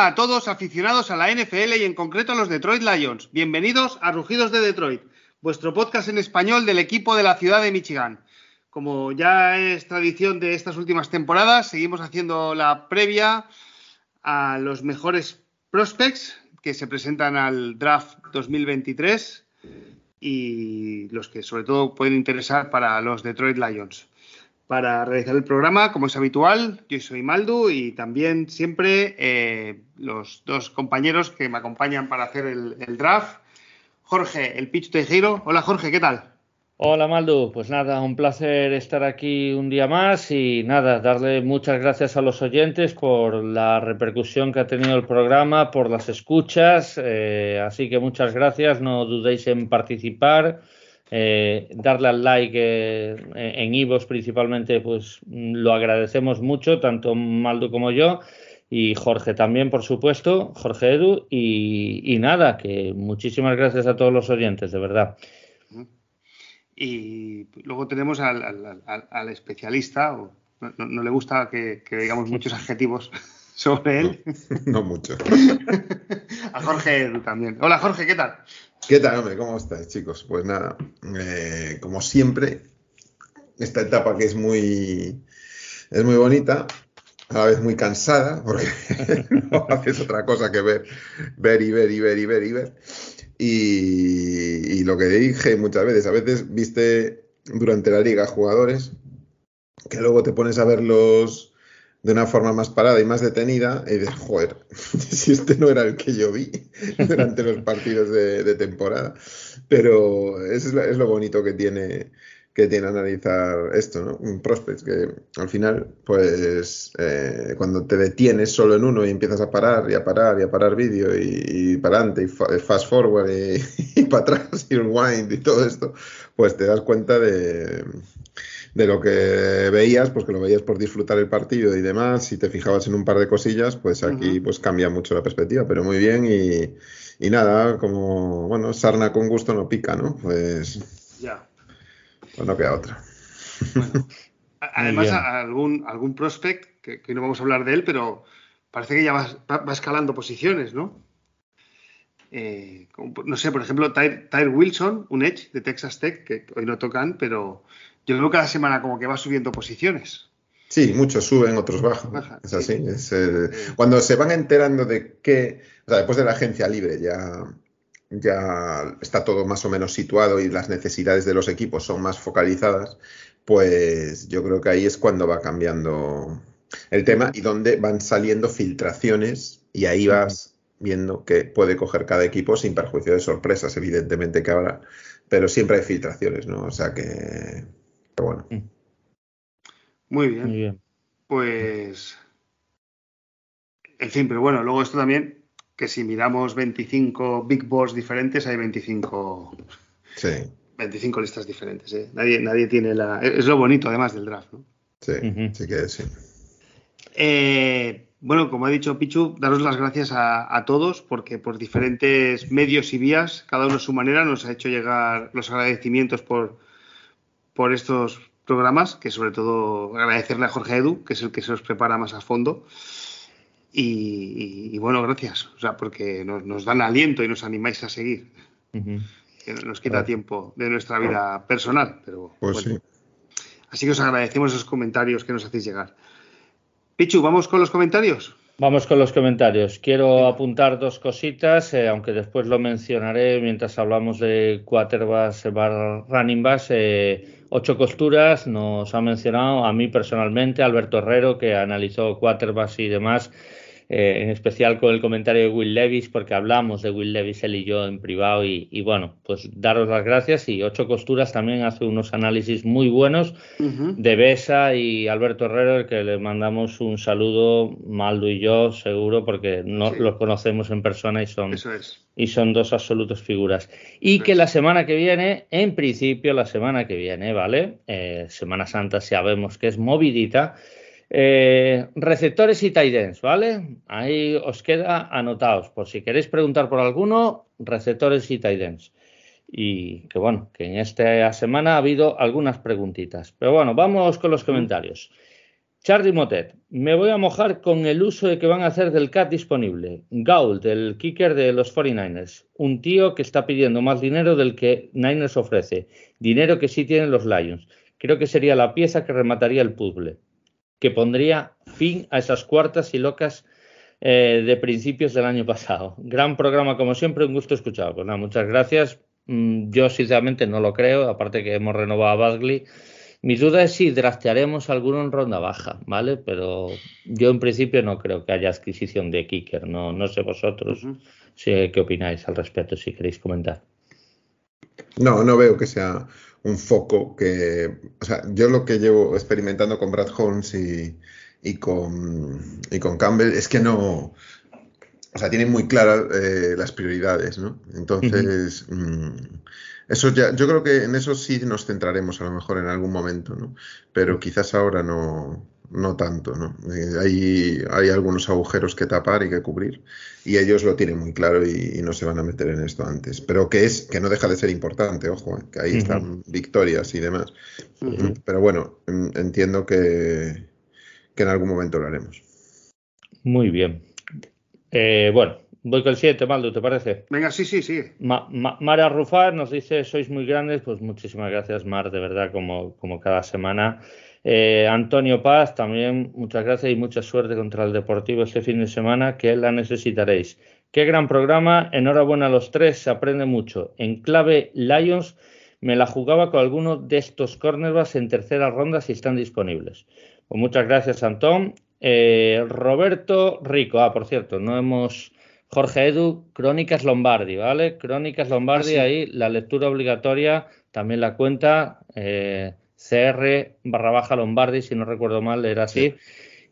A todos aficionados a la NFL y en concreto a los Detroit Lions. Bienvenidos a Rugidos de Detroit, vuestro podcast en español del equipo de la ciudad de Michigan. Como ya es tradición de estas últimas temporadas, seguimos haciendo la previa a los mejores prospects que se presentan al draft 2023 y los que sobre todo pueden interesar para los Detroit Lions. Para realizar el programa, como es habitual, yo soy Maldu y también siempre eh, los dos compañeros que me acompañan para hacer el, el draft. Jorge, el pitch Tejero. Hola Jorge, ¿qué tal? Hola Maldu, pues nada, un placer estar aquí un día más y nada, darle muchas gracias a los oyentes por la repercusión que ha tenido el programa, por las escuchas, eh, así que muchas gracias, no dudéis en participar, eh, darle al like eh, en Ivos principalmente, pues lo agradecemos mucho, tanto Maldu como yo y Jorge también, por supuesto, Jorge Edu y, y nada, que muchísimas gracias a todos los oyentes, de verdad. Y luego tenemos al, especialista, no, le gusta que, digamos muchos adjetivos sobre él. No, mucho. A Jorge también. Hola Jorge, ¿qué tal? ¿Qué tal, hombre? ¿Cómo estáis, chicos? Pues nada, eh, como siempre, esta etapa que es muy, es muy bonita, a la vez muy cansada, porque no haces otra cosa que ver, ver y ver y ver y ver y ver. Y, lo que dije muchas veces, a veces viste durante la liga jugadores que luego te pones a verlos de una forma más parada y más detenida y dices, joder, si este no era el que yo vi durante los partidos de, temporada. Pero es, es lo bonito que tiene que tiene analizar esto, ¿no? Un prospect que al final, pues eh, cuando te detienes solo en uno y empiezas a parar y a parar y a parar vídeo y, para adelante y fast forward y, para atrás y rewind y todo esto, pues te das cuenta de, de lo que veías, pues que lo veías por disfrutar el partido y demás, si te fijabas en un par de cosillas, pues aquí pues cambia mucho la perspectiva, pero muy bien y, y nada, como, bueno, sarna con gusto no pica, ¿no? Pues... Ya. Pues no queda otra. además, algún, algún prospect, que, no vamos a hablar de él, pero parece que ya va, escalando posiciones, ¿no? Eh, no sé, por ejemplo, Tyre, Wilson, un Edge de Texas Tech, que hoy no tocan, pero yo creo que cada semana como que va subiendo posiciones. Sí, muchos suben, otros bajan. es así. cuando se van enterando de que, o sea, después de la agencia libre ya ya está todo más o menos situado y las necesidades de los equipos son más focalizadas, pues yo creo que ahí es cuando va cambiando el tema y donde van saliendo filtraciones y ahí vas viendo que puede coger cada equipo sin perjuicio de sorpresas, evidentemente que ahora, pero siempre hay filtraciones, ¿no? O sea que, bueno. Mm. Muy bien. Muy bien. Pues, en fin, pero bueno, luego esto también que si miramos 25 Big Boards diferentes, hay 25, sí. 25 listas diferentes. ¿eh? Nadie, nadie tiene la... Es lo bonito además del draft, ¿no? Sí, sí que sí. Eh, bueno, como ha dicho Pichu, daros las gracias a, todos porque por diferentes medios y vías, cada uno a su manera, nos ha hecho llegar los agradecimientos por, por estos programas, que sobre todo agradecerle a Jorge Edu, que es el que se los prepara más a fondo. Y, bueno, gracias, o sea, porque nos, dan aliento y nos animáis a seguir. Que nos quita tiempo de nuestra vida personal, pero pues sí. Así que os agradecemos esos comentarios que nos hacéis llegar. Pichu, ¿vamos con los comentarios? Vamos con los comentarios. Quiero apuntar dos cositas, eh, aunque después lo mencionaré mientras hablamos de quarterbacks, running backs. Eh, ocho costuras nos ha mencionado a mí personalmente, Alberto Herrero, que analizó quarterbacks y demás eh, en especial con el comentario de Will Levis, porque hablamos de Will Levis él y yo en privado y, bueno, pues daros las gracias y Ocho Costuras también hace unos análisis muy buenos de Besa y Alberto Herrero, que le mandamos un saludo, Maldo y yo, seguro, porque no los conocemos en persona y son, y son dos absolutos figuras. Y que la semana que viene, en principio la semana que viene, ¿vale? Eh, semana Santa sabemos que es movidita. Eh, receptores y tight ¿vale? Ahí os queda anotados. Por si queréis preguntar por alguno, receptores y tight Y que bueno, que en esta semana ha habido algunas preguntitas. Pero bueno, vamos con los comentarios. Charlie Motet, me voy a mojar con el uso de que van a hacer del CAT disponible. Gaul, el kicker de los 49ers. Un tío que está pidiendo más dinero del que Niners ofrece. Dinero que sí tienen los Lions. Creo que sería la pieza que remataría el puzzle. Que pondría fin a esas cuartas y locas eh, de principios del año pasado. Gran programa, como siempre, un gusto escuchado. Pues nada, muchas gracias. Mm, yo, sinceramente, no lo creo. Aparte que hemos renovado a Bagley mi duda es si draftearemos alguno en ronda baja, ¿vale? Pero yo en principio no creo que haya adquisición de kicker, no, no sé vosotros qué opináis al respecto, si queréis comentar. No, no veo que sea un foco que, o sea, yo lo que llevo experimentando con Brad Holmes y, con, y con Campbell es que no, o sea, tienen muy claras eh, las prioridades, ¿no? Entonces, eso ya, yo creo que en eso sí nos centraremos a lo mejor en algún momento, ¿no? Pero quizás ahora no, no tanto, ¿no? Eh, hay, hay, algunos agujeros que tapar y que cubrir y ellos lo tienen muy claro y, no se van a meter en esto antes. Pero que es que no deja de ser importante, ojo, ¿eh? que ahí están victorias y demás. Pero bueno, entiendo que, que en algún momento lo haremos. Muy bien. Eh, bueno, Voy con el siguiente, Maldo, ¿te parece? Venga, sí, sí, sí. Mara Rufar nos dice, sois muy grandes, pues muchísimas gracias, Mar, de verdad, como, como cada semana. Eh, Antonio Paz, también muchas gracias y mucha suerte contra el Deportivo este fin de semana, que la necesitaréis. Qué gran programa, enhorabuena a los tres, se aprende mucho. En clave Lions, me la jugaba con alguno de estos cornerbacks en tercera ronda si están disponibles. Pues muchas gracias, Antón. Eh, Roberto Rico, ah, por cierto, no hemos Jorge Edu, Crónicas Lombardi, ¿vale? Crónicas Lombardi, ah, ahí la lectura obligatoria, también la cuenta, eh, CR barra baja Lombardi, si no recuerdo mal, era así.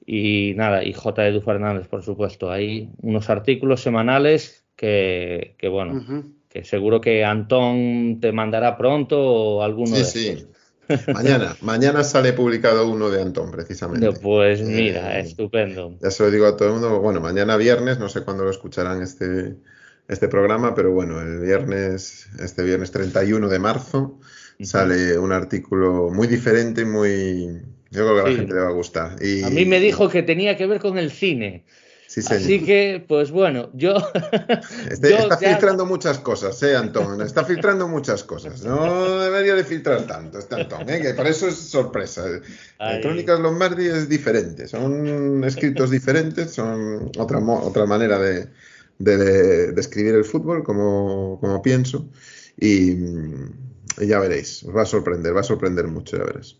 Y nada, y J. Edu Fernández, por supuesto. Hay unos artículos semanales que, bueno, que seguro que Antón te mandará pronto o alguno de Sí. Mañana, mañana sale publicado uno de Antón, precisamente. Pues mira, eh, estupendo. Ya se lo digo a todo el mundo. Bueno, mañana viernes, no sé cuándo lo escucharán este, este programa, pero bueno, el viernes, este viernes 31 de marzo, sale un artículo muy diferente, muy. Yo creo que a la gente le va a gustar. Y... A mí me dijo que tenía que ver con el cine. Así que, pues bueno, yo. Este, está filtrando muchas cosas, ¿eh, Antón? Está filtrando muchas cosas. No debería de filtrar tanto este Antón, ¿eh? que para eso es sorpresa. Crónicas Lombardi es diferente, son escritos diferentes, son otra, otra manera de, de, escribir el fútbol, como, como pienso. Y, ya veréis, os va a sorprender, va a sorprender mucho, ya veréis.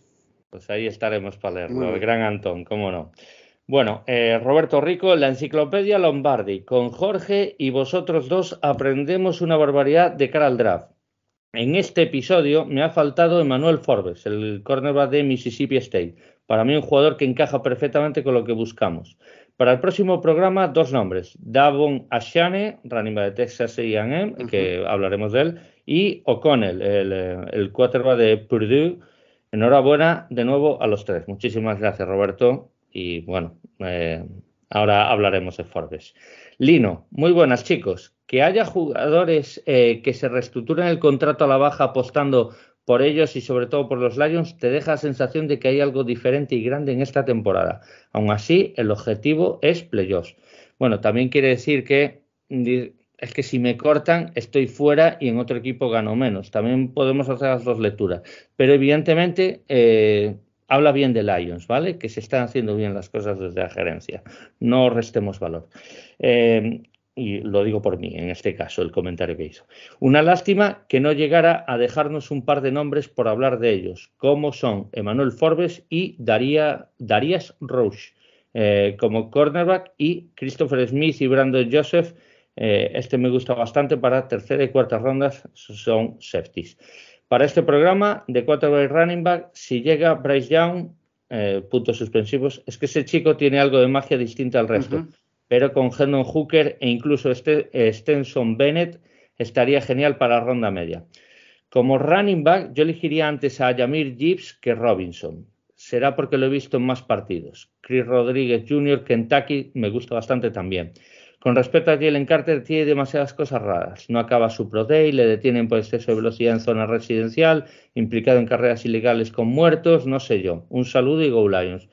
Pues ahí estaremos para leerlo, el gran Antón, cómo no. Bueno, eh, Roberto Rico, la enciclopedia Lombardi. Con Jorge y vosotros dos aprendemos una barbaridad de cara al draft. En este episodio me ha faltado Emmanuel Forbes, el cornerback de Mississippi State. Para mí un jugador que encaja perfectamente con lo que buscamos. Para el próximo programa, dos nombres. Davon Ashane, running back de Texas A&M, que hablaremos de él, y O'Connell, el, eh, el de Purdue. Enhorabuena de nuevo a los tres. Muchísimas gracias, Roberto y bueno, eh, ahora hablaremos de Forbes. Lino, muy buenas chicos. Que haya jugadores eh, que se reestructuren el contrato a la baja apostando por ellos y sobre todo por los Lions, te deja la sensación de que hay algo diferente y grande en esta temporada. Aún así, el objetivo es playoffs. Bueno, también quiere decir que es que si me cortan, estoy fuera y en otro equipo gano menos. También podemos hacer las dos lecturas. Pero evidentemente, eh, habla bien de Lions, ¿vale? Que se están haciendo bien las cosas desde la gerencia. No restemos valor. Eh, y lo digo por mí, en este caso, el comentario que hizo. Una lástima que no llegara a dejarnos un par de nombres por hablar de ellos, como son Emanuel Forbes y Daría, Darías Roche, eh, como cornerback, y Christopher Smith y Brandon Joseph. Eh, este me gusta bastante para tercera y cuarta rondas, son safeties. Para este programa de quarterback running back, si llega Bryce Young, eh, puntos suspensivos, es que ese chico tiene algo de magia distinta al resto. Pero con Hendon Hooker e incluso este, Stenson Bennett estaría genial para ronda media. Como running back, yo elegiría antes a Yamir Gibbs que Robinson. Será porque lo he visto en más partidos. Chris Rodríguez Jr., Kentucky, me gusta bastante también. Con respecto a Jalen Carter, tiene demasiadas cosas raras. No acaba su Pro Day, le detienen por exceso de velocidad en zona residencial, implicado en carreras ilegales con muertos, no sé yo. Un saludo y Go Lions.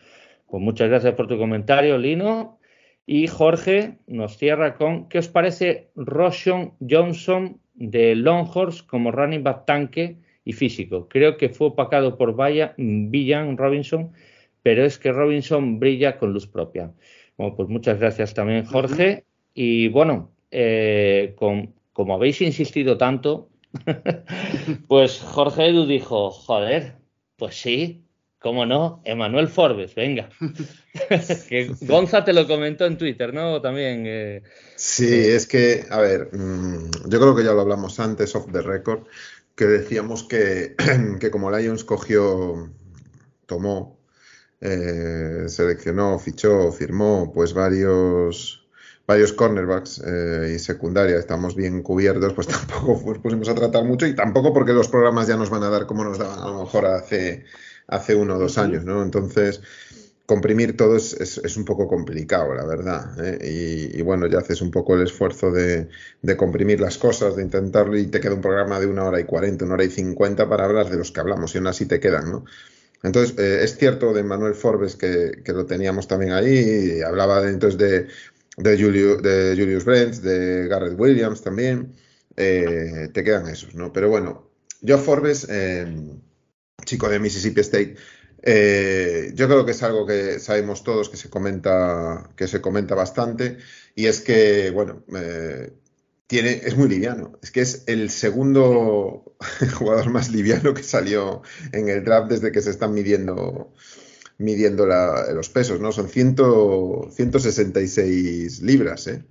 Pues muchas gracias por tu comentario, Lino. Y Jorge nos cierra con, ¿qué os parece Roshan Johnson de Longhorse como running back tanque y físico? Creo que fue opacado por Villan Robinson, pero es que Robinson brilla con luz propia. Bueno, pues muchas gracias también, Jorge. Y bueno, eh, como habéis insistido tanto, pues Jorge Edu dijo, joder, pues sí, cómo no, Emanuel Forbes, venga. que Gonza te lo comentó en Twitter, ¿no? También. Eh, sí, es que, a ver, mm, yo creo que ya lo hablamos antes, off the record, que decíamos que, que como Lions cogió, tomó, eh, seleccionó, fichó, firmó, pues varios varios cornerbacks eh, y secundaria estamos bien cubiertos, pues tampoco pues pusimos a tratar mucho y tampoco porque los programas ya nos van a dar como nos daban a lo mejor hace, hace uno o dos años, ¿no? Entonces, comprimir todo es, es, un poco complicado, la verdad. ¿eh? Y, bueno, ya haces un poco el esfuerzo de, de, comprimir las cosas, de intentarlo y te queda un programa de una hora y cuarenta, una hora y cincuenta para hablar de los que hablamos y aún así te quedan, ¿no? Entonces, eh, es cierto de Manuel Forbes que, que, lo teníamos también ahí, y hablaba de, entonces de, de, de Julius Brent, de Garrett Williams también, eh, te quedan esos, ¿no? Pero bueno, Joe Forbes, eh, chico de Mississippi State, eh, yo creo que es algo que sabemos todos que se comenta, que se comenta bastante, y es que, bueno, tiene, es muy liviano. Es que es el segundo jugador más liviano que salió en el draft desde que se están midiendo midiendo los pesos, ¿no? Son 100, 166 libras, ¿eh?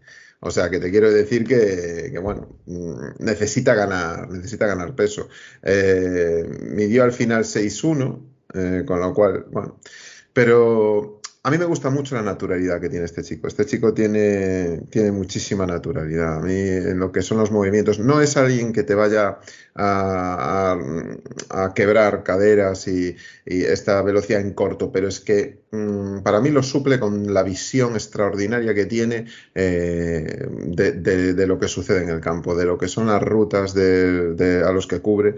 O sea, que te quiero decir que, bueno, mm, necesita ganar, necesita ganar peso. Eh, midió al final 6-1, eh, con lo cual, bueno, pero a mí me gusta mucho la naturalidad que tiene este chico. Este chico tiene, tiene muchísima naturalidad. A mí, en lo que son los movimientos, no es alguien que te vaya a, quebrar caderas y, esta velocidad en corto, pero es que mm, para mí lo suple con la visión extraordinaria que tiene eh, de, lo que sucede en el campo, de lo que son las rutas a los que cubre.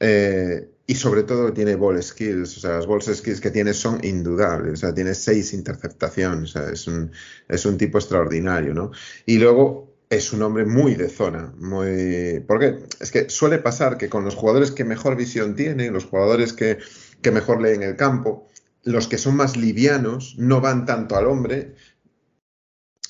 Eh, y sobre todo tiene ball skills, o sea, las ball skills que tiene son indudables, o sea, tiene seis interceptaciones, o sea, es un, es un tipo extraordinario, ¿no? Y luego es un hombre muy de zona, muy... Porque es que suele pasar que con los jugadores que mejor visión tienen, los jugadores que, que mejor leen el campo, los que son más livianos no van tanto al hombre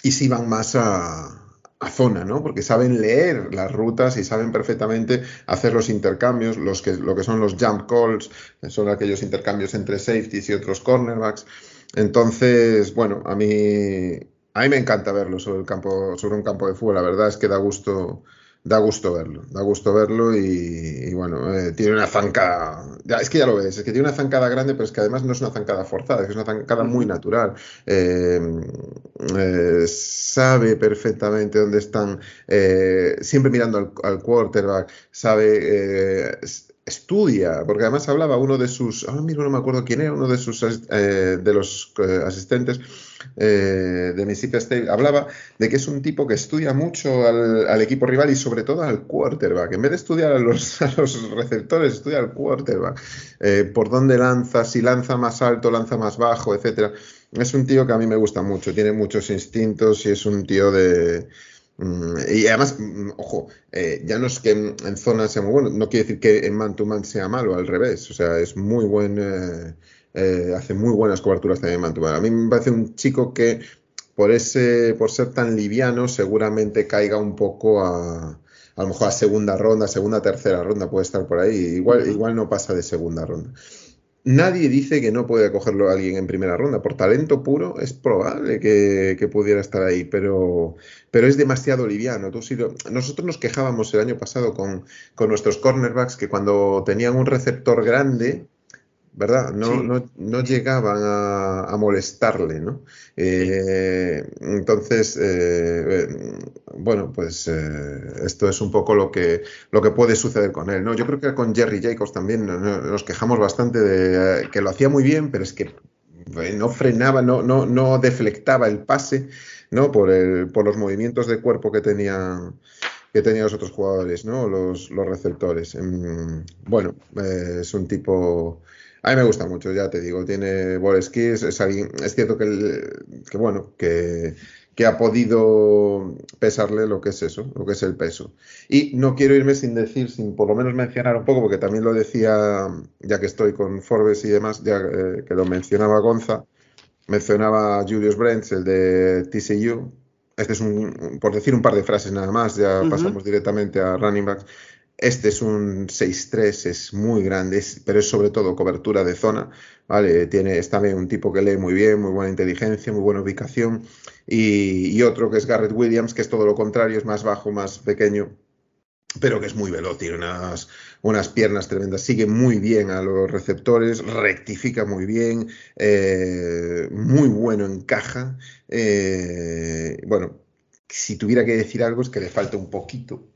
y sí van más a, zona, ¿no? Porque saben leer las rutas y saben perfectamente hacer los intercambios, los que, lo que son los jump calls, son aquellos intercambios entre safeties y otros cornerbacks. Entonces, bueno, a mí, a mí me encanta verlo sobre el campo, sobre un campo de fútbol. La verdad es que da gusto, da gusto verlo, da gusto verlo y, bueno, eh, tiene una zancada, es que ya lo ves, es que tiene una zancada grande, pero es que además no es una zancada forzada, es una zancada muy natural. Eh, eh, sabe perfectamente dónde están, siempre mirando al, al quarterback, sabe estudia, porque además hablaba uno de sus, ahora mismo no me acuerdo quién era, uno de sus eh, de los eh, asistentes eh, de Mississippi State, hablaba de que es un tipo que estudia mucho al, equipo rival y sobre todo al quarterback. En vez de estudiar a los, los receptores, estudia al quarterback. por dónde lanza, si lanza más alto, lanza más bajo, etcétera. Es un tío que a mí me gusta mucho, tiene muchos instintos y es un tío de y además, mm, ojo, eh, ya no es que en, zona sea muy bueno, no quiere decir que en man to man sea malo, al revés, o sea, es muy buen, eh, eh, hace muy buenas coberturas también en man to man. A mí me parece un chico que por ese, por ser tan liviano, seguramente caiga un poco a, a lo mejor a segunda ronda, segunda, tercera ronda, puede estar por ahí, igual, igual no pasa de segunda ronda. Nadie dice que no puede cogerlo alguien en primera ronda. Por talento puro es probable que, pudiera estar ahí, pero, pero es demasiado liviano. nosotros nos quejábamos el año pasado con, con nuestros cornerbacks que cuando tenían un receptor grande, ¿verdad? No, no, no llegaban a, molestarle, ¿no? Eh, entonces, eh, bueno, pues eh, esto es un poco lo que, lo que puede suceder con él, ¿no? Yo creo que con Jerry Jacobs también nos quejamos bastante de que lo hacía muy bien, pero es que no frenaba, no, no, no deflectaba el pase, ¿no? Por, el, por los movimientos de cuerpo que tenían que tenían los otros jugadores, ¿no? Los, los receptores. Mm, bueno, es un tipo A mí me gusta mucho, ya te digo, tiene ball skills, es, es cierto que, que bueno, que, que, ha podido pesarle lo que es eso, lo que es el peso. Y no quiero irme sin decir, sin por lo menos mencionar un poco, porque también lo decía, ya que estoy con Forbes y demás, ya eh, que lo mencionaba Gonza, mencionaba Julius Brents, el de TCU. Este es un, por decir un par de frases nada más, ya pasamos directamente a running backs. Este es un 6-3, es muy grande, pero es sobre todo cobertura de zona. ¿vale? Tiene, también un tipo que lee muy bien, muy buena inteligencia, muy buena ubicación. Y, otro que es Garrett Williams, que es todo lo contrario, es más bajo, más pequeño, pero que es muy veloz, tiene unas, unas piernas tremendas, sigue muy bien a los receptores, rectifica muy bien, eh, muy bueno en caja. Eh, bueno, si tuviera que decir algo es que le falta un poquito,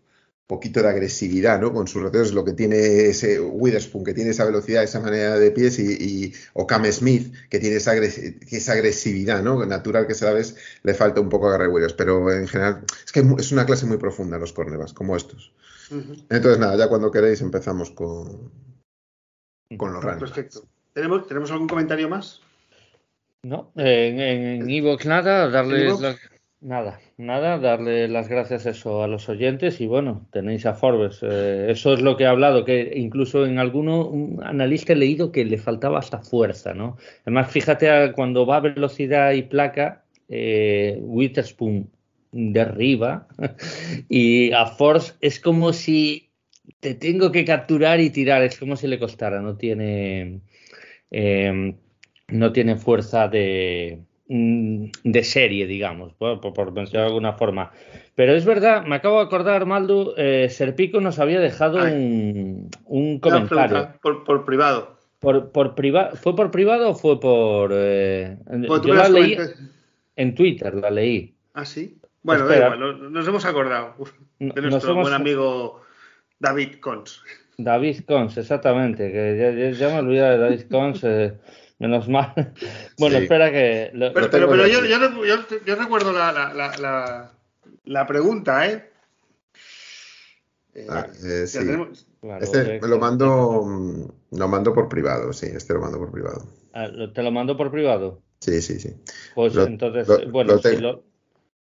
poquito de agresividad, ¿no? Con sus receptores, lo que tiene ese Witherspoon, que tiene esa velocidad, esa manera de pies, y, y o Cam Smith, que tiene esa, esa, agresividad, ¿no? Natural que se la ves, le falta un poco a Gary Williams, pero en general es que es una clase muy profunda los cornerbacks, como estos. Entonces, nada, ya cuando queréis empezamos con, con los running Perfecto. ¿Tenemos, ¿Tenemos algún comentario más? No, en Evox nada, darle nada, nada, darle las gracias eso a los oyentes y bueno, tenéis a Forbes. Eh, eso es lo que he hablado, que incluso en alguno un analista he leído que le faltaba hasta fuerza, ¿no? Además, fíjate cuando va a velocidad y placa, eh, Witherspoon derriba y a Force es como si te tengo que capturar y tirar, es como si le costara, no tiene, eh, no tiene fuerza de, de serie, digamos, por, por, mencionar de alguna forma. Pero es verdad, me acabo de acordar, Maldo, eh, Serpico nos había dejado un, un, comentario. Por, por, privado. Por, por privado. ¿Fue por privado o fue por.? Eh, yo la leí en Twitter, la leí. Ah, sí. Bueno, da igual, nos hemos acordado de nuestro buen amigo David Cons. David Cons, exactamente, que ya, me olvidé de David Cons, eh, menos mal. bueno, espera que... pero, pero, yo, yo, recuerdo la, la, la, pregunta, ¿eh? eh, ah, eh sí. este me lo mando, lo mando por privado, sí, este lo mando por privado. Ah, ¿Te lo mando por privado? Sí, sí, sí. Pues entonces, bueno, si lo,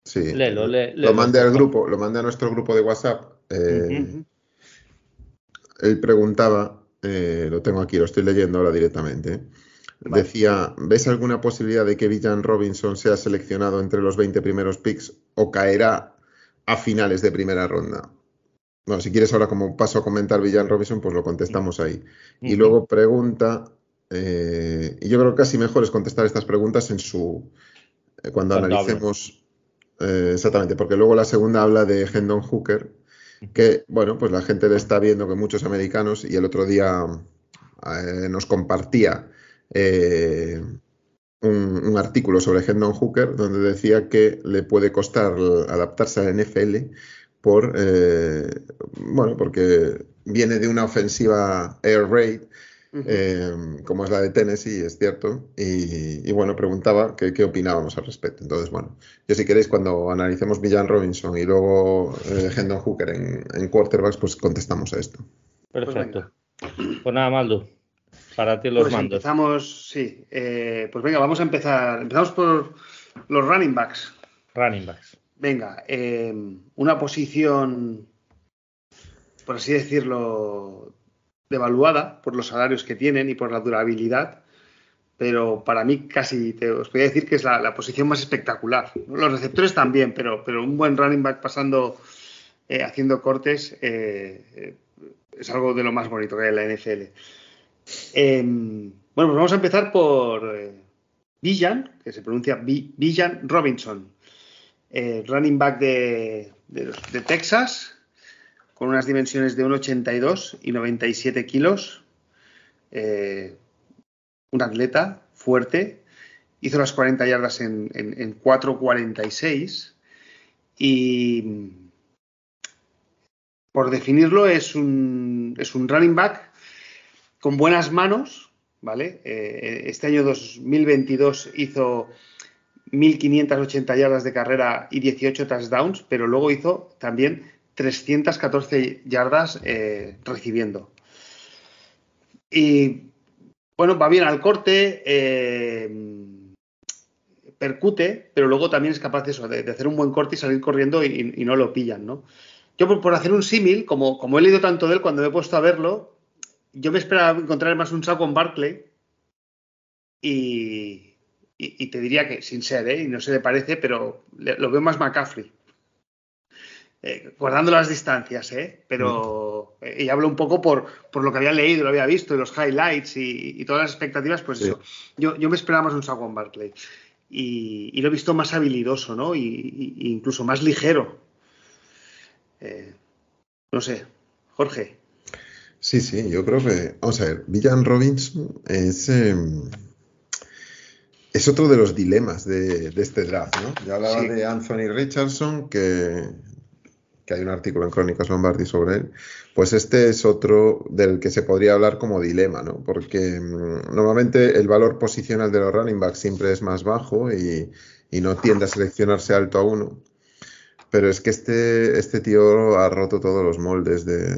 Sí, lo mandé al grupo, lo mandé a nuestro grupo de WhatsApp. Eh, él preguntaba, eh, lo tengo aquí, lo estoy leyendo ahora directamente. Decía, ¿ves alguna posibilidad de que Villan Robinson sea seleccionado entre los 20 primeros picks o caerá a finales de primera ronda? Bueno, si quieres ahora como paso a comentar Villan Robinson, pues lo contestamos ahí. Y luego pregunta, eh, y yo creo que casi mejor es contestar estas preguntas en su, cuando, analicemos eh, exactamente, porque luego la segunda habla de Hendon Hooker, que, bueno, pues la gente le está viendo que muchos americanos, y el otro día eh, nos compartía eh, un, artículo sobre Hendon Hooker, donde decía que le puede costar adaptarse a la NFL por, bueno, porque viene de una ofensiva air raid Em, como es la de Tennessee, es cierto. Y, bueno, preguntaba qué, opinábamos al respecto. Entonces, bueno, yo si queréis, cuando analicemos Villan Robinson y luego eh, Hendon Hooker en, quarterbacks, pues contestamos a esto. Perfecto. Pues, nada, Maldo. Para ti los pues mandos. Empezamos, sí. Eh, pues venga, vamos a empezar. Empezamos por los running backs. Running backs. Venga, em, una posición, por así decirlo, devaluada por los salarios que tienen y por la durabilidad, pero para mí casi te, os podría decir que es la, posición más espectacular. Los receptores también, pero, pero un buen running back pasando, eh, haciendo cortes, eh, es algo de lo más bonito que hay en la NFL. Em, bueno, pues vamos a empezar por eh, Villan, que se pronuncia Villan Robinson, running back de, Texas, con unas dimensiones de 1,82 y 97 kilos. Eh, un atleta fuerte. Hizo las 40 yardas en, 4,46 y por definirlo es un running back con buenas manos, ¿vale? Eh, este año 2022 hizo 1.580 yardas de carrera y 18 touchdowns, pero luego hizo también 314 yardas eh, recibiendo. Y bueno, va bien al corte, eh, percute, pero luego también es capaz de eso, de, hacer un buen corte y salir corriendo y, no lo pillan, ¿no? Yo por, hacer un símil, como, como he leído tanto de él cuando me he puesto a verlo, yo me esperaba encontrar más un saco en Barclay y, y, te diría que, sin ser, ¿eh? y no se le parece, pero lo veo más McCaffrey. Eh, guardando las distancias, ¿eh? pero mm. eh, y hablo un poco por, por, lo que había leído, lo había visto, y los highlights y, todas las expectativas, pues eso. Yo, yo, me esperaba más un Saquon Barkley y, lo he visto más habilidoso, ¿no? Y, incluso más ligero. Eh, no sé, Jorge. Sí, sí, yo creo que, vamos a ver, Villan Robinson es, em, es otro de los dilemas de, este draft, ¿no? Ya hablaba de Anthony Richardson, que, que, hay un artículo en Crónicas Lombardi sobre él, pues este es otro del que se podría hablar como dilema, ¿no? Porque mm, normalmente el valor posicional de los running backs siempre es más bajo y, no tiende a seleccionarse alto a uno. Pero es que este, este tío ha roto todos los moldes de,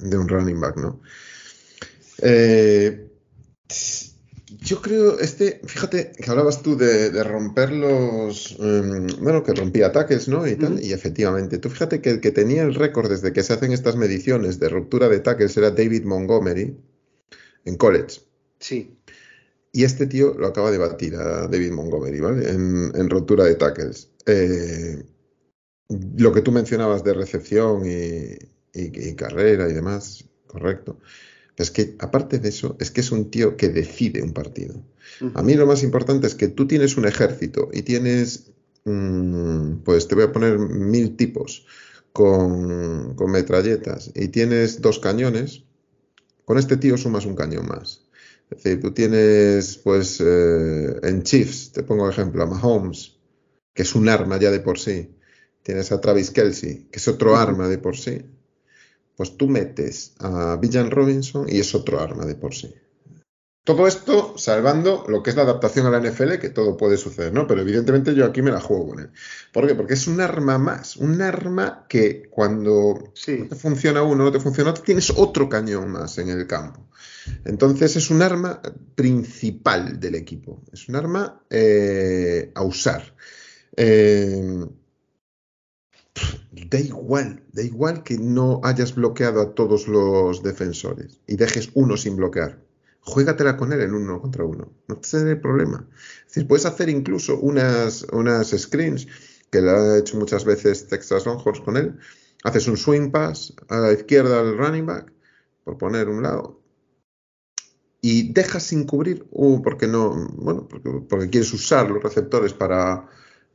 un running back, ¿no? Eh, yo creo, este, fíjate que hablabas tú de, romper los, em, bueno, que rompía ataques, ¿no? Y, tal, y efectivamente, tú fíjate que el que tenía el récord desde que se hacen estas mediciones de ruptura de tackles era David Montgomery en college. Sí. Y este tío lo acaba de batir a David Montgomery, ¿vale? En, ruptura de tackles. Eh, lo que tú mencionabas de recepción y carrera y demás, correcto es que, aparte de eso, es que es un tío que decide un partido. A mí lo más importante es que tú tienes un ejército y tienes, mm, pues te voy a poner mil tipos con, metralletas y tienes dos cañones, con este tío sumas un cañón más. Es decir, tú tienes, pues, eh, en Chiefs, te pongo ejemplo, a Mahomes, que es un arma ya de por sí. Tienes a Travis Kelsey, que es otro arma de por sí pues tú metes a Villan Robinson y es otro arma de por sí. Todo esto salvando lo que es la adaptación a la NFL, que todo puede suceder, ¿no? Pero evidentemente yo aquí me la juego con él. ¿Por qué? Porque es un arma más, un arma que cuando no te funciona uno, no te funciona otro, tienes otro cañón más en el campo. Entonces es un arma principal del equipo, es un arma eh, a usar. Eh, da igual, da igual que no hayas bloqueado a todos los defensores y dejes uno sin bloquear. Juégatela con él en uno contra uno. No te el problema. Es decir, puedes hacer incluso unas, unas screens, que lo ha hecho muchas veces Texas Longhorns con él. Haces un swing pass a la izquierda al running back, por poner un lado, y dejas sin cubrir, uh, porque no, bueno, porque, quieres usar los receptores para,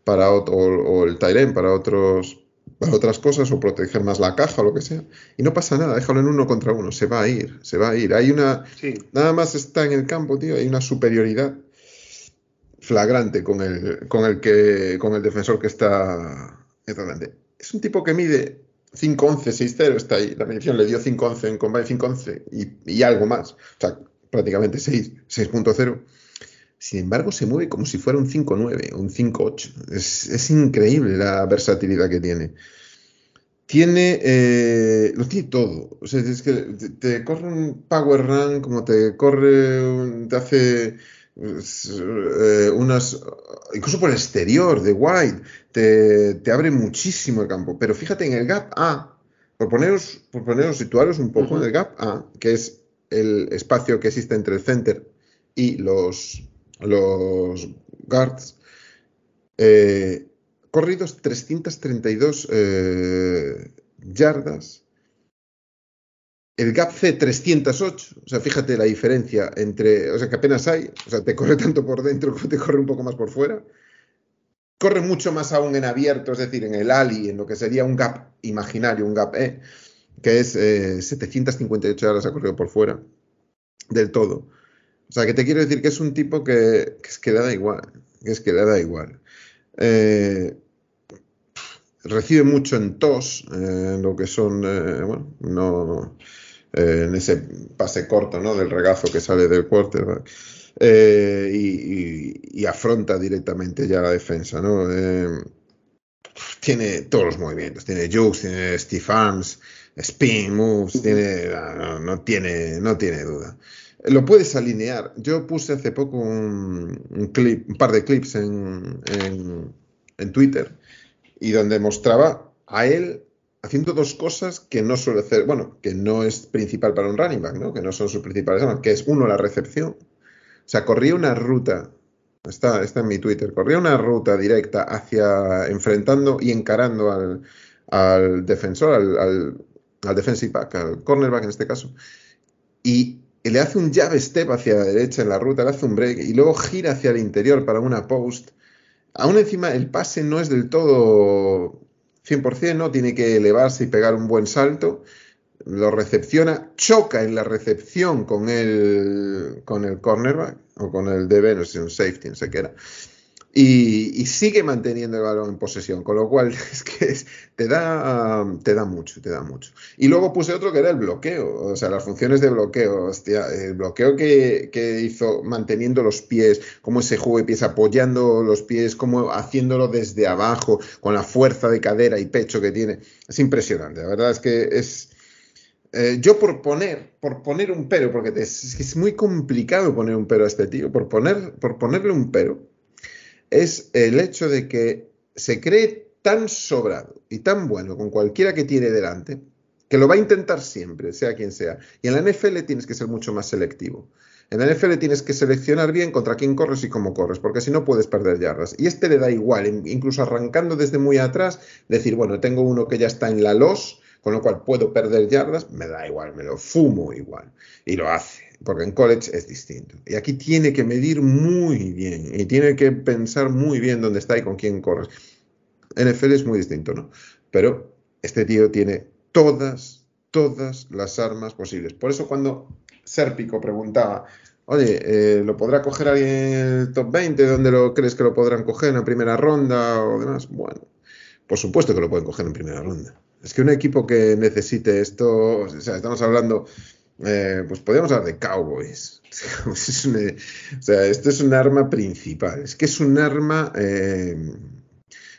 para o, o el Tyren para otros para otras cosas o proteger más la caja o lo que sea. Y no pasa nada, déjalo en uno contra uno, se va a ir, se va a ir. Hay una, nada más está en el campo, tío, hay una superioridad flagrante con el, con el que, con el defensor que está, grande. Es un tipo que mide 5'11, 6'0, está ahí. La medición le dio 5'11 en combate 5'11 y, y algo más. O sea, prácticamente 6, 6.0. Sin embargo, se mueve como si fuera un 5-9, un 5-8. Es, increíble la versatilidad que tiene. Tiene, eh, lo tiene todo. O sea, es que te, corre un power run, como te corre, te hace pues, eh, unas, incluso por el exterior de wide, te, abre muchísimo el campo. Pero fíjate en el gap A, por poneros, por poneros situaros un poco en el gap A, que es el espacio que existe entre el center y los, los guards, eh, corridos 332 eh, yardas. El gap C 308, o sea, fíjate la diferencia entre, o sea, que apenas hay, o sea, te corre tanto por dentro como te corre un poco más por fuera. Corre mucho más aún en abierto, es decir, en el Ali, en lo que sería un gap imaginario, un gap E, que es 758 eh, yardas ha corrido por fuera del todo. O sea, que te quiero decir que es un tipo que, es que le da igual, que es que da igual. Eh, recibe mucho en tos, eh, lo que son, eh, bueno, no, en ese pase corto, ¿no? Del regazo que sale del quarterback. Y, afronta directamente ya la defensa, ¿no? tiene todos los movimientos, tiene jukes, tiene stiff arms, spin moves, tiene, no, tiene, no tiene duda. Lo puedes alinear. Yo puse hace poco un, par de clips en, en, Twitter y donde mostraba a él haciendo dos cosas que no suele hacer, bueno, que no es principal para un running back, ¿no? que no son sus principales armas, que es uno, la recepción. O sea, corría una ruta, está, está en mi Twitter, corría una ruta directa hacia, enfrentando y encarando al, al defensor, al, al, al defensive back, al cornerback en este caso, y le hace un jab step hacia la derecha en la ruta, le hace un break y luego gira hacia el interior para una post. Aún encima el pase no es del todo 100%, ¿no? Tiene que elevarse y pegar un buen salto. Lo recepciona, choca en la recepción con el, con el cornerback o con el DB, no sé, un safety, no sé qué era y, sigue manteniendo el balón en posesión, con lo cual es que te, da, te da mucho, te da mucho. Y luego puse otro que era el bloqueo, o sea, las funciones de bloqueo, hostia, el bloqueo que, que hizo manteniendo los pies, cómo ese juego de pies apoyando los pies, cómo haciéndolo desde abajo, con la fuerza de cadera y pecho que tiene, es impresionante, la verdad es que es... Eh, yo por poner, por poner un pero, porque es, es muy complicado poner un pero a este tío, por, poner, por ponerle un pero, es el hecho de que se cree tan sobrado y tan bueno con cualquiera que tiene delante, que lo va a intentar siempre, sea quien sea. Y en la NFL tienes que ser mucho más selectivo. En la NFL tienes que seleccionar bien contra quién corres y cómo corres, porque si no puedes perder yardas. Y este le da igual, incluso arrancando desde muy atrás, decir, bueno, tengo uno que ya está en la los, con lo cual puedo perder yardas, me da igual, me lo fumo igual. Y lo hace porque en college es distinto. Y aquí tiene que medir muy bien y tiene que pensar muy bien dónde está y con quién corres. NFL es muy distinto, ¿no? Pero este tío tiene todas, todas las armas posibles. Por eso cuando Serpico preguntaba, oye, eh, ¿lo podrá coger alguien en el top 20? ¿Dónde lo crees que lo podrán coger en primera ronda o demás? Bueno, por supuesto que lo pueden coger en primera ronda. Es que un equipo que necesite esto, o sea, estamos hablando eh, pues podríamos hablar de Cowboys. o sea, esto es un arma principal. Es que es un arma. Eh,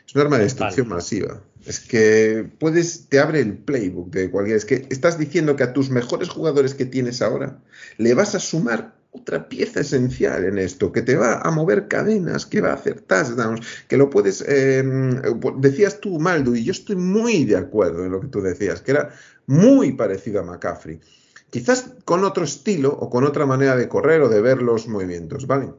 es un arma de destrucción masiva. Es que puedes, te abre el playbook de cualquier. Es que estás diciendo que a tus mejores jugadores que tienes ahora le vas a sumar otra pieza esencial en esto, que te va a mover cadenas, que va a hacer touchdowns, que lo puedes. Em, decías tú, Maldo, y yo estoy muy de acuerdo en lo que tú decías, que era muy parecido a McCaffrey quizás con otro estilo o con otra manera de correr o de ver los movimientos, ¿vale?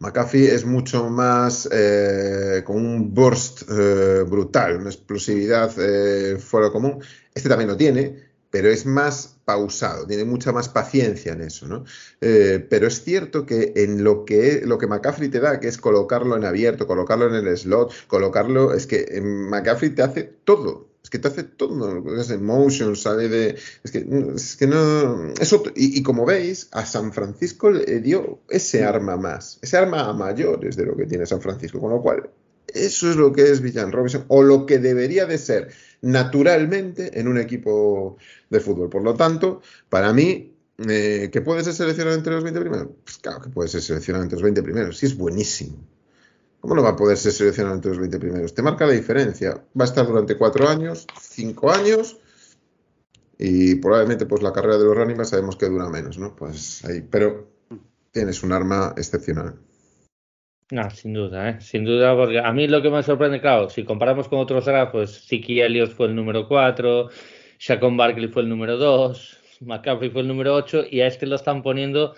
McAfee es mucho más eh, con un burst eh, brutal, una explosividad eh, fuera común. Este también lo tiene, pero es más pausado, tiene mucha más paciencia en eso, ¿no? pero es cierto que en lo que, lo que McCaffrey te da, que es colocarlo en abierto, colocarlo en el slot, colocarlo, es que McCaffrey te hace todo, es que te hace todo, es en motion, sale de. Es que, es que no. Eso, y, como veis, a San Francisco le dio ese arma más, ese arma a mayores de lo que tiene San Francisco, con lo cual, eso es lo que es Villan Robinson, o lo que debería de ser naturalmente en un equipo de fútbol. Por lo tanto, para mí, eh, ¿que puede ser seleccionado entre los 20 primeros? Pues claro que puede ser seleccionado entre los 20 primeros, sí es buenísimo. ¿Cómo no va a poder ser seleccionado entre los 20 primeros? Te marca la diferencia. Va a estar durante cuatro años, cinco años, y probablemente pues la carrera de los running sabemos que dura menos, ¿no? Pues ahí, pero tienes un arma excepcional. No, sin duda, ¿eh? sin duda, porque a mí lo que me sorprende, claro, si comparamos con otros drafts, pues Siki Elliott fue el número 4, Shaquon Barkley fue el número 2, McCaffrey fue el número 8 y a este lo están poniendo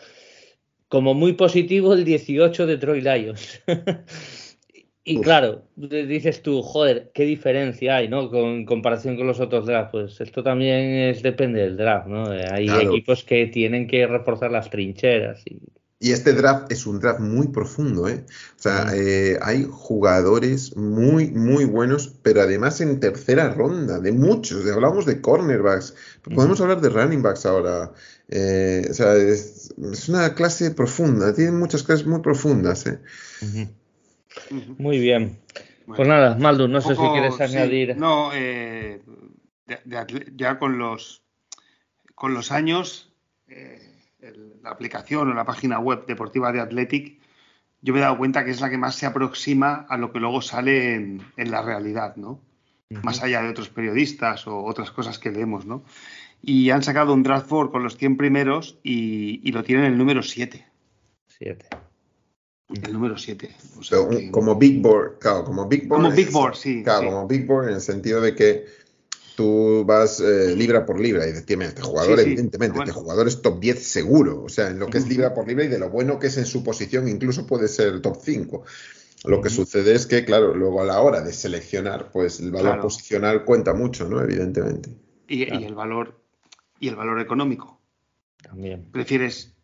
como muy positivo el 18 de Troy Lions. y claro, dices tú, joder, qué diferencia hay, ¿no? Con comparación con los otros drafts. Pues esto también es depende del draft, ¿no? Hay equipos que tienen que reforzar las trincheras y y este draft es un draft muy profundo, ¿eh? O sea, eh, hay jugadores muy, muy buenos, pero además en tercera ronda, de muchos. Hablamos de cornerbacks, podemos hablar de running backs ahora. Eh, o sea, es, una clase profunda, tiene muchas clases muy profundas, ¿eh? Muy bien. Pues nada, Maldu, no sé si quieres añadir. no, ya con los, con los años la aplicación o la página web deportiva de Athletic, yo me he dado cuenta que es la que más se aproxima a lo que luego sale en, la realidad, ¿no? Más allá de otros periodistas o otras cosas que leemos, ¿no? Y han sacado un draft board con los 100 primeros y, lo tienen el número 7. 7. El número 7. Como Big Board, claro, como Big Board. Como Big Board, sí. Claro, como Big Board en el sentido de que tú vas eh, libra por libra y decir, este jugador, evidentemente, este jugador es top 10 seguro, o sea, en lo que es libra por libra y de lo bueno que es en su posición, incluso puede ser top 5. Lo que sucede es que, claro, luego a la hora de seleccionar, pues el valor posicional cuenta mucho, ¿no? Evidentemente. Y, el valor y el valor económico. También. Prefieres.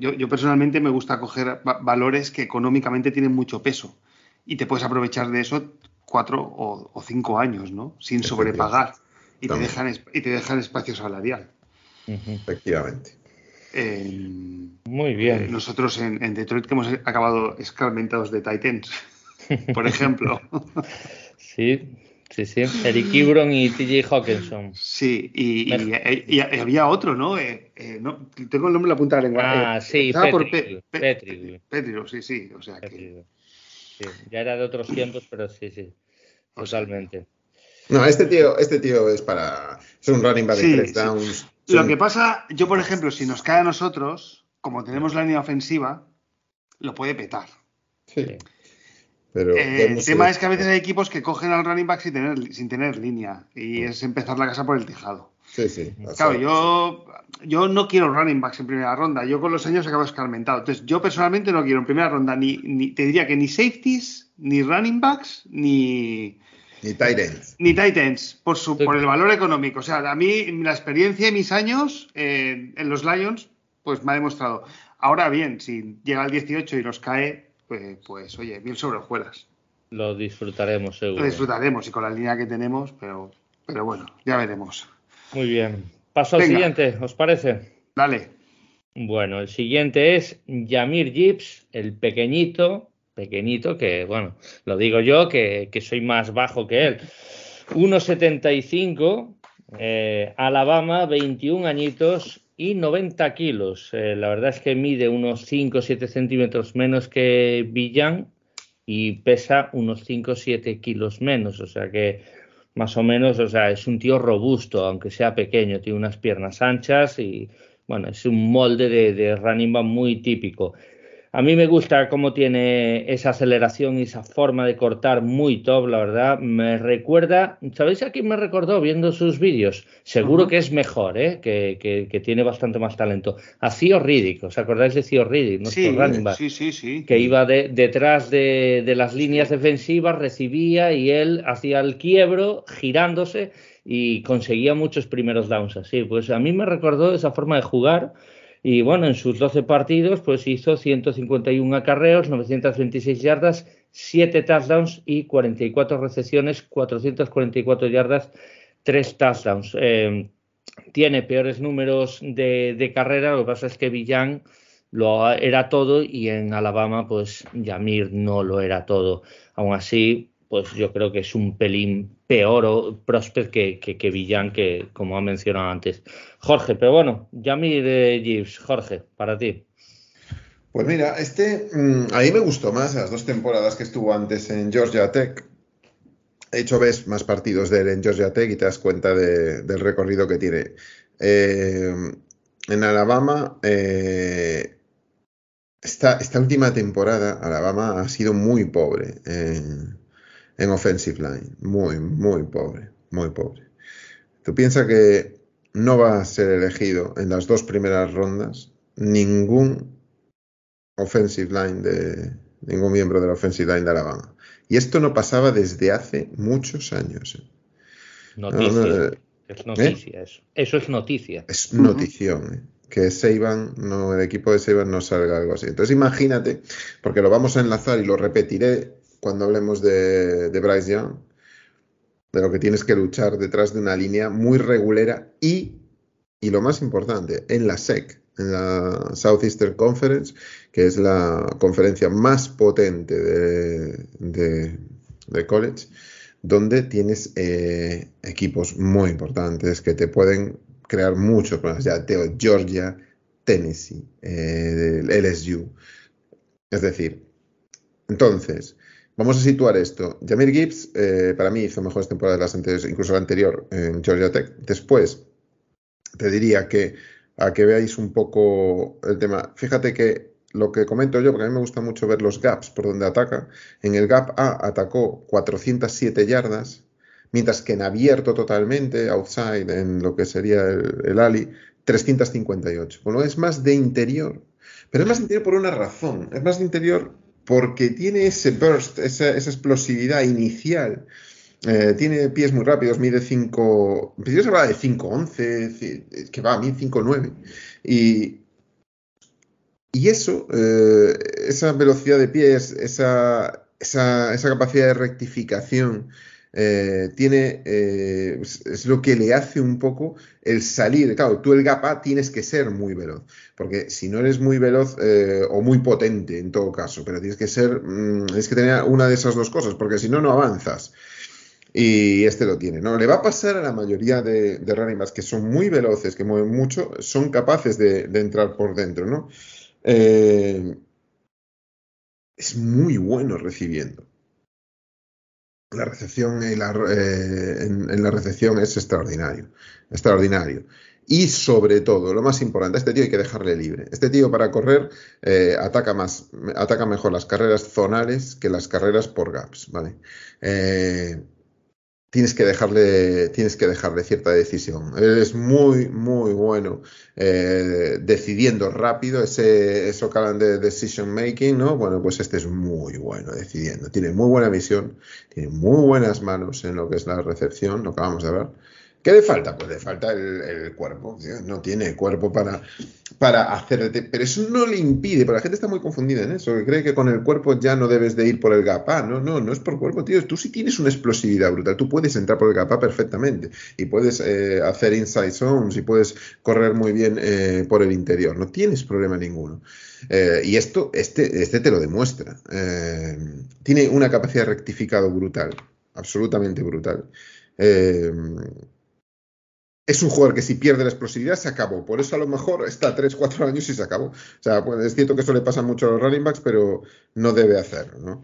yo, personalmente me gusta coger valores que económicamente tienen mucho peso y te puedes aprovechar de eso cuatro o, cinco años, ¿no? Sin sobrepagar y te, dejan, y te dejan espacio salarial. Efectivamente. Muy bien. Eh, nosotros en, Detroit que hemos acabado escarmentados de Titans, por ejemplo. sí, sí, sí. Eric Ibron y TJ Hawkinson. Sí, y, había otro, ¿no? Eh, eh, ¿no? Tengo el nombre en la punta de la lengua. Ah, sí, Petri, Petri, sí, sí. O sea que... ya era de otros tiempos, pero sí, sí. Totalmente. No, este tío, este tío es para. Es un running back de tres downs. Lo que pasa, yo por ejemplo, si nos cae a nosotros, como tenemos la línea ofensiva, lo puede petar. Sí. Pero eh, el tema es que a veces hay equipos que cogen al running back sin tener, sin tener línea y es empezar la casa por el tejado. Sí, sí. Claro, yo, yo no quiero running backs en primera ronda. Yo con los años acabo escarmentado. Entonces, yo personalmente no quiero en primera ronda ni, ni te diría que ni safeties, ni running backs, ni, ni Titans. Ni Titans, por, su, por el valor económico. O sea, a mí la experiencia de mis años eh, en los Lions, pues me ha demostrado. Ahora bien, si llega al 18 y nos cae, pues, pues oye, mil sobre hojuelas. Lo disfrutaremos, seguro. Lo disfrutaremos y con la línea que tenemos, pero, pero bueno, ya veremos. Muy bien. Paso al siguiente, ¿os parece? Dale. Bueno, el siguiente es Yamir Gibbs, el pequeñito, pequeñito, que bueno, lo digo yo, que, soy más bajo que él. 1,75, eh, Alabama, 21 añitos y 90 kilos. Eh, la verdad es que mide unos 5 o 7 centímetros menos que Villan y pesa unos 5 o 7 kilos menos. O sea que más o menos, o sea, es un tío robusto, aunque sea pequeño, tiene unas piernas anchas y bueno, es un molde de, de running muy típico. A mí me gusta cómo tiene esa aceleración y esa forma de cortar muy top, la verdad. Me recuerda, ¿sabéis a quién me recordó viendo sus vídeos? Seguro que es mejor, ¿eh? que, tiene bastante más talento. A Theo Riddick, ¿os acordáis de Theo Riddick? Nuestro sí, sí, sí, Que iba detrás de, de, las líneas defensivas, recibía y él hacía el quiebro girándose y conseguía muchos primeros downs así. Pues a mí me recordó esa forma de jugar y bueno, en sus 12 partidos, pues hizo 151 acarreos, 926 yardas, 7 touchdowns y 44 recepciones, 444 yardas, 3 touchdowns. Eh, tiene peores números de, carrera, lo que pasa es que Villan lo era todo y en Alabama, pues Yamir no lo era todo. Aún así, pues yo creo que es un pelín peor o prospect que, que, Villan, que como ha mencionado antes. Jorge, pero bueno, Yami de Gibbs, Jorge, para ti. Pues mira, este mm, a mí me gustó más las dos temporadas que estuvo antes en Georgia Tech. De hecho, ves más partidos de él en Georgia Tech y te das cuenta del recorrido que tiene. Eh, en Alabama, eh, esta, esta, última temporada, Alabama ha sido muy pobre en offensive line. Muy, muy pobre, muy pobre. Tú piensas que no va a ser elegido en las dos primeras rondas ningún offensive line de ningún miembro de la offensive line de Alabama. Y esto no pasaba desde hace muchos años. ¿eh? Noticia. es ¿eh? noticia eso. Eso es noticia. Es notición. ¿eh? Que Seiban, no, el equipo de Seiban no salga algo así. Entonces imagínate, porque lo vamos a enlazar y lo repetiré cuando hablemos de, Bryce Young, de lo que tienes que luchar detrás de una línea muy regulera y, y lo más importante, en la SEC, en la Southeastern Conference, que es la conferencia más potente de, de, college, donde tienes eh, equipos muy importantes que te pueden crear muchos problemas. Ya Teo, Georgia, Tennessee, eh, LSU. Es decir, entonces, Vamos a situar esto. Jamir Gibbs, eh, para mí, hizo mejores temporadas las anteriores, incluso la anterior en Georgia Tech. Después, te diría que a que veáis un poco el tema. Fíjate que lo que comento yo, porque a mí me gusta mucho ver los gaps por donde ataca. En el gap A atacó 407 yardas, mientras que en abierto totalmente, outside, en lo que sería el, el Ali, 358. Bueno, es más de interior, pero es más de interior por una razón. Es más de interior porque tiene ese burst, esa, explosividad inicial eh, tiene pies muy rápidos, mide 5. Yo se habla de 5'11, que va a mí 5'9. Y, y eso, eh, esa velocidad de pies, esa, esa capacidad de rectificación, eh, tiene, eh, es, lo que le hace un poco el salir. Claro, tú el gap A tienes que ser muy veloz, porque si no eres muy veloz eh, o muy potente en todo caso, pero tienes que ser, mm, tienes que tener una de esas dos cosas, porque si no, no avanzas y este lo tiene, ¿no? Le va a pasar a la mayoría de, de que son muy veloces, que mueven mucho, son capaces de, de entrar por dentro, ¿no? Es muy bueno recibiendo. La recepción en la, eh, en, la recepción es extraordinario, extraordinario. Y sobre todo, lo más importante, este tío hay que dejarle libre. Este tío para correr eh, ataca más, ataca mejor las carreras zonales que las carreras por gaps, ¿vale? Eh, tienes que dejarle, tienes que dejarle cierta decisión. Él es muy, muy bueno eh, decidiendo rápido, ese, eso que de decision making, ¿no? Bueno, pues este es muy bueno decidiendo. Tiene muy buena visión, tiene muy buenas manos en lo que es la recepción, lo que vamos a ver. ¿Qué le falta? Pues le falta el, cuerpo. No tiene cuerpo para, para hacer. Pero eso no le impide. Pero la gente está muy confundida en eso. Que cree que con el cuerpo ya no debes de ir por el gapá. No, no, no es por cuerpo, tío. Tú sí tienes una explosividad brutal. Tú puedes entrar por el gapá perfectamente. Y puedes eh, hacer inside zones y puedes correr muy bien eh, por el interior. No tienes problema ninguno. Eh, y esto, este, este te lo demuestra. Tiene una capacidad de rectificado brutal. Absolutamente brutal. Es un jugador que si pierde la explosividad se acabó. Por eso a lo mejor está 3, 4 años y se acabó. O sea, es cierto que eso le pasa mucho a los running backs, pero no debe hacerlo. ¿no?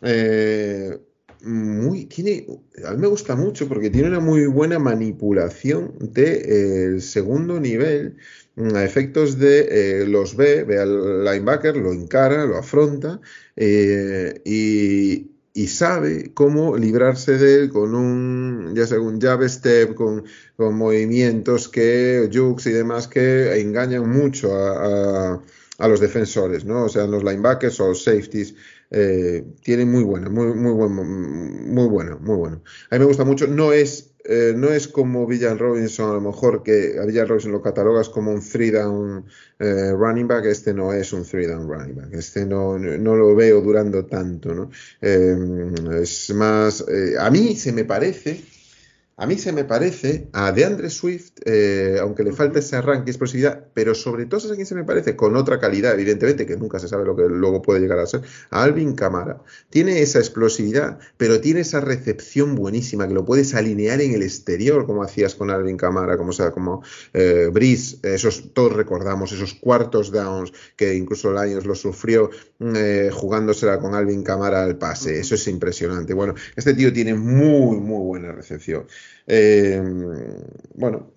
Eh, muy, tiene, a mí me gusta mucho porque tiene una muy buena manipulación del de, eh, segundo nivel a efectos de eh, los ve, ve al linebacker, lo encara, lo afronta y, y sabe cómo librarse de él con un, ya sea un jab step, con, con movimientos que, jukes y demás que engañan mucho a, a, los defensores, ¿no? O sea, los linebackers o los safeties. Eh, tienen muy buena, muy, muy bueno, muy bueno, muy bueno. A mí me gusta mucho, no es eh, no es como Villan Robinson, a lo mejor que a Villan Robinson lo catalogas como un three down eh, running back, este no es un three down running back, este no, no lo veo durando tanto, ¿no? Eh, es más, eh, a mí se me parece a mí se me parece a DeAndre Swift, eh, aunque le falta ese arranque y explosividad, pero sobre todo a quien se me parece, con otra calidad, evidentemente, que nunca se sabe lo que luego puede llegar a ser, a Alvin Camara. Tiene esa explosividad, pero tiene esa recepción buenísima, que lo puedes alinear en el exterior, como hacías con Alvin Camara, como sea, como eh, Brice, esos, todos recordamos, esos cuartos downs, que incluso Lions lo sufrió eh, jugándosela con Alvin Camara al pase. Eso es impresionante. Bueno, este tío tiene muy, muy buena recepción. Eh, bueno,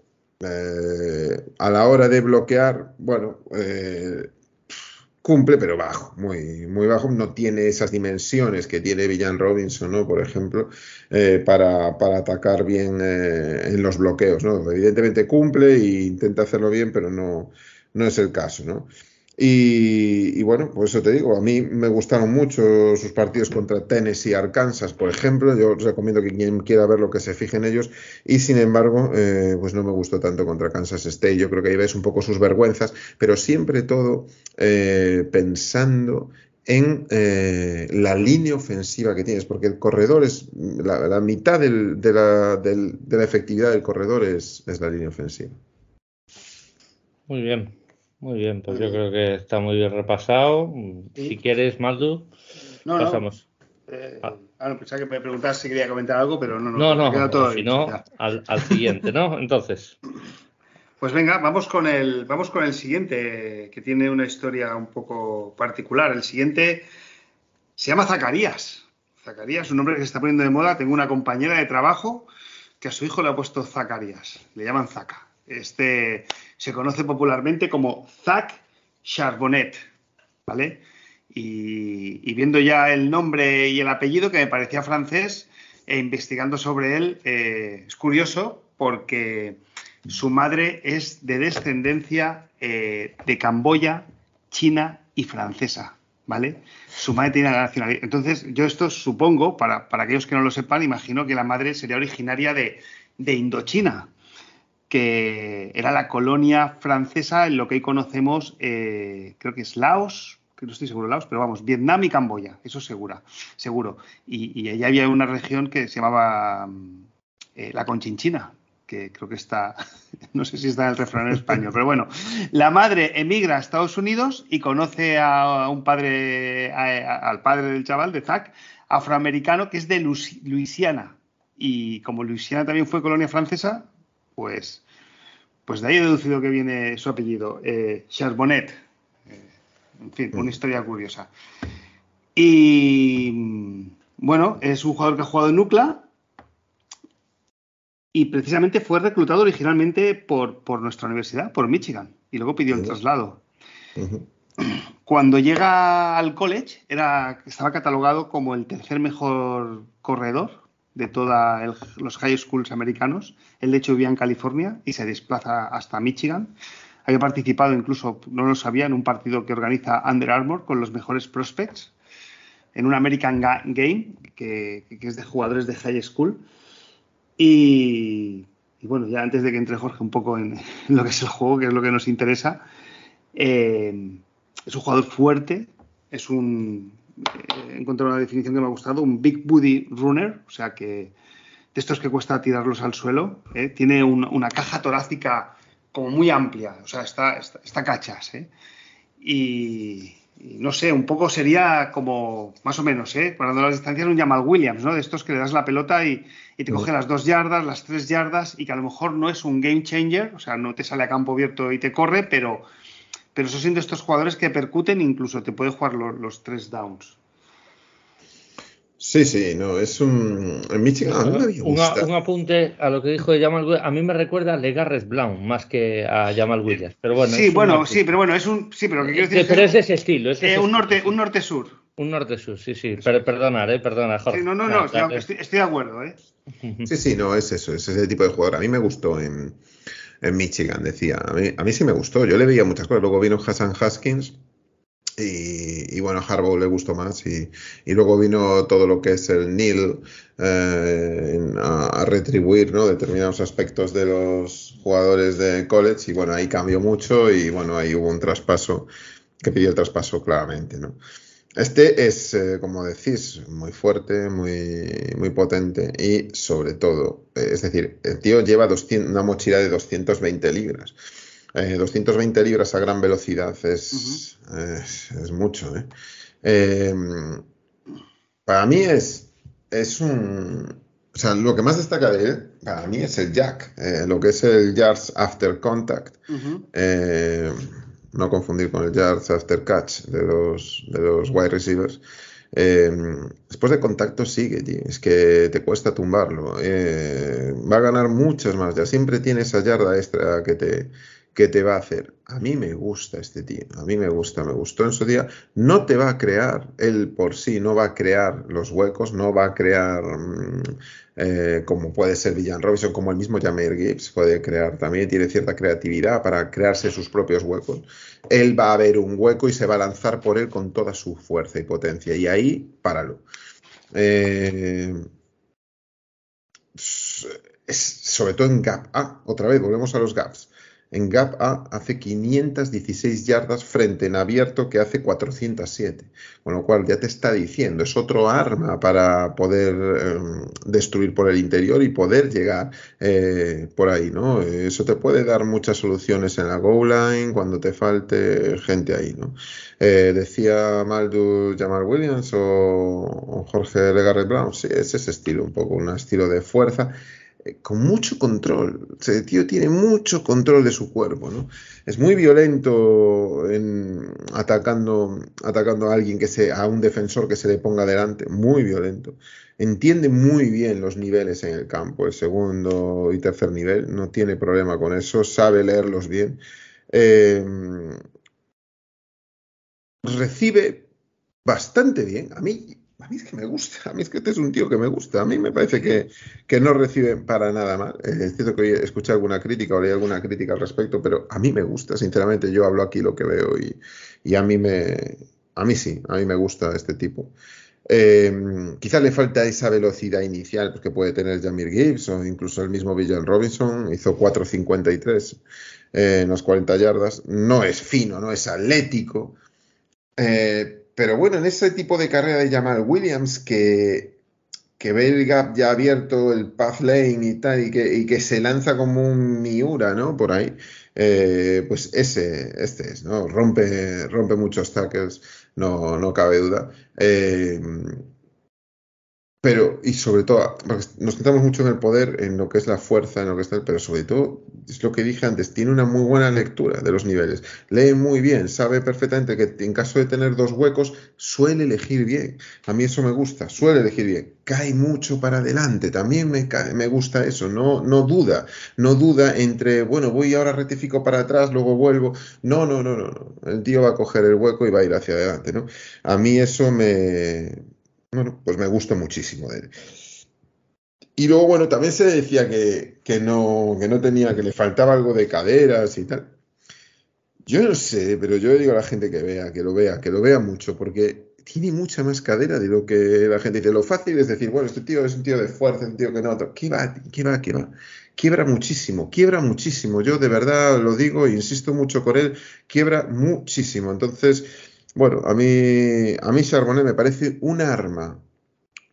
a la hora de bloquear, bueno, eh, cumple, pero bajo, muy, muy bajo. No tiene esas dimensiones que tiene Villan Robinson, ¿no? Por ejemplo, eh, para, para, atacar bien eh, en los bloqueos, ¿no? Evidentemente cumple e intenta hacerlo bien, pero no, no es el caso, ¿no? Y, bueno, pues eso te digo, a mí me gustaron mucho sus partidos contra Tennessee y Arkansas, por ejemplo. Yo os recomiendo que quien quiera ver lo que se fije en ellos. Y sin embargo, eh, pues no me gustó tanto contra Kansas State. Yo creo que ahí ves un poco sus vergüenzas, pero siempre todo eh, pensando en eh, la línea ofensiva que tienes, porque el corredor es la, la mitad del, de, la, del, de, la, efectividad del corredor es la línea ofensiva. Muy bien. Muy bien, pues yo creo que está muy bien repasado. ¿Sí? Si quieres, Maldu, no, pasamos. No. Eh, ah. ah, no, pensaba que me preguntas si quería comentar algo, pero no, no. No, no, todo si no, al, al, siguiente, ¿no? Entonces. Pues venga, vamos con, el, vamos con el siguiente, que tiene una historia un poco particular. El siguiente se llama Zacarías. Zacarías, un nombre que se está poniendo de moda. Tengo una compañera de trabajo que a su hijo le ha puesto Zacarías. Le llaman Zaca. Este se conoce popularmente como Zach Charbonnet, ¿vale? Y, viendo ya el nombre y el apellido que me parecía francés, e investigando sobre él, eh, es curioso porque su madre es de descendencia eh, de Camboya, China y francesa, ¿vale? Su madre tiene la nacionalidad. Entonces, yo esto supongo, para, aquellos que no lo sepan, imagino que la madre sería originaria de, Indochina, que era la colonia francesa en lo que hoy conocemos, eh, creo que es Laos, que no estoy seguro de Laos, pero vamos, Vietnam y Camboya, eso segura, seguro. Y, y allá había una región que se llamaba eh, la Conchinchina, que creo que está, no sé si está en el refrán en español, pero bueno, la madre emigra a Estados Unidos y conoce a un padre, al padre del chaval, de Zach, afroamericano, que es de Luisiana. Y como Luisiana también fue colonia francesa, pues, pues de ahí he deducido que viene su apellido, eh, Charbonnet. Eh, en fin, una mm. historia curiosa. Y bueno, es un jugador que ha jugado en Nucla, y precisamente fue reclutado originalmente por, nuestra universidad, por Michigan, y luego pidió el traslado. Cuando llega al college, era, estaba catalogado como el tercer mejor corredor de todos los high schools americanos. Él, de hecho, vivía en California y se desplaza hasta Michigan. Había participado incluso, no lo sabía, en un partido que organiza Under Armour con los mejores prospects, en un American Game, que, es de jugadores de high school. Y, bueno, ya antes de que entre Jorge un poco en, lo que es el juego, que es lo que nos interesa, eh, es un jugador fuerte, es un, he encontrado una definición que me ha gustado, un big booty runner, o sea que de estos que cuesta tirarlos al suelo, eh, tiene una caja torácica como muy amplia, o sea, está, está, cachas, y, no sé, un poco sería como, más o menos, ¿eh? Guardando las distancias, un Jamal Williams, ¿no? De estos que le das la pelota y, te coge las dos yardas, las tres yardas, y que a lo mejor no es un game changer, o sea, no te sale a campo abierto y te corre, pero, pero eso siendo estos jugadores que percuten, incluso te puede jugar los tres downs. Sí, sí, no, es un. En Michigan un apunte a lo que dijo de Jamal Williams. A mí me recuerda a Legarres Brown más que a Jamal Williams. Pero bueno, sí, bueno, sí, pero bueno, es un. Sí, pero lo que quiero decir pero es, de ese estilo. Es eh, un norte, un norte-sur. Un norte-sur, sí, sí. Pero perdonar, eh, perdona, Jorge. Sí, no, no, no, estoy, de acuerdo, ¿eh? Sí, sí, no, es eso, es ese tipo de jugador. A mí me gustó en, en Michigan, decía. A mí, a mí sí me gustó. Yo le veía muchas cosas. Luego vino Hassan Haskins y, bueno, a Harbaugh le gustó más. Y, luego vino todo lo que es el NIL eh, a, retribuir ¿no? determinados aspectos de los jugadores de college. Y bueno, ahí cambió mucho y bueno, ahí hubo un traspaso que pidió el traspaso claramente. ¿no? Este es, eh, como decís, muy fuerte, muy, muy potente y sobre todo, eh, es decir, el tío lleva una mochila de 220 libras. 220 libras a gran velocidad es, es, mucho. ¿eh? Em, para mí es, es un... O sea, lo que más destaca de él, para mí es el jack, eh, lo que es el yards after contact. No confundir con el yards after catch de los, de los wide receivers. Em, después de contacto sigue, es que te cuesta tumbarlo. Eh, va a ganar muchas más, ya siempre tiene esa yarda extra que te, ¿qué te va a hacer? A mí me gusta este tío, a mí me gusta, me gustó en su día. No te va a crear, él por sí no va a crear los huecos, no va a crear mm, eh, como puede ser Villan Robinson, como el mismo Jameer Gibbs puede crear también, tiene cierta creatividad para crearse sus propios huecos. Él va a ver un hueco y se va a lanzar por él con toda su fuerza y potencia, y ahí páralo. Eh, sobre todo en gap. Ah, otra vez, volvemos a los gaps. En gap A hace 516 yardas frente en abierto que hace 407. Con lo cual ya te está diciendo, es otro arma para poder em, destruir por el interior y poder llegar eh, por ahí, ¿no? Eso te puede dar muchas soluciones en la goal line cuando te falte gente ahí, ¿no? Eh, decía Maldu Jamal Williams o, Jorge Legarrette Brown, sí, es ese estilo, un poco un estilo de fuerza eh, con mucho control. Ese tío tiene mucho control de su cuerpo, ¿no? Es muy violento en atacando, atacando a alguien que se, a un defensor que se le ponga delante, muy violento. Entiende muy bien los niveles en el campo, el segundo y tercer nivel, no tiene problema con eso, sabe leerlos bien. Eh, recibe bastante bien. A mí a mí es que me gusta, a mí es que este es un tío que me gusta, a mí me parece que, que no recibe para nada mal. Eh, es cierto que escuché alguna crítica o leí alguna crítica al respecto, pero a mí me gusta, sinceramente, yo hablo aquí lo que veo y, y a mí me, a mí sí, a mí me gusta este tipo. Eh, quizás le falta esa velocidad inicial que puede tener Jamir Gibbs o incluso el mismo Villan Robinson, hizo 4.53 eh, en las 40 yardas, no es fino, no es atlético, eh, pero bueno, en ese tipo de carrera de Jamal Williams, que, que ve el gap ya abierto, el path lane y tal, y que, y que se lanza como un Miura, ¿no? Por ahí, eh, pues ese, este es, ¿no? Rompe, rompe muchos tackles, no, no cabe duda. Eh, pero, y sobre todo, nos centramos mucho en el poder, en lo que es la fuerza, en lo que está, pero sobre todo, es lo que dije antes, tiene una muy buena lectura de los niveles. Lee muy bien, sabe perfectamente que en caso de tener dos huecos, suele elegir bien. A mí eso me gusta, suele elegir bien. Cae mucho para adelante, también me, me gusta eso, no, no duda, no duda entre, bueno, voy ahora rectifico para atrás, luego vuelvo. No, no, no, no, no. El tío va a coger el hueco y va a ir hacia adelante, ¿no? A mí eso me bueno, pues me gusta muchísimo de él. Y luego, bueno, también se decía que, que, no, que no tenía, que le faltaba algo de caderas y tal. Yo no sé, pero yo digo a la gente que vea, que lo vea, que lo vea mucho, porque tiene mucha más cadera de lo que la gente dice. Lo fácil es decir, bueno, este tío es un tío de fuerza, un tío que no. ¿Qué va? ¿Qué va? ¿Qué va? Quiebra muchísimo, quiebra muchísimo. Yo de verdad lo digo, e insisto mucho con él, quiebra muchísimo. Entonces, bueno, a mí, a mí Charbonnet me parece un arma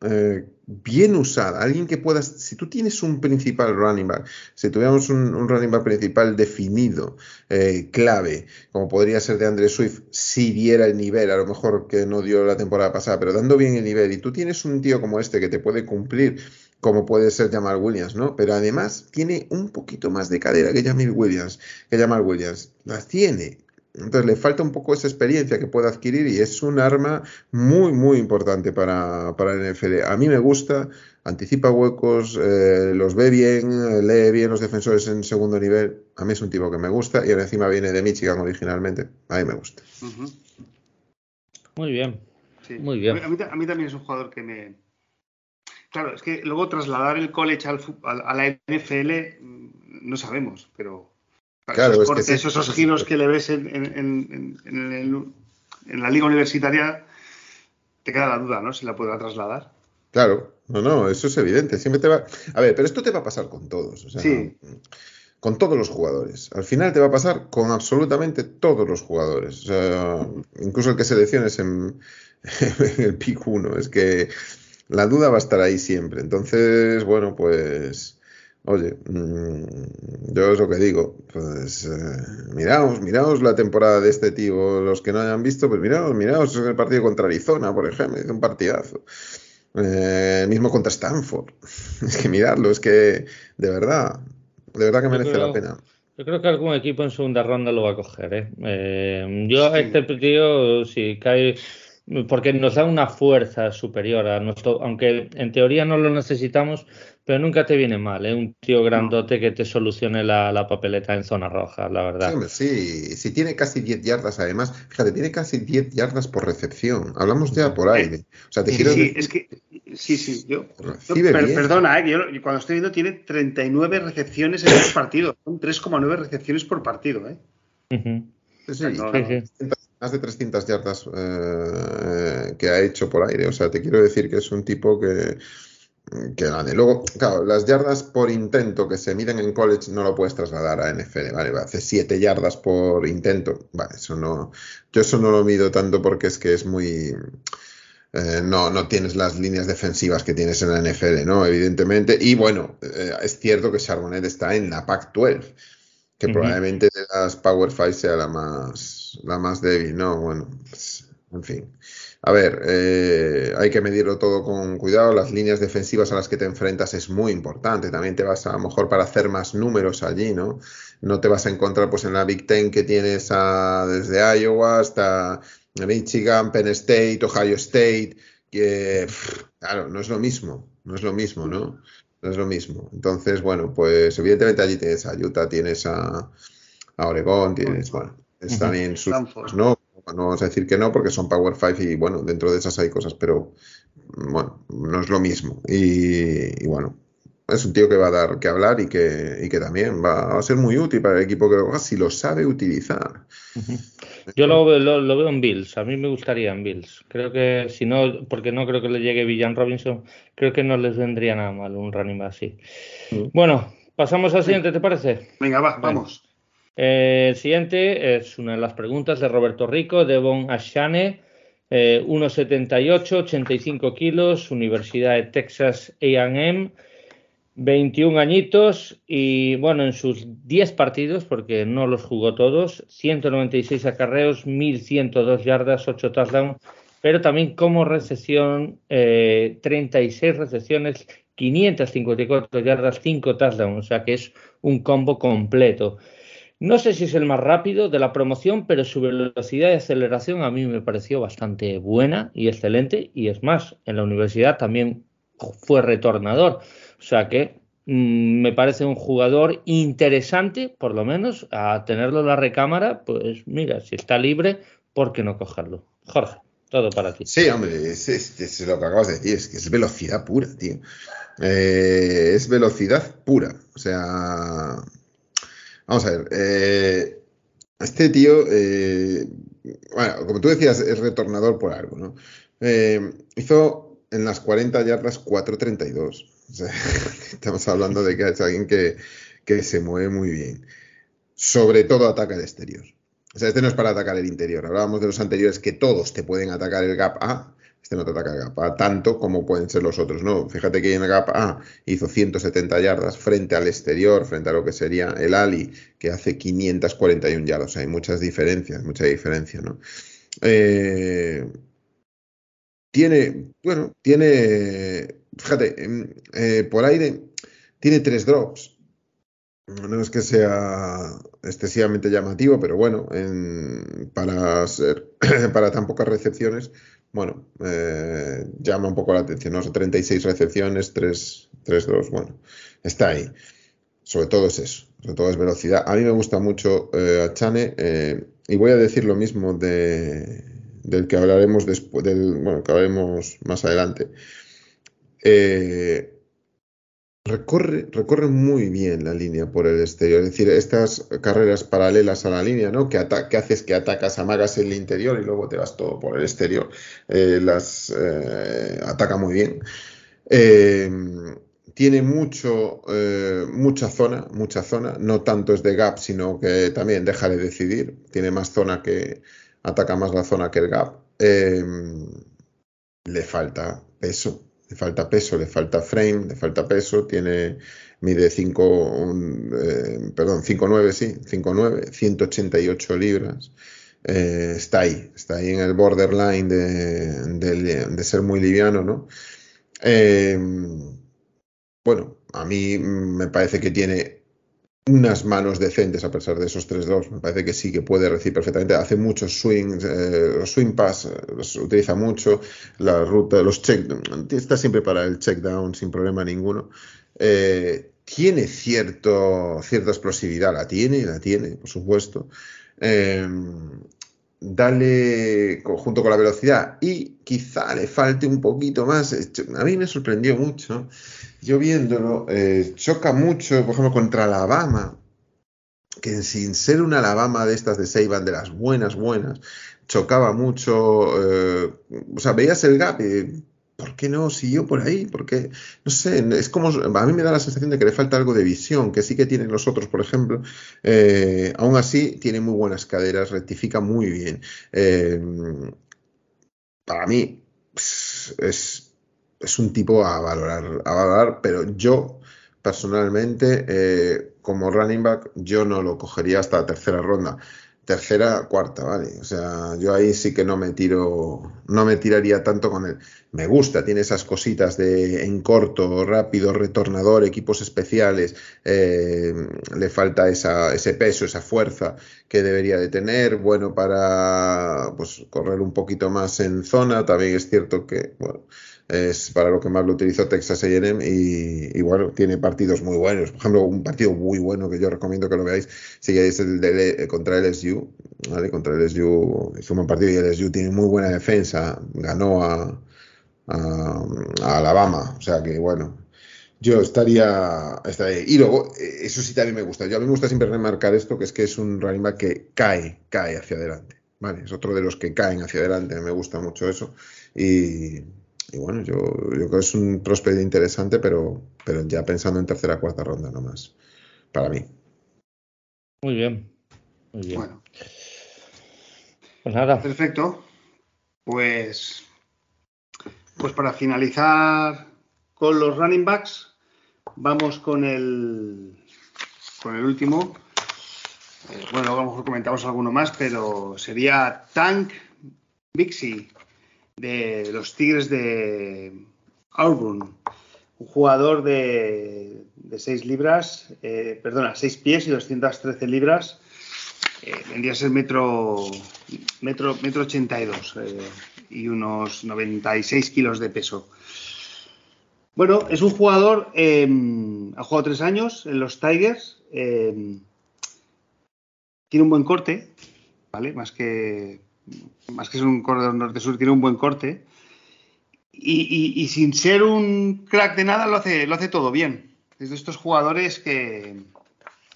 eh, bien usada. Alguien que puedas, si tú tienes un principal running back, si tuviéramos un, running back principal definido, eh, clave, como podría ser de Andre Swift, si diera el nivel, a lo mejor que no dio la temporada pasada, pero dando bien el nivel, y tú tienes un tío como este que te puede cumplir como puede ser Jamal Williams, ¿no? Pero además tiene un poquito más de cadera que Jamal Williams, que Jamal Williams. Las tiene, entonces le falta un poco esa experiencia que puede adquirir y es un arma muy, muy importante para, para el NFL. A mí me gusta, anticipa huecos, eh, los ve bien, lee bien los defensores en segundo nivel. A mí es un tipo que me gusta y encima viene de Michigan originalmente. A mí me gusta. Muy bien. Muy bien. A mí, a mí, también es un jugador que me. Claro, es que luego trasladar el college al, a la NFL mm, no sabemos, pero Claro, esos, esos giros que le ves en, la liga universitaria, te queda la duda, ¿no? Si la podrá trasladar. Claro, no, no, eso es evidente. Siempre te va. A ver, pero esto te va a pasar con todos. O sea, sí. Con todos los jugadores. Al final te va a pasar con absolutamente todos los jugadores. O sea, incluso el que selecciones en, en el pick 1. Es que la duda va a estar ahí siempre. Entonces, bueno, pues Oye, mm, yo es lo que digo, pues eh, miraos, miraos la temporada de este tío, los que no hayan visto, pues miraos, miraos el partido contra Arizona, por ejemplo, hizo un partidazo. Eh, mismo contra Stanford. Es que miradlo, es que de verdad, de verdad que merece la pena. Yo creo que algún equipo en segunda ronda lo va a coger. ¿eh? eh yo este tío, si cae porque nos da una fuerza superior a nuestro, aunque en teoría no lo necesitamos, pero nunca te viene mal, ¿eh? Un tío grandote que te solucione la, papeleta en zona roja, la verdad. Sí, sí, tiene casi 10 yardas además. Fíjate, tiene casi 10 yardas por recepción. Hablamos ya por aire. O sea, te sí, quiero sí, es que, sí, sí, yo, perdona, ¿eh? yo, cuando estoy viendo tiene 39 recepciones en el partido. Son 3,9 recepciones por partido, ¿eh? sí, sí, más de 300 yardas eh, que ha hecho por aire. O sea, te quiero decir que es un tipo que, que gane. Luego, claro, las yardas por intento que se miden en college no lo puedes trasladar a NFL, ¿vale? Hace 7 yardas por intento. Vale, eso no. Yo eso no lo mido tanto porque es que es muy. Eh, no, no tienes las líneas defensivas que tienes en la NFL, ¿no? Evidentemente. Y bueno, eh, es cierto que Charbonnet está en la Pac-12, que probablemente de las Power Five sea la más, la más débil, ¿no? Bueno, pues, en fin. A ver, eh, hay que medirlo todo con cuidado. Las líneas defensivas a las que te enfrentas es muy importante. También te vas a, lo mejor para hacer más números allí, ¿no? No te vas a encontrar pues en la Big Ten que tienes desde Iowa hasta Michigan, Penn State, Ohio State, que claro, no es lo mismo, no es lo mismo, ¿no? No es lo mismo. Entonces, bueno, pues evidentemente allí tienes a Utah, tienes a, a Oregón, tienes, bueno, es también sus, ¿no? No vamos a decir que no, porque son Power 5 y bueno, dentro de esas hay cosas, pero bueno, no es lo mismo. Y, bueno, es un tío que va a dar que hablar y que, y que también va a ser muy útil para el equipo que lo si lo sabe utilizar. Yo lo, lo, veo en Bills, a mí me gustaría en Bills. Creo que si no, porque no creo que le llegue Villan Robinson, creo que no les vendría nada mal un running back así. Mm. Bueno, pasamos al siguiente, ¿te parece? Venga, va, vamos. Eh, el siguiente es una de las preguntas de Roberto Rico, de Bon Ashane, 1,78, 85 kilos, Universidad de Texas AM, 21 añitos y bueno, en sus 10 partidos, porque no los jugó todos, 196 acarreos, 1102 yardas, 8 touchdowns, pero también como recepción, 36 eh, recepciones, 554 yardas, 5 touchdowns, o sea que es un combo completo. No sé si es el más rápido de la promoción, pero su velocidad de aceleración a mí me pareció bastante buena y excelente. Y es más, en la universidad también fue retornador. O sea que mm, me parece un jugador interesante, por lo menos, a tenerlo en la recámara. Pues mira, si está libre, ¿por qué no cogerlo? Jorge, todo para ti. Sí, hombre, es, lo que acabas de decir, es que es velocidad pura, tío. Eh, es velocidad pura. O sea, Vamos a ver. Eh, este tío, eh, bueno, como tú decías, es retornador por algo, ¿no? Eh, hizo en las 40 yardas 4.32. O sea, estamos hablando de que es alguien que, que se mueve muy bien. Sobre todo ataca el exterior. O sea, este no es para atacar el interior. Hablábamos de los anteriores que todos te pueden atacar el gap A este no te ataca gap tanto como pueden ser los otros, ¿no? Fíjate que en gap A hizo 170 yardas frente al exterior, frente a lo que sería el Ali, que hace 541 yardas. Hay muchas diferencias, mucha diferencia, ¿no? Eh, tiene, bueno, tiene, fíjate, eh, por aire tiene tres drops. No es que sea excesivamente llamativo, pero bueno, para ser, para tan pocas recepciones, bueno, eh, llama un poco la atención, ¿no? 36 recepciones, 3, 2, bueno, está ahí. Sobre todo es eso, sobre todo es velocidad. A mí me gusta mucho eh, a Chane eh, y voy a decir lo mismo de, del que hablaremos después, del, bueno, que hablaremos más adelante. Eh, Recorre, recorre muy bien la línea por el exterior, es decir, estas carreras paralelas a la línea, ¿no? Que, que haces que atacas, amagas el interior y luego te vas todo por el exterior, eh, las eh, ataca muy bien. Eh, tiene mucho, mucha zona, mucha zona, no tanto es de gap, sino que también deja de decidir, tiene más zona que ataca más la zona que el gap. le falta peso, le falta peso, le falta frame, le falta peso, tiene mide 5, eh, perdón, 5'9, sí, 5'9, 188 libras. Eh, está ahí, está ahí en el borderline de, ser muy liviano, ¿no? Eh, bueno, a mí me parece que tiene unas manos decentes a pesar de esos 3-2. Me parece que sí que puede recibir perfectamente. Hace muchos swings, eh, los swing pass eh, los utiliza mucho, la ruta, los check, está siempre para el check down sin problema ninguno. Eh, tiene cierto, cierta explosividad, la tiene, la tiene, por supuesto. dale junto con la velocidad y quizá le falte un poquito más. A mí me sorprendió mucho yo viéndolo, eh, choca mucho, por ejemplo, contra Alabama, que sin ser una Alabama de estas de Seiban, de las buenas, buenas, chocaba mucho, eh, o sea, veías el gap y, ¿por qué no siguió por ahí? Porque, no sé, es como, a mí me da la sensación de que le falta algo de visión, que sí que tienen los otros, por ejemplo, eh, aún así tiene muy buenas caderas, rectifica muy bien. para mí, es es un tipo a valorar, a valorar, pero yo personalmente, eh, como running back, yo no lo cogería hasta la tercera ronda. tercera, cuarta, ¿vale? O sea, yo ahí sí que no me tiro, no me tiraría tanto con él. Me gusta, tiene esas cositas de en corto, rápido, retornador, equipos especiales, eh, le falta esa, ese peso, esa fuerza que debería de tener, bueno para pues, correr un poquito más en zona, también es cierto que, bueno, es para lo que más lo utilizó Texas A&M y, bueno, tiene partidos muy buenos. Por ejemplo, un partido muy bueno que yo recomiendo que lo veáis, si es el de, eh, contra LSU, ¿vale? Contra el LSU hizo un buen partido y LSU tiene muy buena defensa, ganó a, Alabama, o sea que bueno, yo estaría, estaría, Y luego, eh, eso sí también me gusta. Yo a mí me gusta siempre remarcar esto, que es que es un running back que cae, cae hacia adelante. Vale, es otro de los que caen hacia adelante. Me gusta mucho eso. Y, y bueno, yo, yo creo que es un prospecto interesante, pero, pero ya pensando en tercera cuarta ronda nomás, para mí. Muy bien, muy bien. Bueno. Pues nada. Perfecto. Pues, pues para finalizar con los running backs, vamos con el, con el último. Eh, bueno, a lo mejor comentamos alguno más, pero sería Tank Bixie de los Tigres de Auburn. Un jugador de, de 6 libras, eh, perdona, 6 pies y 213 libras. Eh, vendría a ser metro, metro, metro 82 eh, y unos 96 kilos de peso. Bueno, es un jugador, ha jugado tres años en los Tigers, tiene un buen corte, ¿vale? Más que más que es un corredor norte-sur, tiene un buen corte. Y, sin ser un crack de nada, lo hace, lo hace todo bien. Es de estos jugadores que,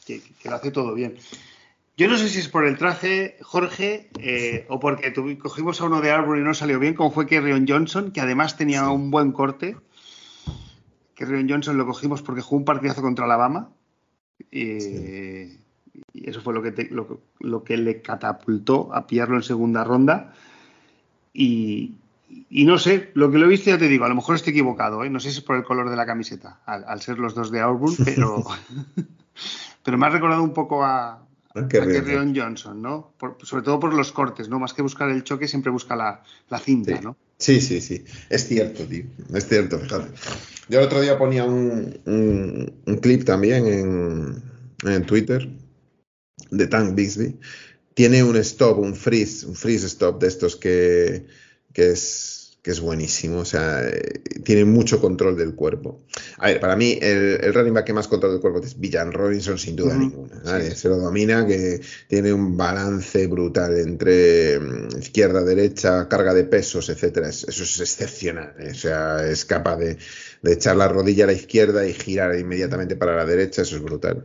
que, lo hace todo bien. Yo no sé si es por el traje, Jorge, eh, o porque cogimos a uno de Arbor y no salió bien, como fue Kerrion Johnson, que además tenía un buen corte. Kerrion Johnson lo cogimos porque jugó un partidazo contra Alabama. Eh, y eso fue lo que, lo, que le catapultó a pillarlo en segunda ronda. Y, no sé, lo que lo he visto ya te digo, a lo mejor estoy equivocado, ¿eh? no sé si es por el color de la camiseta, al, ser los dos de Auburn, pero, pero me ha recordado un poco a, a Kerrion Johnson, ¿no? sobre todo por los cortes, ¿no? Más que buscar el choque, siempre busca la, cinta, sí. ¿no? Sí, sí, sí. Es cierto, tío. Es cierto, fíjate. Yo el otro día ponía un, un, clip también en, en Twitter de Tank Bixby, tiene un stop, un freeze, un freeze stop de estos que, que es, que es buenísimo. O sea, eh, tiene mucho control del cuerpo. A ver, para mí, el, el running back que más control del cuerpo es Villan Robinson, sin duda ninguna. Se lo domina, que tiene un balance brutal entre mm, izquierda, derecha, carga de pesos, etcétera. Eso es excepcional. ¿eh? O sea, es capaz de, de echar la rodilla a la izquierda y girar inmediatamente para la derecha. Eso es brutal.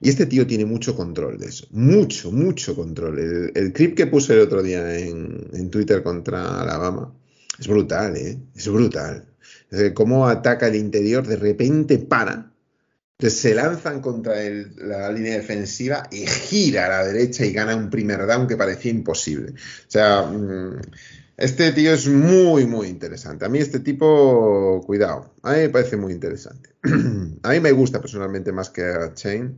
Y este tío tiene mucho control de eso, mucho, mucho control. El, clip que puse el otro día en, Twitter contra Alabama es brutal, ¿eh? Es brutal. cómo ataca el interior, de repente para, se lanzan contra la línea defensiva y gira a la derecha y gana un primer down que parecía imposible. O sea, mm, este tío es muy, muy interesante. A mí este tipo, cuidado, a mí me parece muy interesante. a mí me gusta personalmente más que a Chain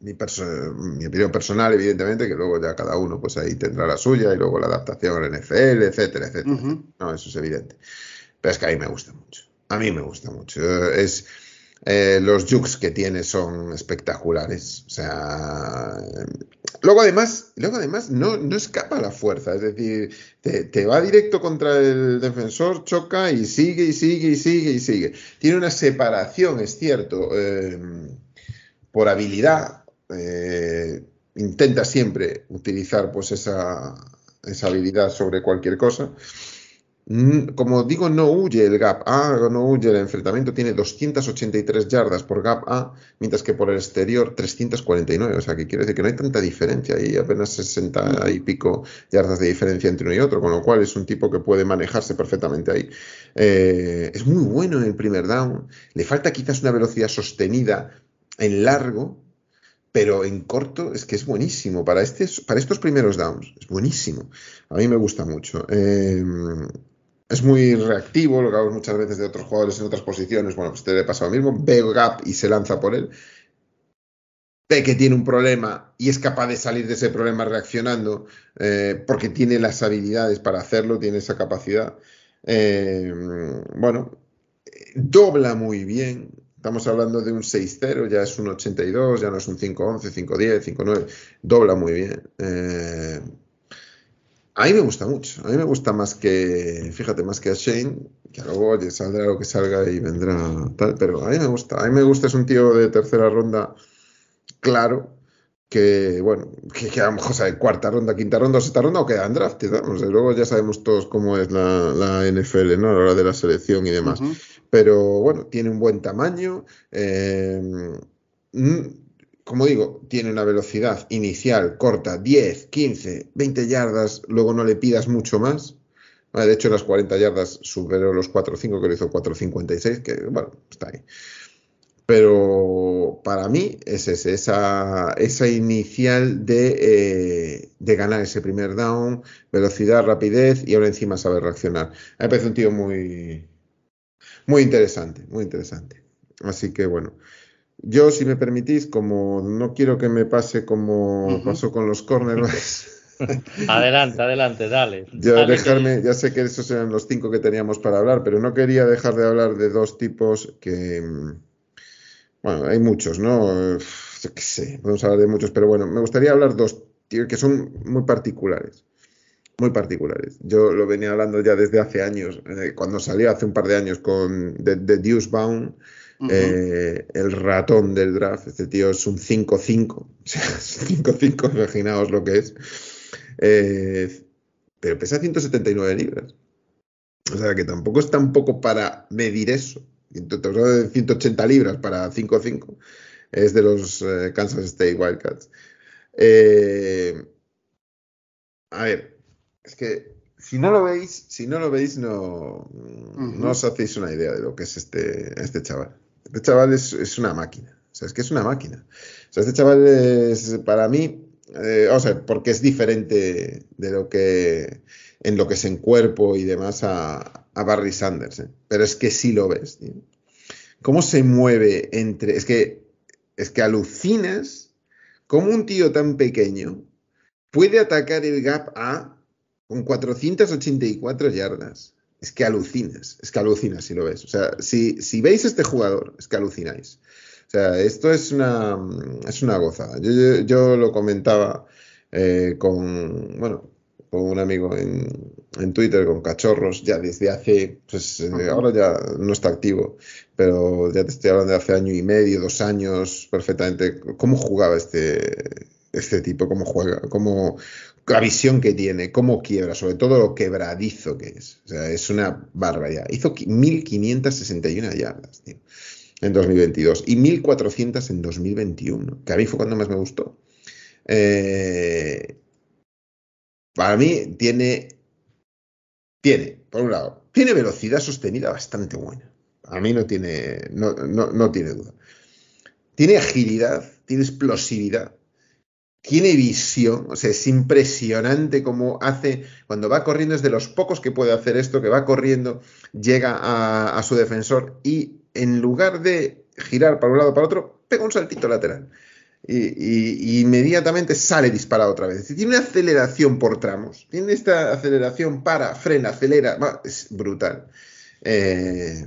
mi, mi, opinión personal, evidentemente, que luego ya cada uno pues ahí tendrá la suya y luego la adaptación al NFL, etcétera, etcétera. No, eso es evidente. Pero es que a mí me gusta mucho. A mí me gusta mucho. Es, eh, los jukes que tiene son espectaculares. O sea, luego además, luego además no, no escapa la fuerza. Es decir, te, va directo contra el defensor, choca y sigue y sigue y sigue y sigue. Tiene una separación, es cierto, eh, por habilidad eh, intenta siempre utilizar pues esa, esa, habilidad sobre cualquier cosa. Mm, como digo, no huye el gap A, no huye el enfrentamiento, tiene 283 yardas por gap A, mientras que por el exterior 349, o sea que quiere decir que no hay tanta diferencia, hay apenas 60 y pico yardas de diferencia entre uno y otro, con lo cual es un tipo que puede manejarse perfectamente ahí. Eh, es muy bueno en el primer down, le falta quizás una velocidad sostenida en largo, pero en corto es que es buenísimo. Para, este, para estos primeros downs, es buenísimo. A mí me gusta mucho. Em, es muy reactivo, lo que hago muchas veces de otros jugadores en otras posiciones. Bueno, pues te le pasa lo mismo. Ve gap y se lanza por él. ve que tiene un problema y es capaz de salir de ese problema reaccionando, eh, porque tiene las habilidades para hacerlo, tiene esa capacidad. Eh, bueno, dobla muy bien. Estamos hablando de un 6-0, ya es un 82, ya no es un 5-11, 5-10, 5-9. Dobla muy bien. Eh, a mí me gusta mucho. A mí me gusta más que, fíjate, más que a Shane, que luego oye, saldrá lo que salga y vendrá tal, pero a mí me gusta. A mí me gusta, es un tío de tercera ronda claro, que bueno, que, a lo mejor cuarta ronda, quinta ronda o sexta ronda o quedan draft, luego ya sabemos todos cómo es la, NFL, ¿no? A la hora de la selección y demás. Pero bueno, tiene un buen tamaño. Eh, mm, como digo, tiene una velocidad inicial corta, 10, 15, 20 yardas, luego no le pidas mucho más. De hecho, las 40 yardas superó los 4.5, que lo hizo 4.56, que bueno, está ahí. Pero para mí es ese, esa, esa inicial de, eh, de, ganar ese primer down, velocidad, rapidez y ahora encima saber reaccionar. Me parece un tío muy, muy interesante, muy interesante. Así que bueno, yo si me permitís, como no quiero que me pase como pasó con los cornerbacks. adelante, adelante, dale. Ya, dejarme, ya sé que esos eran los cinco que teníamos para hablar, pero no quería dejar de hablar de dos tipos que bueno, hay muchos, ¿no? Yo qué sé, podemos hablar de muchos, pero bueno, me gustaría hablar dos que son muy particulares. Muy particulares. Yo lo venía hablando ya desde hace años, eh, cuando salió hace un par de años con The, Deuce Bound, eh, el ratón del draft. Este tío es un 5-5, o sea, 5-5, imaginaos lo que es. Eh, pero pesa 179 libras. O sea que tampoco es tampoco para medir eso 180 libras para 5-5. Es de los eh, Kansas State Wildcats. Eh, a ver, es que si no lo veis, si no lo veis, no, no os hacéis una idea de lo que es este, este chaval. Este chaval es, una máquina. O sea, es que es una máquina. O sea, este chaval es para mí, eh, o sea, porque es diferente de lo que en lo que es en cuerpo y demás a, a Barry Sanders, ¿eh? pero es que sí lo ves. ¿Cómo se mueve entre... Es que, es que alucinas cómo un tío tan pequeño puede atacar el gap A con 484 yardas. Es que alucinas, es que alucinas si lo ves. O sea, si, si veis este jugador, es que alucináis. O sea, esto es una, es una gozada. Yo, yo, lo comentaba eh, con, bueno, con un amigo en, en, Twitter con cachorros ya desde hace, pues eh, ahora ya no está activo, pero ya te estoy hablando de hace año y medio, dos años, perfectamente, cómo jugaba este, este tipo, cómo juega, cómo, la visión que tiene, cómo quiebra, sobre todo lo quebradizo que es. O sea, es una barbaridad. Hizo 1561 yardas, tío, en 2022 y 1400 en 2021, que a mí fue cuando más me gustó. Eh, para mí tiene, tiene, por un lado, tiene velocidad sostenida bastante buena. A mí no tiene, no, no, tiene duda. Tiene agilidad, tiene explosividad, tiene visión, o sea, es impresionante cómo hace, cuando va corriendo es de los pocos que puede hacer esto, que va corriendo, llega a, a su defensor y en lugar de girar para un lado para otro, pega un saltito lateral y, inmediatamente sale disparado otra vez. Tiene una aceleración por tramos. Tiene esta aceleración para, frena, acelera. Es brutal. Eh,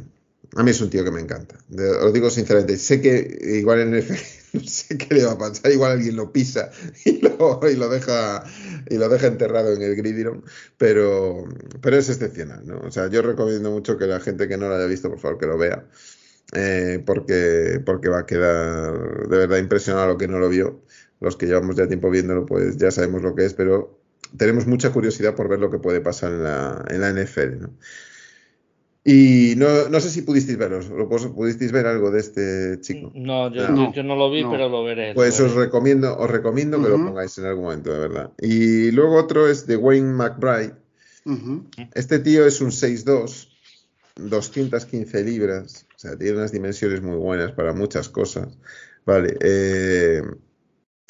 a mí es un tío que me encanta. Os digo sinceramente, sé que igual en el sé qué le va a pasar, igual alguien lo pisa y lo, y lo deja y lo deja enterrado en el gridiron, pero, pero es excepcional, ¿no? O sea, yo recomiendo mucho que la gente que no lo haya visto, por favor, que lo vea. Eh, porque, porque va a quedar de verdad impresionado lo que no lo vio. Los que llevamos ya tiempo viéndolo, pues ya sabemos lo que es, pero tenemos mucha curiosidad por ver lo que puede pasar en la, en la NFL. ¿no? Y no, no, sé si pudisteis verlo, ¿pudisteis ver algo de este chico? No, yo no, yo no lo vi, pero lo veré. Pues os recomiendo, os recomiendo que lo pongáis en algún momento, de verdad. Y luego otro es de Wayne McBride. Este tío es un 6'2, 215 libras, o sea, tiene unas dimensiones muy buenas para muchas cosas. Vale. Eh,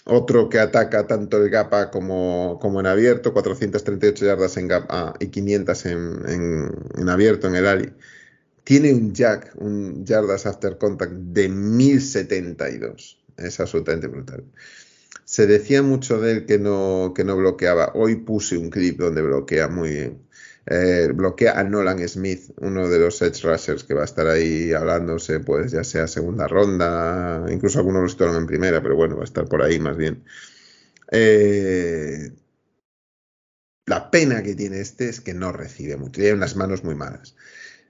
otro que ataca tanto el gap A como, como, en abierto, 438 yardas en gap A y 500 en, en, abierto en el Ali. Tiene un jack, un yardas after contact de 1072. es absolutamente brutal. Se decía mucho de él que no, que no bloqueaba. Hoy puse un clip donde bloquea muy bien. Eh, bloquea a Nolan Smith, uno de los edge rushers que va a estar ahí hablándose, pues ya sea segunda ronda, incluso algunos lo estuvieron en primera, pero bueno, va a estar por ahí más bien. Eh, la pena que tiene este es que no recibe mucho, tiene unas manos muy malas.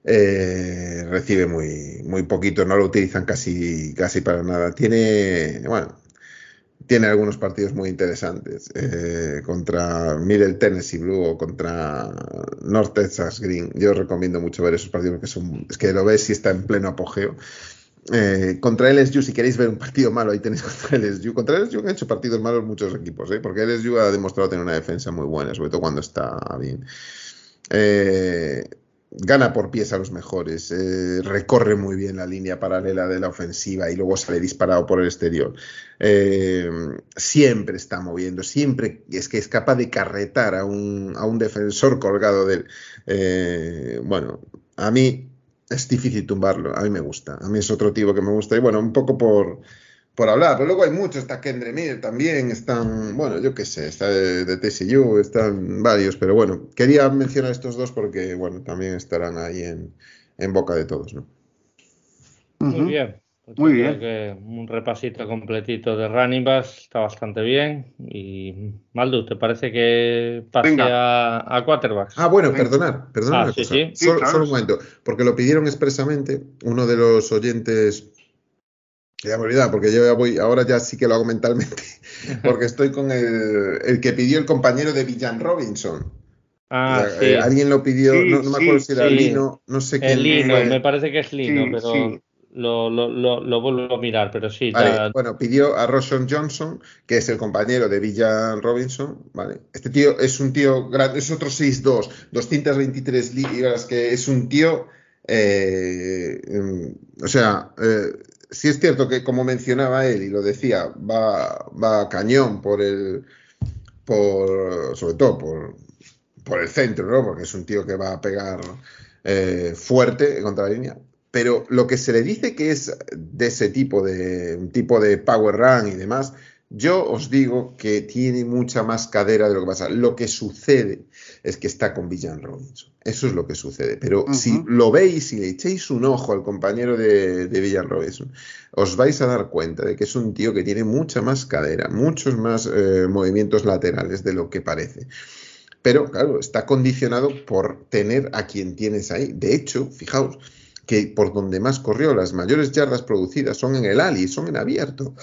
Eh, recibe muy, muy poquito, no lo utilizan casi, casi para nada. Tiene, bueno, tiene algunos partidos muy interesantes eh, contra Middle Tennessee Blue o contra North Texas Green. Yo recomiendo mucho ver esos partidos porque son, es que lo ves y está en pleno apogeo. Eh, contra LSU, si queréis ver un partido malo, ahí tenéis contra LSU. Contra LSU han hecho partidos malos muchos equipos, ¿eh? porque LSU ha demostrado tener una defensa muy buena, sobre todo cuando está bien. Eh, gana por pies a los mejores, eh, recorre muy bien la línea paralela de la ofensiva y luego sale disparado por el exterior. Eh, siempre está moviendo, siempre es que es capaz de carretar a un, a un defensor colgado de él. Eh, bueno, a mí es difícil tumbarlo, a mí me gusta, a mí es otro tipo que me gusta y bueno, un poco por por hablar. Pero luego hay muchos, está Kendre Miller también, están, bueno, yo qué sé, está de, de, TCU, están varios, pero bueno, quería mencionar estos dos porque, bueno, también estarán ahí en, en boca de todos, ¿no? Muy bien. Pues Muy bien. Que un repasito completito de running backs está bastante bien. Y Maldu, ¿te parece que pase a, a, quarterbacks? Ah, bueno, perdonar, perdonar. Ah, sí, sí. Solo, claro. solo un momento, porque lo pidieron expresamente uno de los oyentes ya me he olvidado, porque yo ya voy, ahora ya sí que lo hago mentalmente, porque estoy con el, el que pidió el compañero de Villan Robinson. Ah, O sea, sí. eh, alguien lo pidió, Sí, no, no me sí, acuerdo si era. Lino, no sé quién El Lino, fue. me parece que es Lino, pero. Lo, lo, lo, lo vuelvo a mirar, pero sí. Vale, ya- bueno, pidió a Roshan Johnson, que es el compañero de Villan Robinson, ¿vale? Este tío es un tío grande, es otro 6'2, 223 libras, que es un tío, eh, mm, o sea, eh, sí es cierto que como mencionaba él y lo decía, va, va cañón por el, por, sobre todo por, por el centro, ¿no? Porque es un tío que va a pegar eh, fuerte contra la línea. Pero lo que se le dice que es de ese tipo de un tipo de power run y demás, yo os digo que tiene mucha más cadera de lo que pasa. Lo que sucede es que está con Villan Robinson. Eso es lo que sucede. Pero si lo veis y le echéis un ojo al compañero de, de Villan Robinson, os vais a dar cuenta de que es un tío que tiene mucha más cadera, muchos más eh, movimientos laterales de lo que parece. Pero claro, está condicionado por tener a quien tienes ahí. De hecho, fijaos que por donde más corrió, las mayores yardas producidas son en el Ali, son en abierto.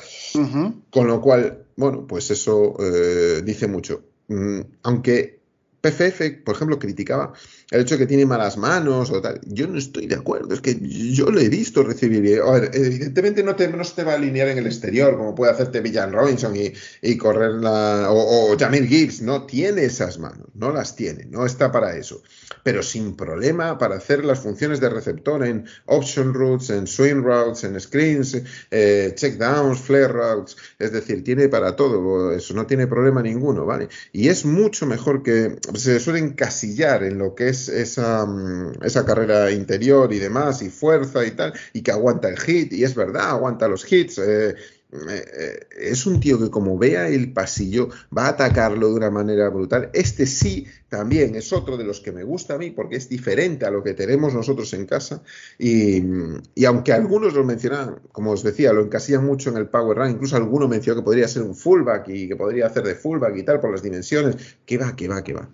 Con lo cual, bueno, pues eso eh, dice mucho. Mm, aunque PFF, por ejemplo, criticaba el hecho de que tiene malas manos o tal. Yo no estoy de acuerdo, es que yo lo he visto recibir. A ver, evidentemente no, te, no se te va a alinear en el exterior, como puede hacerte Villan Robinson y, y correr la. O, o Jamil Gibbs, no tiene esas manos, no las tiene, no está para eso. Pero sin problema para hacer las funciones de receptor en option routes, en swing routes, en screens, eh, check downs, flare routes. Es decir, tiene para todo, eso no tiene problema ninguno, ¿vale? Y es mucho mejor que se suele encasillar en lo que es esa, mm, esa carrera interior y demás, y fuerza y tal, y que aguanta el hit, y es verdad, aguanta los hits. eh, eh, es un tío que como vea el pasillo va a atacarlo de una manera brutal. Este sí también es otro de los que me gusta a mí porque es diferente a lo que tenemos nosotros en casa y, y aunque algunos lo mencionan, como os decía, lo encasillan mucho en el power run, incluso alguno mencionó que podría ser un fullback y que podría hacer de fullback y tal por las dimensiones, que va, que va, que va.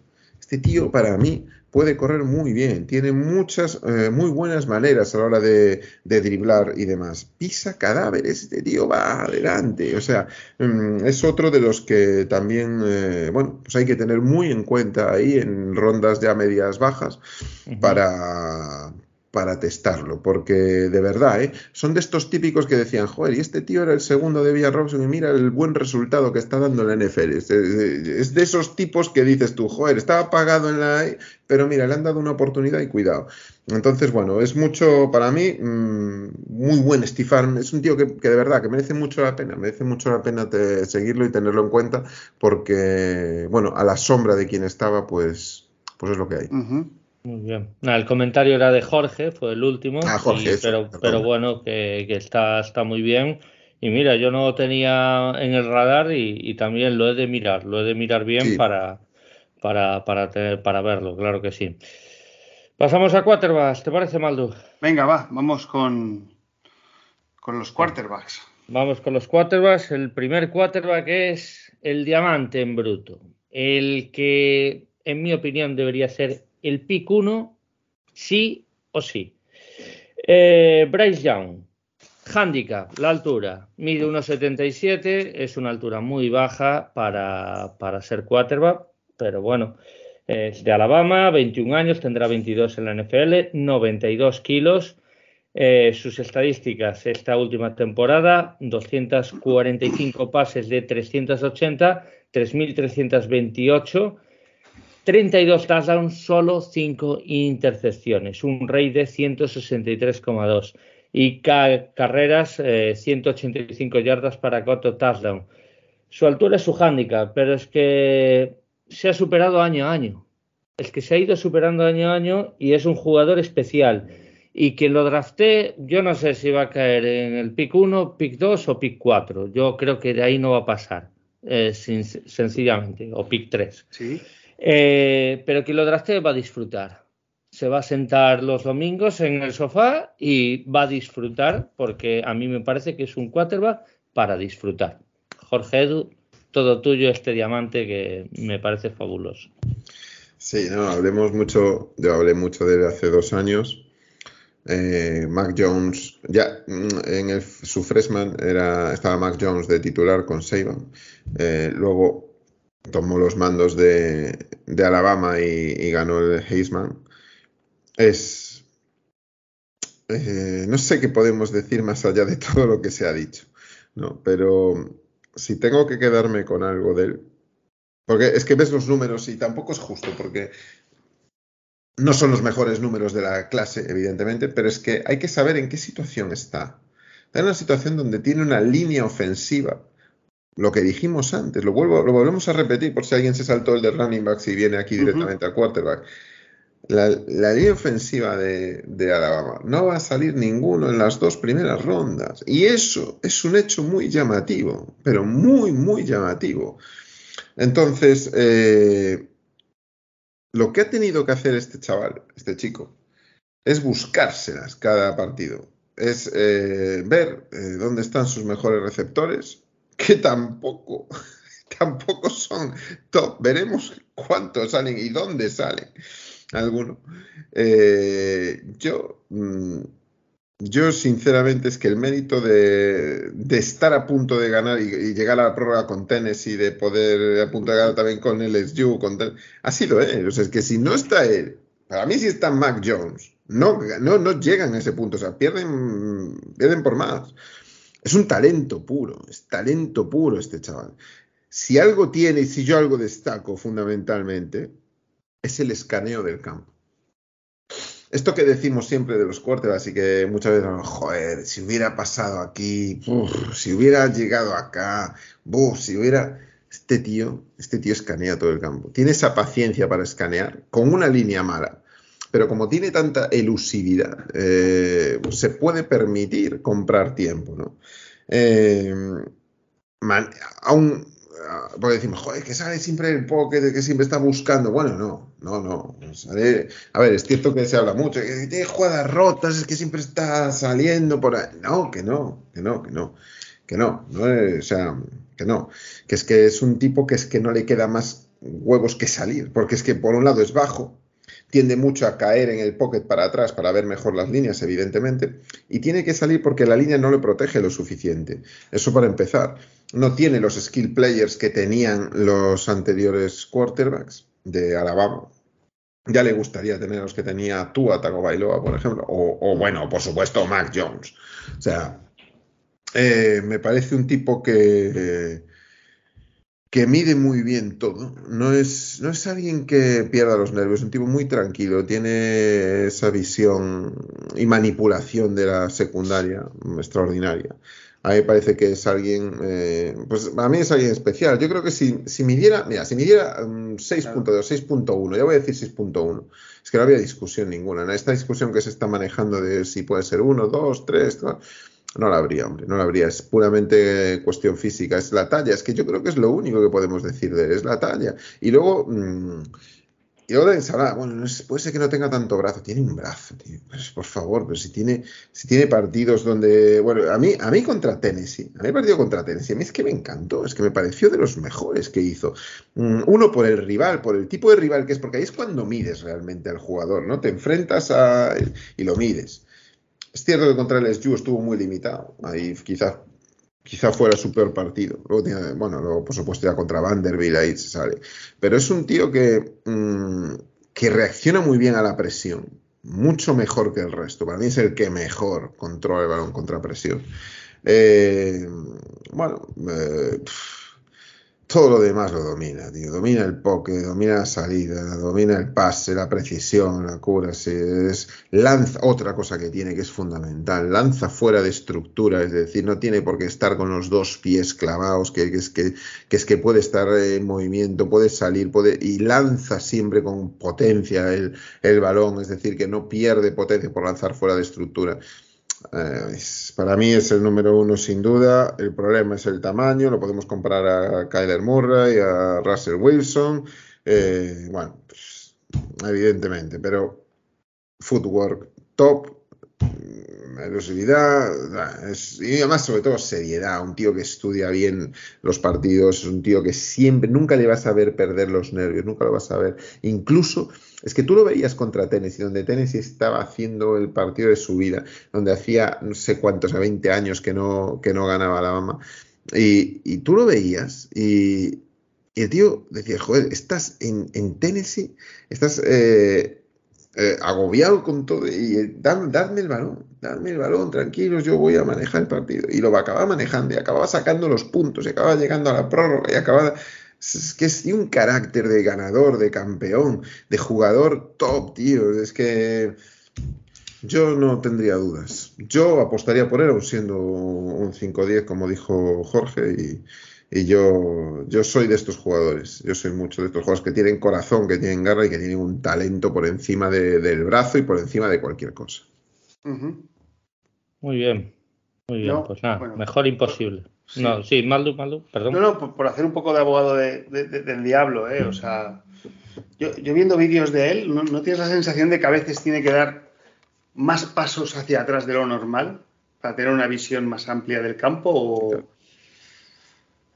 Este tío para mí puede correr muy bien, tiene muchas, eh, muy buenas maneras a la hora de, de, driblar y demás. Pisa cadáveres, este tío va adelante. O sea, mm, es otro de los que también, eh, bueno, pues hay que tener muy en cuenta ahí en rondas ya medias bajas uh -huh. para, para testarlo, porque de verdad, ¿eh? son de estos típicos que decían, joder, y este tío era el segundo de Villa Robson y mira el buen resultado que está dando la NFL. Es de, es de esos tipos que dices tú, joder, estaba pagado en la... pero mira, le han dado una oportunidad y cuidado. Entonces, bueno, es mucho para mí, mmm, muy buen Steve. Es un tío que, que, de verdad, que merece mucho la pena, merece mucho la pena seguirlo y tenerlo en cuenta, porque, bueno, a la sombra de quien estaba, pues, pues es lo que hay. Muy bien. Nah, el comentario era de Jorge, fue el último. Ah, Jorge, y, pero, eso, pero bueno, que, que está, está muy bien. Y mira, yo no lo tenía en el radar y, también lo he de mirar, lo he de mirar bien para, para, para, para verlo, claro que sí. Pasamos a quarterbacks, ¿te parece, Maldo? Venga, va, vamos con, con los quarterbacks. Vamos con los quarterbacks. El primer quarterback es el diamante en bruto. El que, en mi opinión, debería ser el pick 1, sí o sí. Eh, Bryce Young, Handicap, la altura, mide 1,77, es una altura muy baja para, para, ser quarterback, pero bueno, es de Alabama, 21 años, tendrá 22 en la NFL, 92 kilos. Eh, sus estadísticas esta última temporada, 245 pases de 380, 3.328, 32 touchdowns, solo 5 intercepciones, un rey de 163,2 y carreras 185 eh, yardas para cuatro touchdown. Su altura es su hándicap, pero es que se ha superado año a año. Es que se ha ido superando año a año y es un jugador especial. Y que lo drafté, yo no sé si va a caer en el pick 1, pick 2 o pick 4. Yo creo que de ahí no va a pasar, eh, sencillamente, o pick 3. ¿Sí? Eh, pero que lo drafté va a disfrutar se va a sentar los domingos en el sofá y va a disfrutar, porque a mí me parece que es un quarterback para disfrutar. Jorge Edu, todo tuyo este diamante que me parece fabuloso. Sí, no, hablemos mucho, yo hablé mucho de él hace dos años. Eh, Mac Jones, ya mm, en el, su freshman era, estaba Mac Jones de titular con Saban. Eh, luego tomó los mandos de, Alabama y, ganó el Heisman es... Eh, no sé qué podemos decir más allá de todo lo que se ha dicho, ¿no? Pero si tengo que quedarme con algo de él, porque es que ves los números y tampoco es justo, porque no son los mejores números de la clase, evidentemente, pero es que hay que saber en qué situación está. Está en una situación donde tiene una línea ofensiva. Lo que dijimos antes, lo, vuelvo, lo volvemos a repetir por si alguien se saltó el de running backs y viene aquí directamente al quarterback. La, línea ofensiva de, Alabama no va a salir ninguno en las dos primeras rondas. Y eso es un hecho muy llamativo, pero muy, muy llamativo. Entonces, eh, lo que ha tenido que hacer este chaval, este chico, es buscárselas cada partido. Es eh, ver eh, dónde están sus mejores receptores, que tampoco, tampoco son top. Veremos cuántos salen y dónde salen alguno. Eh, yo, mm, yo, sinceramente, es que el mérito de, estar a punto de ganar y, llegar a la prórroga con Tennessee, de poder a punto de ganar también con LSU, con ha sido él. O sea, es que si no está él, para mí si está Mac Jones, no, no, no llegan a ese punto, o sea, pierden, pierden por más. Es un talento puro, es talento puro este chaval. Si algo tiene y si yo algo destaco fundamentalmente, es el escaneo del campo. Esto que decimos siempre de los quarterbacks y que muchas veces, joder, si hubiera pasado aquí, si hubiera llegado acá, si hubiera... Este tío, este tío escanea todo el campo. Tiene esa paciencia para escanear con una línea mala. Pero como tiene tanta elusividad, eh, se puede permitir comprar tiempo, ¿no? Eh, aún porque decimos, joder, que sale siempre el pocket, que siempre está buscando. Bueno, no, no, no. a ver, es cierto que se habla mucho, que tiene jugadas rotas, es que siempre está saliendo por ahí. No, que no, que no, que no, que no, no o sea, que no. Que es que es un tipo que es que no le queda más huevos que salir, porque es que por un lado es bajo, tiende mucho a caer en el pocket para atrás para ver mejor las líneas, evidentemente, y tiene que salir porque la línea no le protege lo suficiente. Eso para empezar. No tiene los skill players que tenían los anteriores quarterbacks de Alabama. Ya le gustaría tener los que tenía Tua Tagovailoa, por ejemplo, o, bueno, por supuesto, Mac Jones. O sea, eh, me parece un tipo que que mide muy bien todo. No es, no es alguien que pierda los nervios, es un tipo muy tranquilo, tiene esa visión y manipulación de la secundaria extraordinaria. A mí me parece que es alguien, eh, pues a mí es alguien especial. Yo creo que si, si midiera, mira, si midiera 6.2, 6.1, ya voy a decir 6.1, es que no había discusión ninguna. En esta discusión que se está manejando de si puede ser 1, 2, 3, No la habría, hombre, no la habría. Es puramente cuestión física, es la talla. Es que yo creo que es lo único que podemos decir de él, es la talla. Y luego, mmm, y luego sabrá, bueno, puede ser que no tenga tanto brazo, tiene un brazo, tío. Pues, por favor, pero si tiene, si tiene partidos donde, bueno, a mí, a mí contra Tennessee, a mí partido contra Tennessee, a mí es que me encantó, es que me pareció de los mejores que hizo. Mm, uno por el rival, por el tipo de rival que es, porque ahí es cuando mides realmente al jugador, ¿no? Te enfrentas a y lo mides. Es cierto que contra el SU estuvo muy limitado. Ahí quizá, quizá fuera su peor partido. Bueno, luego por supuesto ya contra Vanderbilt ahí se sale. Pero es un tío que, mmm, que reacciona muy bien a la presión. Mucho mejor que el resto. Para mí es el que mejor controla el balón contra presión. Eh, bueno, eh, todo lo demás lo domina, tío. Domina el poke, domina la salida, domina el pase, la precisión, la cura. Es, lanza, otra cosa que tiene que es fundamental, lanza fuera de estructura, es decir, no tiene por qué estar con los dos pies clavados, que, es, que, es que puede estar en movimiento, puede salir, puede, y lanza siempre con potencia el, el balón, es decir, que no pierde potencia por lanzar fuera de estructura. Eh, para mí es el número uno sin duda. El problema es el tamaño. Lo podemos comparar a Kyler Murray, a Russell Wilson. Eh, bueno, pues, evidentemente, pero footwork top, elusividad y además sobre todo seriedad, un tío que estudia bien los partidos, un tío que siempre, nunca le vas a ver perder los nervios, nunca lo vas a ver, incluso es que tú lo veías contra Tennessee, donde Tennessee estaba haciendo el partido de su vida, donde hacía no sé cuántos, a 20 años que no, que no ganaba Alabama. Y, y tú lo veías y, y, el tío decía, joder, estás en, en Tennessee, estás eh, eh, agobiado con todo y eh, dadme el balón, dadme el balón, tranquilos, yo voy a manejar el partido. Y lo acababa manejando y acababa sacando los puntos y acababa llegando a la prórroga y acababa que es un carácter de ganador, de campeón, de jugador top, tío. Es que yo no tendría dudas. Yo apostaría por él, aún siendo un 5-10, como dijo Jorge, y, y, yo, yo soy de estos jugadores. Yo soy mucho de estos jugadores que tienen corazón, que tienen garra y que tienen un talento por encima de, del brazo y por encima de cualquier cosa. Uh -huh. Muy bien, muy bien. No, pues nada, bueno, mejor imposible. Sí. No, sí, Maldu, Maldu, perdón. No, no, por, por hacer un poco de abogado de, de, de, del diablo, ¿eh? O sea, yo, yo viendo vídeos de él, ¿no, ¿no, tienes la sensación de que a veces tiene que dar más pasos hacia atrás de lo normal para tener una visión más amplia del campo? O...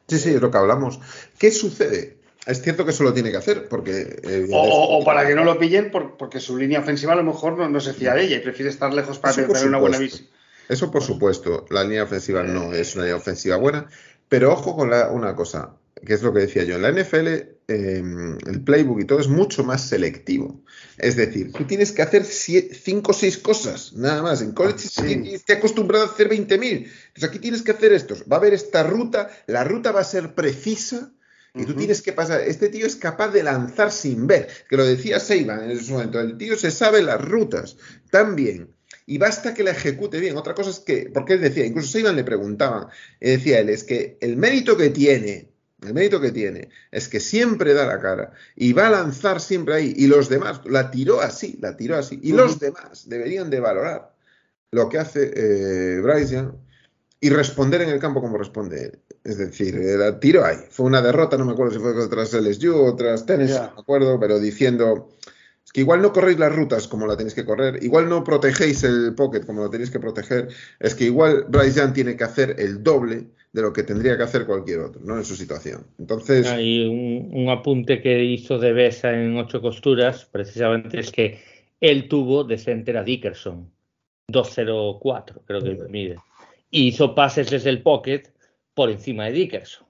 Sí, sí, es lo que hablamos. ¿Qué sucede? Es cierto que eso lo tiene que hacer, porque... Eh, o, o, o, para que no lo pillen, por, porque su línea ofensiva a lo mejor no, no se fía de ella y prefiere estar lejos para tener una buena visión. Eso por supuesto, la línea ofensiva no es una línea ofensiva buena, pero ojo con la, una cosa, que es lo que decía yo, en la NFL eh, el playbook y todo es mucho más selectivo. Es decir, tú tienes que hacer 5 o 6 cosas, nada más. En college sí. estoy acostumbrado a hacer 20.000. Entonces aquí tienes que hacer esto. Va a haber esta ruta, la ruta va a ser precisa. Y tú tienes que pasar. Este tío es capaz de lanzar sin ver. Que lo decía Seiban en ese momento. El tío se sabe las rutas tan bien y basta que la ejecute bien. Otra cosa es que, porque él decía, incluso Seiban le preguntaba, y decía él, es que el mérito que tiene, el mérito que tiene es que siempre da la cara y va a lanzar siempre ahí. Y los demás, la tiró así, la tiró así. Y uh -huh. los demás deberían de valorar lo que hace eh, Bryce Young y responder en el campo como responde él. Es decir, la tiró ahí. Fue una derrota, no me acuerdo si fue contra LSU o tras Tennessee, yeah. no me acuerdo, pero diciendo que igual no corréis las rutas como la tenéis que correr, igual no protegéis el pocket como lo tenéis que proteger, es que igual Bryce Young tiene que hacer el doble de lo que tendría que hacer cualquier otro, ¿no? En su situación. Entonces. Hay un, un apunte que hizo de Besa en ocho costuras, precisamente es que él tuvo de center a Dickerson, 204, creo que uh mide, y hizo pases desde el pocket por encima de Dickerson.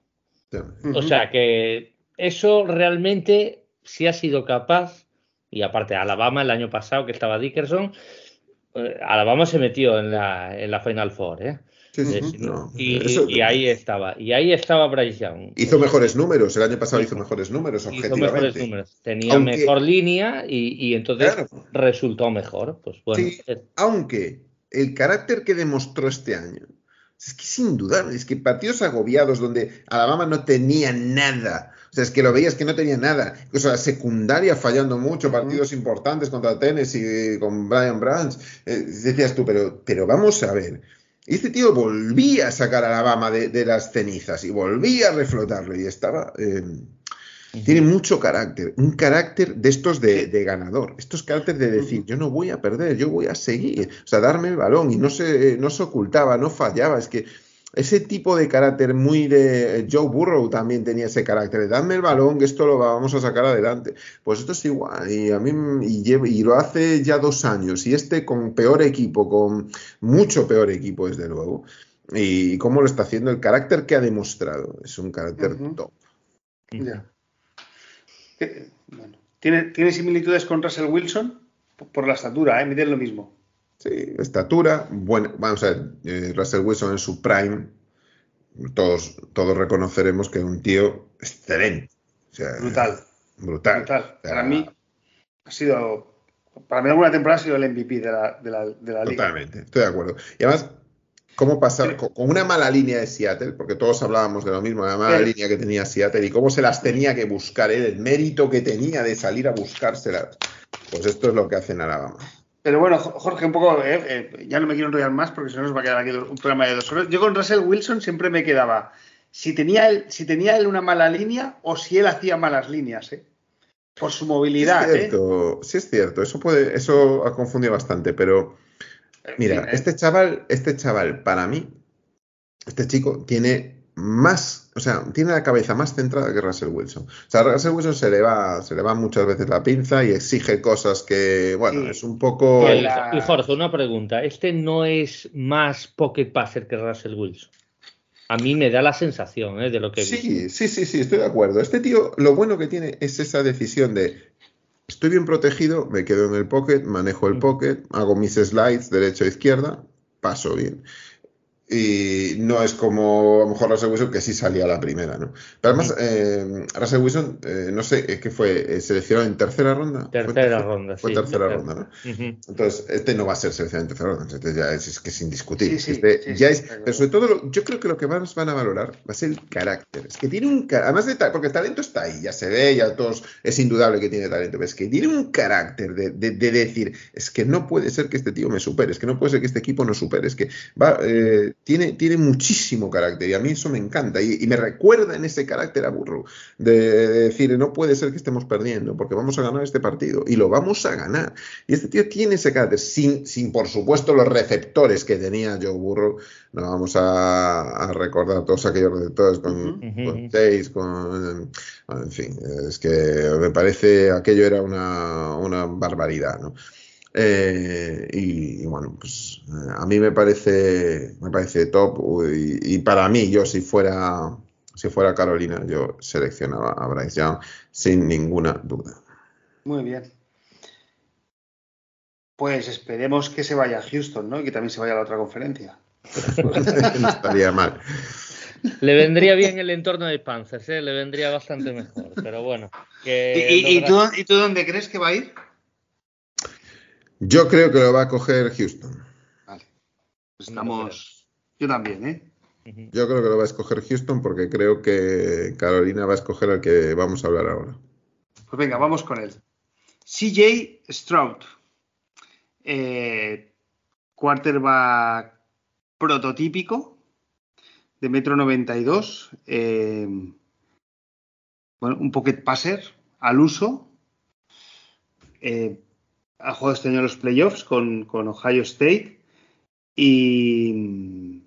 Uh -huh. O sea que eso realmente, si ha sido capaz y aparte Alabama el año pasado que estaba Dickerson, eh, Alabama se metió en la, en la Final Four, ¿eh? Sí, sí, no, y, eso, y, ahí estaba, y ahí estaba Bryce Young. Hizo mejores números, el año pasado hizo, mejores números, objetivamente. Hizo mejores números, tenía aunque, mejor línea y, y entonces claro, resultó mejor. Pues bueno. Sí, aunque el carácter que demostró este año, es que sin dudar, es que partidos agobiados donde Alabama no tenía nada, o sea, es que lo veías que no tenía nada. O sea, secundaria fallando mucho, partidos importantes contra Tennessee, con Brian Branch. Eh, decías tú, pero, pero vamos a ver. Y este tío volvía a sacar a Alabama de, de las cenizas y volvía a reflotarlo y estaba... Eh, tiene mucho carácter, un carácter de estos de, de, ganador, estos carácter de decir, yo no voy a perder, yo voy a seguir, o sea, darme el balón y no se, no se ocultaba, no fallaba, es que ese tipo de carácter muy de Joe Burrow también tenía ese carácter de dame el balón, que esto lo vamos a sacar adelante. Pues esto es igual, y a mí y, y, lo hace ya dos años, y este con peor equipo, con mucho peor equipo desde luego, y cómo lo está haciendo, el carácter que ha demostrado, es un carácter uh -huh. top. Ya. Bueno, ¿Tiene, ¿Tiene similitudes con Russell Wilson? Por la estatura, ¿eh? Miden lo mismo. Sí, estatura, bueno, vamos a ver, eh, Russell Wilson en su prime, todos, todos reconoceremos que es un tío excelente. O sea, brutal. Brutal. brutal. O sea, para mí ha sido, para mí alguna temporada ha sido el MVP de la, de la, de la liga. Totalmente, estoy de acuerdo. Y además, cómo pasar sí. con, una mala línea de Seattle, porque todos hablábamos de lo mismo, de la mala sí. línea que tenía Seattle y cómo se las tenía que buscar, ¿eh? el mérito que tenía de salir a buscárselas. Pues esto es lo que hace en Alabama. Pero bueno, Jorge, un poco, eh, eh, ya no me quiero enrollar más porque si no nos va a quedar aquí un programa de dos horas. Yo con Russell Wilson siempre me quedaba si tenía él, si tenía él una mala línea o si él hacía malas líneas, ¿eh? Por su movilidad. Sí es cierto, sí es cierto. Eso puede, eso ha confundido bastante, pero mira, sí, este chaval, este chaval, para mí, este chico tiene más, o sea, tiene la cabeza más centrada que Russell Wilson. O sea, a Russell Wilson se le va, se le va muchas veces la pinza y exige cosas que, bueno, sí. es un poco. Y, y Jorge, una pregunta. ¿Este no es más pocket passer que Russell Wilson? A mí me da la sensación ¿eh? de lo que. Sí, sí, sí, sí, estoy de acuerdo. Este tío, lo bueno que tiene es esa decisión de estoy bien protegido, me quedo en el pocket, manejo el pocket, hago mis slides derecha e izquierda, paso bien y no es como a lo mejor Russell Wilson que sí salía a la primera, ¿no? Pero además, eh, Russell Wilson, eh, no sé, ¿qué fue? Eh, ¿Seleccionado en tercera ronda? Tercera tercera ronda, Fue sí, tercera tercera. ronda, ¿no? Uh -huh. Entonces, este no va a ser seleccionado en tercera ronda, este ya es, es que es indiscutible. Sí, sí, este sí, ya es, pero sobre todo, lo, yo creo que lo que más van a valorar va a ser el carácter. Es que tiene un carácter, además de tal, porque el talento está ahí, ya se ve, ya todos, es indudable que tiene talento, pero es que tiene un carácter de, de, de decir, es que no puede ser que este tío me supere, es que no puede ser que este equipo no supere, es que va, eh, tiene, tiene muchísimo carácter y a mí eso me encanta y, y me recuerda en ese carácter a Burro de, de, decir no puede ser que estemos perdiendo porque vamos a ganar este partido y lo vamos a ganar y este tío tiene ese carácter sin, sin por supuesto los receptores que tenía Joe Burro no vamos a, a recordar todos aquellos receptores con, uh -huh. con Chase con en fin es que me parece aquello era una, una barbaridad ¿no? Eh, y, y, bueno, pues eh, a mí me parece, me parece top y, y, para mí, yo si fuera, si fuera Carolina, yo seleccionaba a Bryce Young sin ninguna duda. Muy bien. Pues esperemos que se vaya a Houston, ¿no? Y que también se vaya a la otra conferencia. no estaría mal. Le vendría bien el entorno de Panthers, ¿eh? le vendría bastante mejor, pero bueno. Que ¿Y, y, tú, ¿Y tú dónde crees que va a ir? Yo creo que lo va a coger Houston. Vale. Pues estamos. Yo también, ¿eh? Yo creo que lo va a escoger Houston porque creo que Carolina va a escoger al que vamos a hablar ahora. Pues venga, vamos con él. CJ Stroud. Eh, quarterback prototípico de metro 92. Eh, bueno, un pocket passer al uso. Eh, ha jugado este año los playoffs con, Ohio State y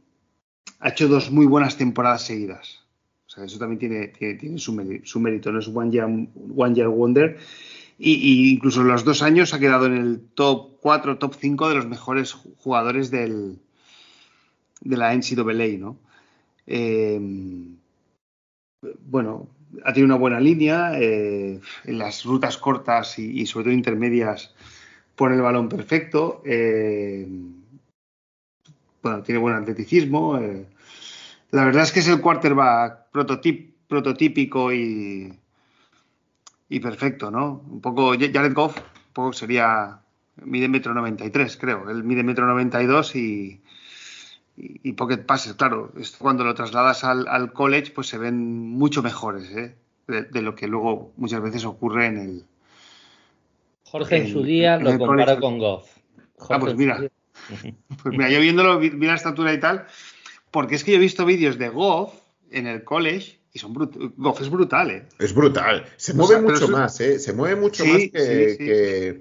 ha hecho dos muy buenas temporadas seguidas. O sea, eso también tiene, tiene, tiene su, mérito, no es one year, wonder. Y, incluso en los dos años ha quedado en el top 4, top 5 de los mejores jugadores del, de la NCAA, ¿no? Eh, bueno, ha tenido una buena línea eh, en las rutas cortas y, sobre todo intermedias pone el balón perfecto eh, bueno tiene buen atleticismo eh, la verdad es que es el quarterback prototípico y y perfecto no un poco Jared Goff un poco sería mide metro 93 creo él mide metro 92 y y, pocket passes, claro, esto cuando lo trasladas al, college, pues se ven mucho mejores ¿eh? de, lo que luego muchas veces ocurre en el. Jorge en, en su día lo comparó con Goff. Jorge ah, pues mira. Pues mira, yo viéndolo, vi, la estatura y tal, porque es que yo he visto vídeos de Goff en el college y son Goff es brutal, ¿eh? Es brutal. Se mueve mucho más, ¿eh? Se mueve mucho más que,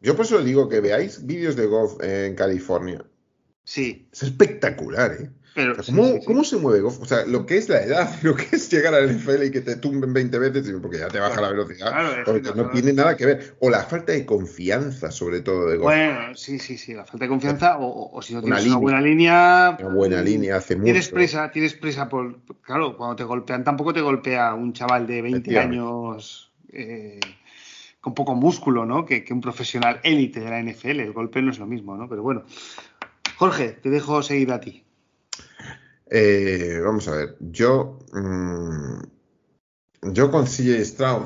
Yo por eso digo que veáis vídeos de Goff en California. Sí. Es espectacular, ¿eh? ¿Cómo, se mueve Goff? O sea, lo que es la edad, lo que es llegar al NFL y que te tumben 20 veces, porque ya te baja la velocidad, porque no tiene nada que ver. O la falta de confianza, sobre todo, de Goff. Bueno, sí, sí, sí, la falta de confianza, o, si no tienes una, buena línea. Una buena línea hace mucho. Tienes presa, tienes presa por. Claro, cuando te golpean, tampoco te golpea un chaval de 20 años. Eh, con poco músculo, ¿no? Que, que un profesional élite de la NFL. El golpe no es lo mismo, ¿no? Pero bueno. Jorge, te dejo seguir a ti. Eh, vamos a ver, yo, mm, yo con CJ Stroud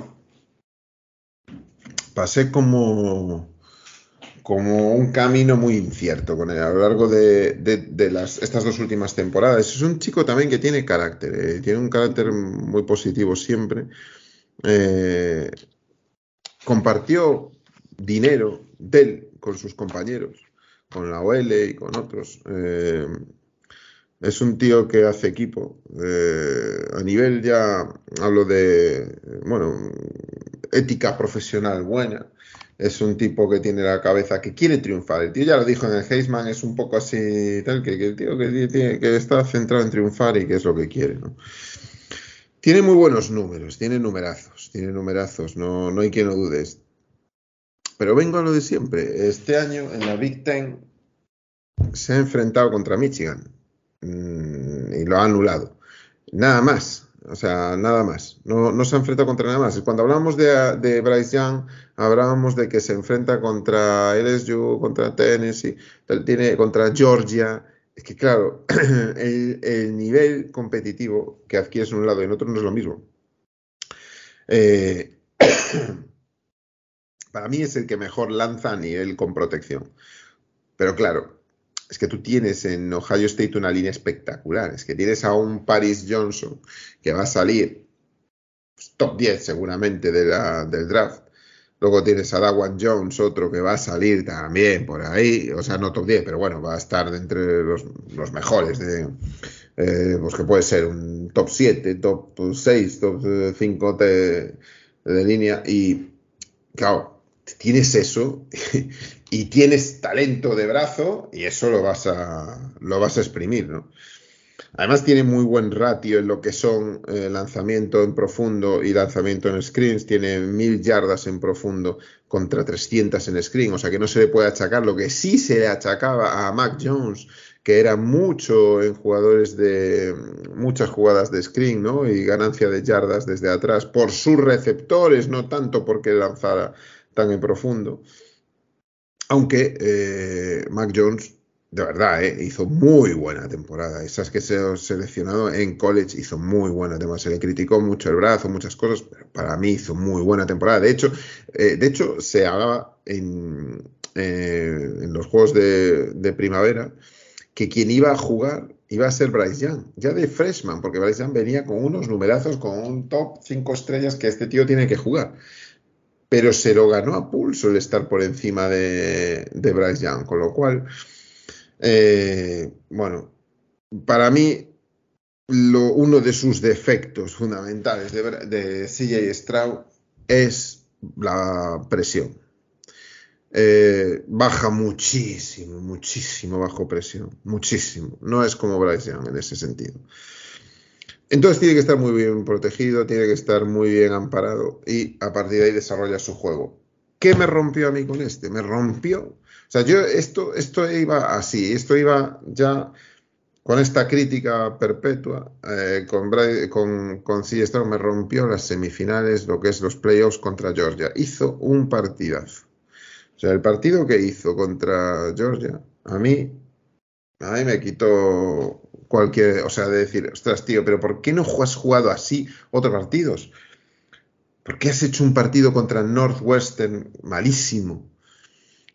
pasé como, como un camino muy incierto con él a lo largo de, las, estas dos últimas temporadas. Es un chico también que tiene carácter, eh, tiene un carácter muy positivo siempre. Eh, compartió dinero de él con sus compañeros, con la OL y con otros. Es un tío que hace equipo. Eh, a nivel ya hablo de, bueno, ética profesional buena. Es un tipo que tiene la cabeza que quiere triunfar. El tío ya lo dijo en el Heisman, es un poco así, tal, que, el tío que, está centrado en triunfar y que es lo que quiere. ¿no? Tiene muy buenos números, tiene numerazos, tiene numerazos, no, no hay quien lo dudes. Pero vengo a lo de siempre. Este año en la Big Ten se ha enfrentado contra Michigan Mm, y lo ha anulado. Nada más, o sea, nada más. No, no se enfrenta contra nada más. Cuando hablamos de, de, Bryce Young, hablábamos de que se enfrenta contra LSU, contra Tennessee, tiene contra Georgia. Es que, claro, el, nivel competitivo que adquieres en un lado y en otro no es lo mismo. Eh, para mí es el que mejor lanza a nivel con protección. Pero claro, es que tú tienes en Ohio State una línea espectacular. Es que tienes a un Paris Johnson que va a salir pues, top 10 seguramente de del draft. Luego tienes a Dawan Jones, otro que va a salir también por ahí. O sea, no top 10, pero bueno, va a estar entre los, mejores. De, eh, pues que puede ser un top 7, top 6, top 5 de, de línea. Y claro, tienes eso y tienes talento de brazo y eso lo vas a, lo vas a exprimir, ¿no? Además tiene muy buen ratio en lo que son eh, lanzamiento en profundo y lanzamiento en screens. Tiene mil yardas en profundo contra 300 en screen. O sea que no se le puede achacar lo que sí se le achacaba a Mac Jones, que era mucho en jugadores de muchas jugadas de screen, ¿no? Y ganancia de yardas desde atrás por sus receptores, no tanto porque lanzara tan en profundo. Aunque eh, Mac Jones, de verdad, eh, hizo muy buena temporada. Esas que se ha seleccionado en college hizo muy buena temporada. Se le criticó mucho el brazo, muchas cosas, pero para mí hizo muy buena temporada. De hecho, eh, de hecho se hablaba en, en los juegos de, de, primavera que quien iba a jugar iba a ser Bryce Young, ya de freshman, porque Bryce Young venía con unos numerazos, con un top 5 estrellas que este tío tiene que jugar pero se lo ganó a pulso el estar por encima de, de Bryce Young, con lo cual, eh, bueno, para mí lo, uno de sus defectos fundamentales de, de CJ Stroud es la presión. Eh, baja muchísimo, muchísimo bajo presión, muchísimo. No es como Bryce Young en ese sentido. Entonces tiene que estar muy bien protegido, tiene que estar muy bien amparado y a partir de ahí desarrolla su juego. ¿Qué me rompió a mí con este? Me rompió. O sea, yo esto, esto iba así, esto iba ya con esta crítica perpetua, eh, con, con, con me rompió las semifinales, lo que es los playoffs contra Georgia. Hizo un partidazo. O sea, el partido que hizo contra Georgia, a mí, a mí me quitó cualquier, o sea, de decir, ostras, tío, pero ¿por qué no has jugado así otros partidos? ¿Por qué has hecho un partido contra Northwestern malísimo?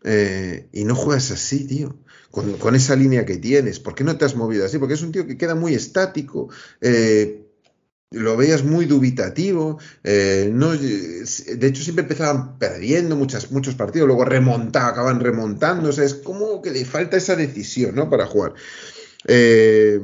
Eh, y no juegas así, tío, con, esa línea que tienes. ¿Por qué no te has movido así? Porque es un tío que queda muy estático. Eh, lo veías muy dubitativo, eh, no, de hecho siempre empezaban perdiendo muchas, muchos partidos, luego remontaban, acaban remontándose, es como que le falta esa decisión, ¿no? Para jugar. Eh,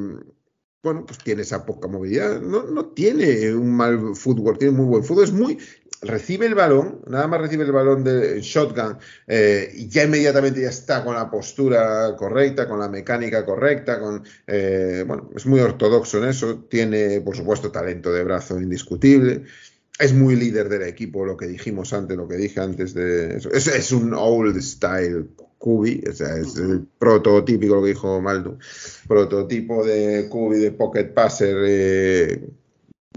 bueno, pues tiene esa poca movilidad, no, no tiene un mal fútbol, tiene muy buen fútbol, es muy, recibe el balón, nada más recibe el balón de shotgun eh, y ya inmediatamente ya está con la postura correcta, con la mecánica correcta, con eh, bueno, es muy ortodoxo en eso, tiene por supuesto talento de brazo indiscutible, es muy líder del equipo, lo que dijimos antes, lo que dije antes de eso, es, un old style Kubi, o sea, es el prototípico lo que dijo Maldo, prototipo de Kubi de pocket passer, eh,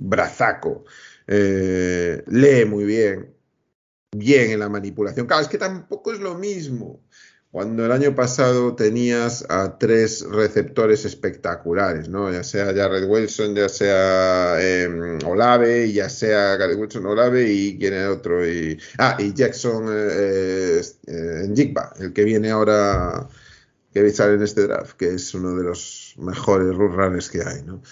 brazaco. Eh, lee muy bien, bien en la manipulación. Claro, es que tampoco es lo mismo. Cuando el año pasado tenías a tres receptores espectaculares, ¿no? Ya sea Jared Wilson, ya sea eh, Olave, ya sea Jared Wilson, Olave y quién es otro. Y, ah, y Jackson eh, eh Jigba, el que viene ahora, que sale en este draft, que es uno de los mejores runners que hay, ¿no?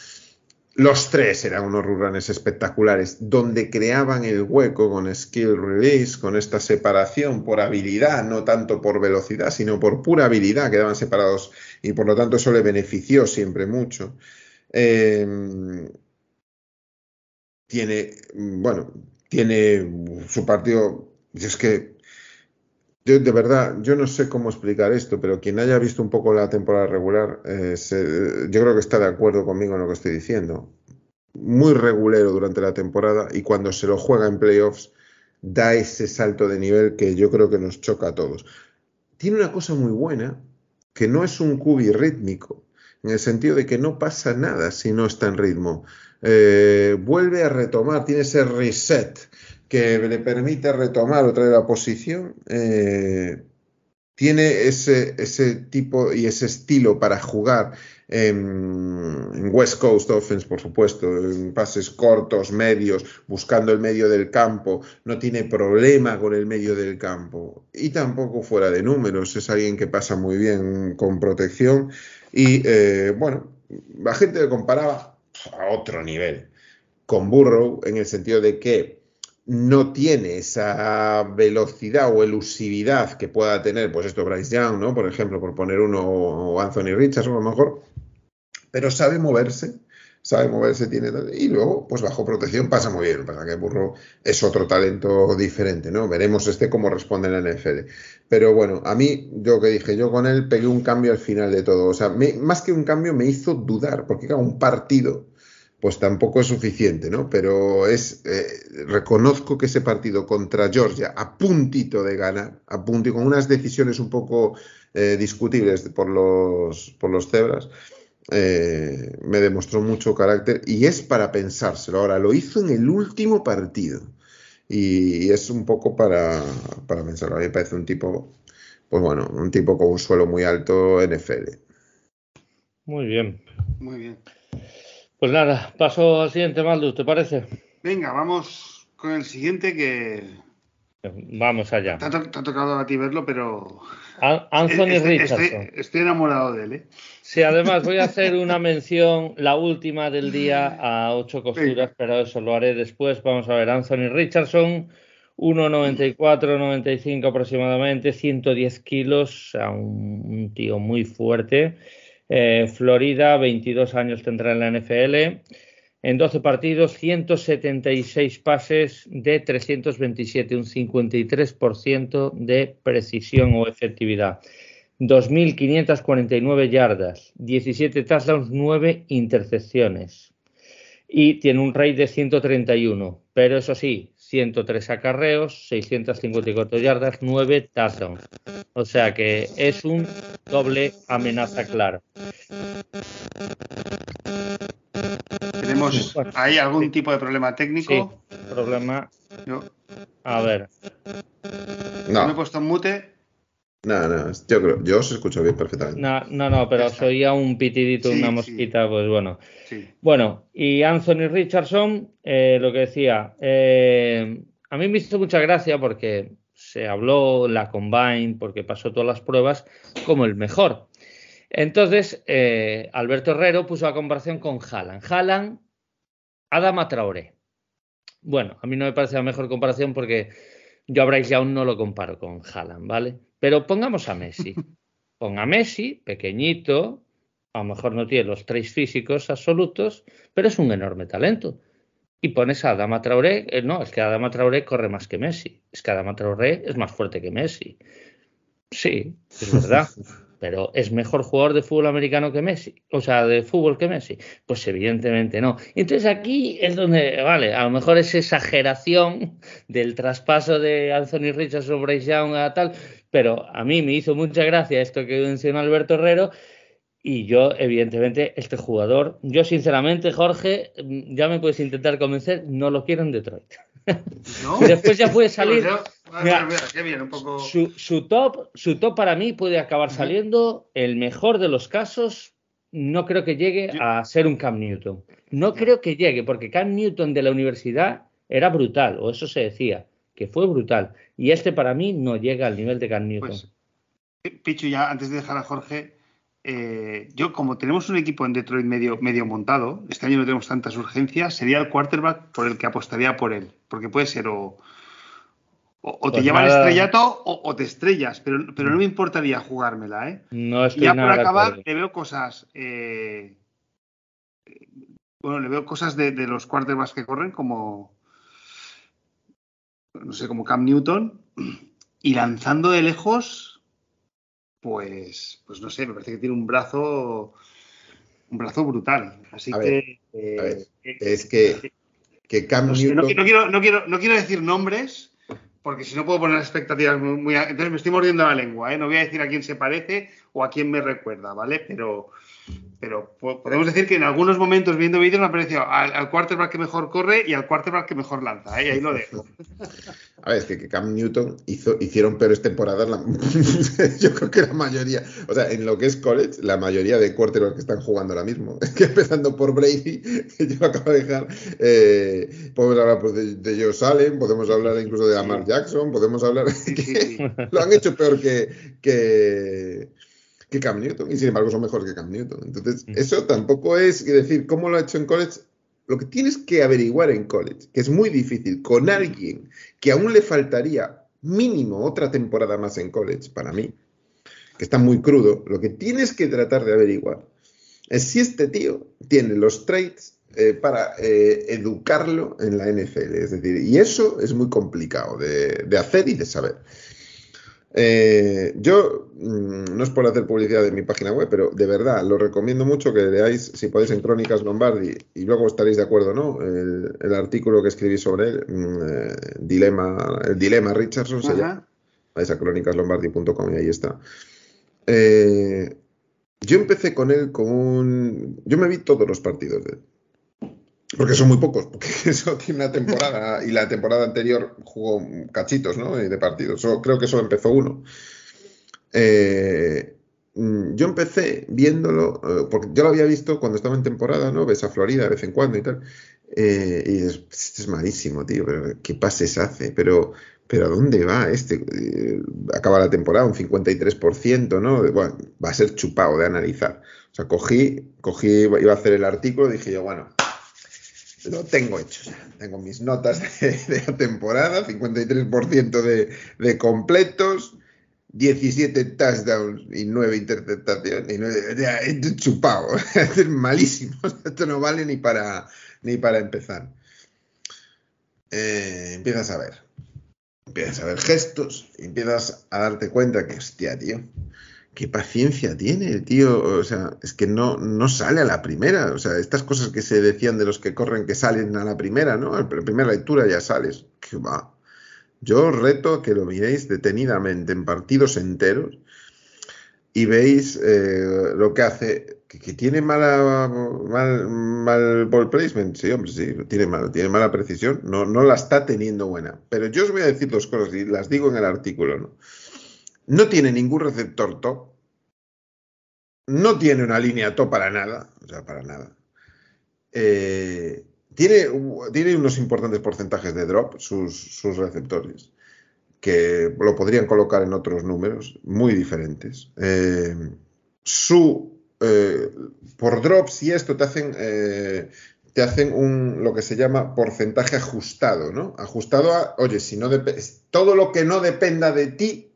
Los tres eran unos runes espectaculares, donde creaban el hueco con skill release, con esta separación por habilidad, no tanto por velocidad, sino por pura habilidad, quedaban separados y por lo tanto eso le benefició siempre mucho. Em, tiene, bueno, tiene su partido, es que de verdad, yo no sé cómo explicar esto, pero quien haya visto un poco la temporada regular, eh, yo creo que está de acuerdo conmigo en lo que estoy diciendo. Muy regulero durante la temporada y cuando se lo juega en playoffs, da ese salto de nivel que yo creo que nos choca a todos. Tiene una cosa muy buena, que no es un cubi rítmico, en el sentido de que no pasa nada si no está en ritmo. Eh, vuelve a retomar, tiene ese reset que le permite retomar otra vez la posición, eh, tiene ese, ese, tipo y ese estilo para jugar en, West Coast Offense, por supuesto, en pases cortos, medios, buscando el medio del campo, no tiene problema con el medio del campo y tampoco fuera de números, es alguien que pasa muy bien con protección y eh, bueno, la gente le comparaba a otro nivel con Burrow en el sentido de que no tiene esa velocidad o elusividad que pueda tener, pues esto Bryce Young, ¿no? Por ejemplo, por poner uno, o Anthony Richardson a lo mejor, pero sabe moverse, sabe moverse, tiene y luego, pues bajo protección pasa muy bien, para que Burro es otro talento diferente, ¿no? Veremos este cómo responde en la NFL. Pero bueno, a mí, yo que dije, yo con él pegué un cambio al final de todo, o sea, más que un cambio me hizo dudar, porque era un partido pues tampoco es suficiente, ¿no? Pero es, eh, reconozco que ese partido contra Georgia, a puntito de ganar, a punto y con unas decisiones un poco eh, discutibles por los, por los cebras, eh, me demostró mucho carácter y es para pensárselo. Ahora, lo hizo en el último partido y, es un poco para, para pensarlo. A mí me parece un tipo, pues bueno, un tipo con un suelo muy alto NFL. Muy bien. Muy bien. Pues nada, paso al siguiente, Maldu, ¿te parece? Venga, vamos con el siguiente que. Vamos allá. Te ha, tocado a ti verlo, pero. Anthony Richardson. Estoy, enamorado de él, ¿eh? Sí, además voy a hacer una mención, la última del día, a ocho costuras, pero eso lo haré después. Vamos a ver, Anthony Richardson, 1,94, 95 aproximadamente, 110 kilos, o sea, un tío muy fuerte. Eh, Florida, 22 años tendrá en la NFL. En 12 partidos, 176 pases de 327, un 53% de precisión o efectividad. 2.549 yardas, 17 touchdowns, 9 intercepciones. Y tiene un rate de 131, pero eso sí, 103 acarreos, 654 yardas, 9 touchdowns. O sea que es un doble amenaza clara. ¿Tenemos ahí algún tipo de problema técnico? Sí, problema. A ver. No. ¿Me he puesto en mute? No, no, yo creo, yo os escucho bien perfectamente. No, no, no pero soy oía un pitidito, una mosquita, pues bueno. Bueno, y Anthony Richardson, eh, lo que decía, eh, a mí me hizo mucha gracia porque se habló la Combine, porque pasó todas las pruebas, como el mejor. Entonces, eh, Alberto Herrero puso la comparación con Haaland. Haaland Adama Traoré. Bueno, a mí no me parece la mejor comparación porque yo a Bryce Young no lo comparo con Haaland, ¿vale? Pero pongamos a Messi. Ponga a Messi, pequeñito, a lo mejor no tiene los tres físicos absolutos, pero es un enorme talento. Y pones a Adama Traoré, eh, no, es que Adama Traoré corre más que Messi, es que Adama Traoré es más fuerte que Messi. Sí, es verdad. pero ¿es mejor jugador de fútbol americano que Messi? O sea, de fútbol que Messi. Pues evidentemente no. Entonces aquí es donde, vale, a lo mejor es exageración del traspaso de Anthony Richardson Bryce Young a tal, pero a mí me hizo mucha gracia esto que mencionó Alberto Herrero. Y yo, evidentemente, este jugador, yo sinceramente, Jorge, ya me puedes intentar convencer, no lo quiero en Detroit. ¿No? después ya puede salir. su, top, su top para mí puede acabar saliendo, el mejor de los casos, no creo que llegue a ser un Cam Newton. No creo que llegue, porque Cam Newton de la universidad era brutal, o eso se decía, que fue brutal. Y este para mí no llega al nivel de Cam Newton. Pues, Pichu, ya antes de dejar a Jorge, eh, yo como tenemos un equipo en Detroit medio, medio montado, este año no tenemos tantas urgencias, sería el quarterback por el que apostaría por él, porque puede ser o, o, te pues lleva al estrellato o, te estrellas, pero, pero no me importaría jugármela, ¿eh? No y ya por acabar, le veo cosas, eh, bueno, le veo cosas de, de, los quarterbacks que corren como, no sé, como Cam Newton, y lanzando de lejos, pues, pues no sé, me parece que tiene un brazo, un brazo brutal. Así que, eh, es que, que Cam no, no, quiero, no, quiero, no quiero decir nombres, porque si no puedo poner expectativas muy, muy, Entonces me estoy mordiendo la lengua, ¿eh? No voy a decir a quién se parece o a quién me recuerda, ¿vale? Pero, pero podemos decir que en algunos momentos viendo vídeos me ha parecido al, quarterback que mejor corre y al quarterback que mejor lanza. ¿eh? Ahí lo dejo. A ver, es que Cam Newton hizo, hicieron peores temporadas. yo creo que la mayoría, o sea, en lo que es college, la mayoría de quarterbacks que están jugando ahora mismo. Es que empezando por Brady, que yo acabo de dejar, eh, podemos hablar pues, de, de, Joe Salen, podemos hablar incluso de Lamar Jackson, podemos hablar. que lo han hecho peor que, que que Cam Newton, y sin embargo son mejores que Cam Newton. Entonces, eso tampoco es decir cómo lo ha hecho en college. Lo que tienes que averiguar en college, que es muy difícil, con alguien que aún le faltaría mínimo otra temporada más en college, para mí, que está muy crudo, lo que tienes que tratar de averiguar es si este tío tiene los traits eh, para eh, educarlo en la NFL. Es decir, y eso es muy complicado de hacer y de saber. Eh, yo, mm, no es por hacer publicidad de mi página web, pero de verdad, lo recomiendo mucho que leáis, si podéis, en Crónicas Lombardi, y luego estaréis de acuerdo, ¿no? El, artículo que escribí sobre él, mm, eh, dilema, el dilema Richardson, se llama. Vais a crónicaslombardi.com y ahí está. Eh, yo empecé con él con un... Yo me vi todos los partidos de él. Porque son muy pocos, porque eso tiene una temporada y la temporada anterior jugó cachitos, ¿no? De partidos. creo que solo empezó uno. Eh, mm, yo empecé viéndolo, eh, porque yo lo había visto cuando estaba en temporada, ¿no? Ves a Florida de vez en cuando y tal. Eh, y es, es malísimo, tío, pero qué pases hace, pero, pero ¿a dónde va este? acaba la temporada, un 53%, ¿no? Bueno, va a ser chupado de analizar. O sea, cogí, cogí, iba a hacer el artículo, dije yo, bueno, lo tengo hecho Tengo mis notas de, la temporada, 53% de, completos, 17 touchdowns y 9 interceptaciones. Y 9, chupado. es malísimo. Esto no vale ni para, ni para empezar. Eh, empiezas a ver. Empiezas a ver gestos. empiezas a darte cuenta que, hostia, tío qué paciencia tiene el tío, o sea, es que no, no sale a la primera, o sea, estas cosas que se decían de los que corren que salen a la primera, ¿no? A la primera lectura ya sales, que va. Yo reto que lo miréis detenidamente en partidos enteros y veis eh, lo que hace, que, tiene mala, mal, mal ball placement, sí, hombre, sí, tiene mala, tiene mala precisión, no, no la está teniendo buena. Pero yo os voy a decir dos cosas y las digo en el artículo, ¿no? No tiene ningún receptor top. No tiene una línea top para nada. O sea, para nada. Eh, tiene, tiene, unos importantes porcentajes de drop sus, receptores, que lo podrían colocar en otros números muy diferentes. Eh, su, eh, por drops y esto te hacen, te hacen un, lo que se llama porcentaje ajustado, ¿no? Ajustado a, oye, si no todo lo que no dependa de ti,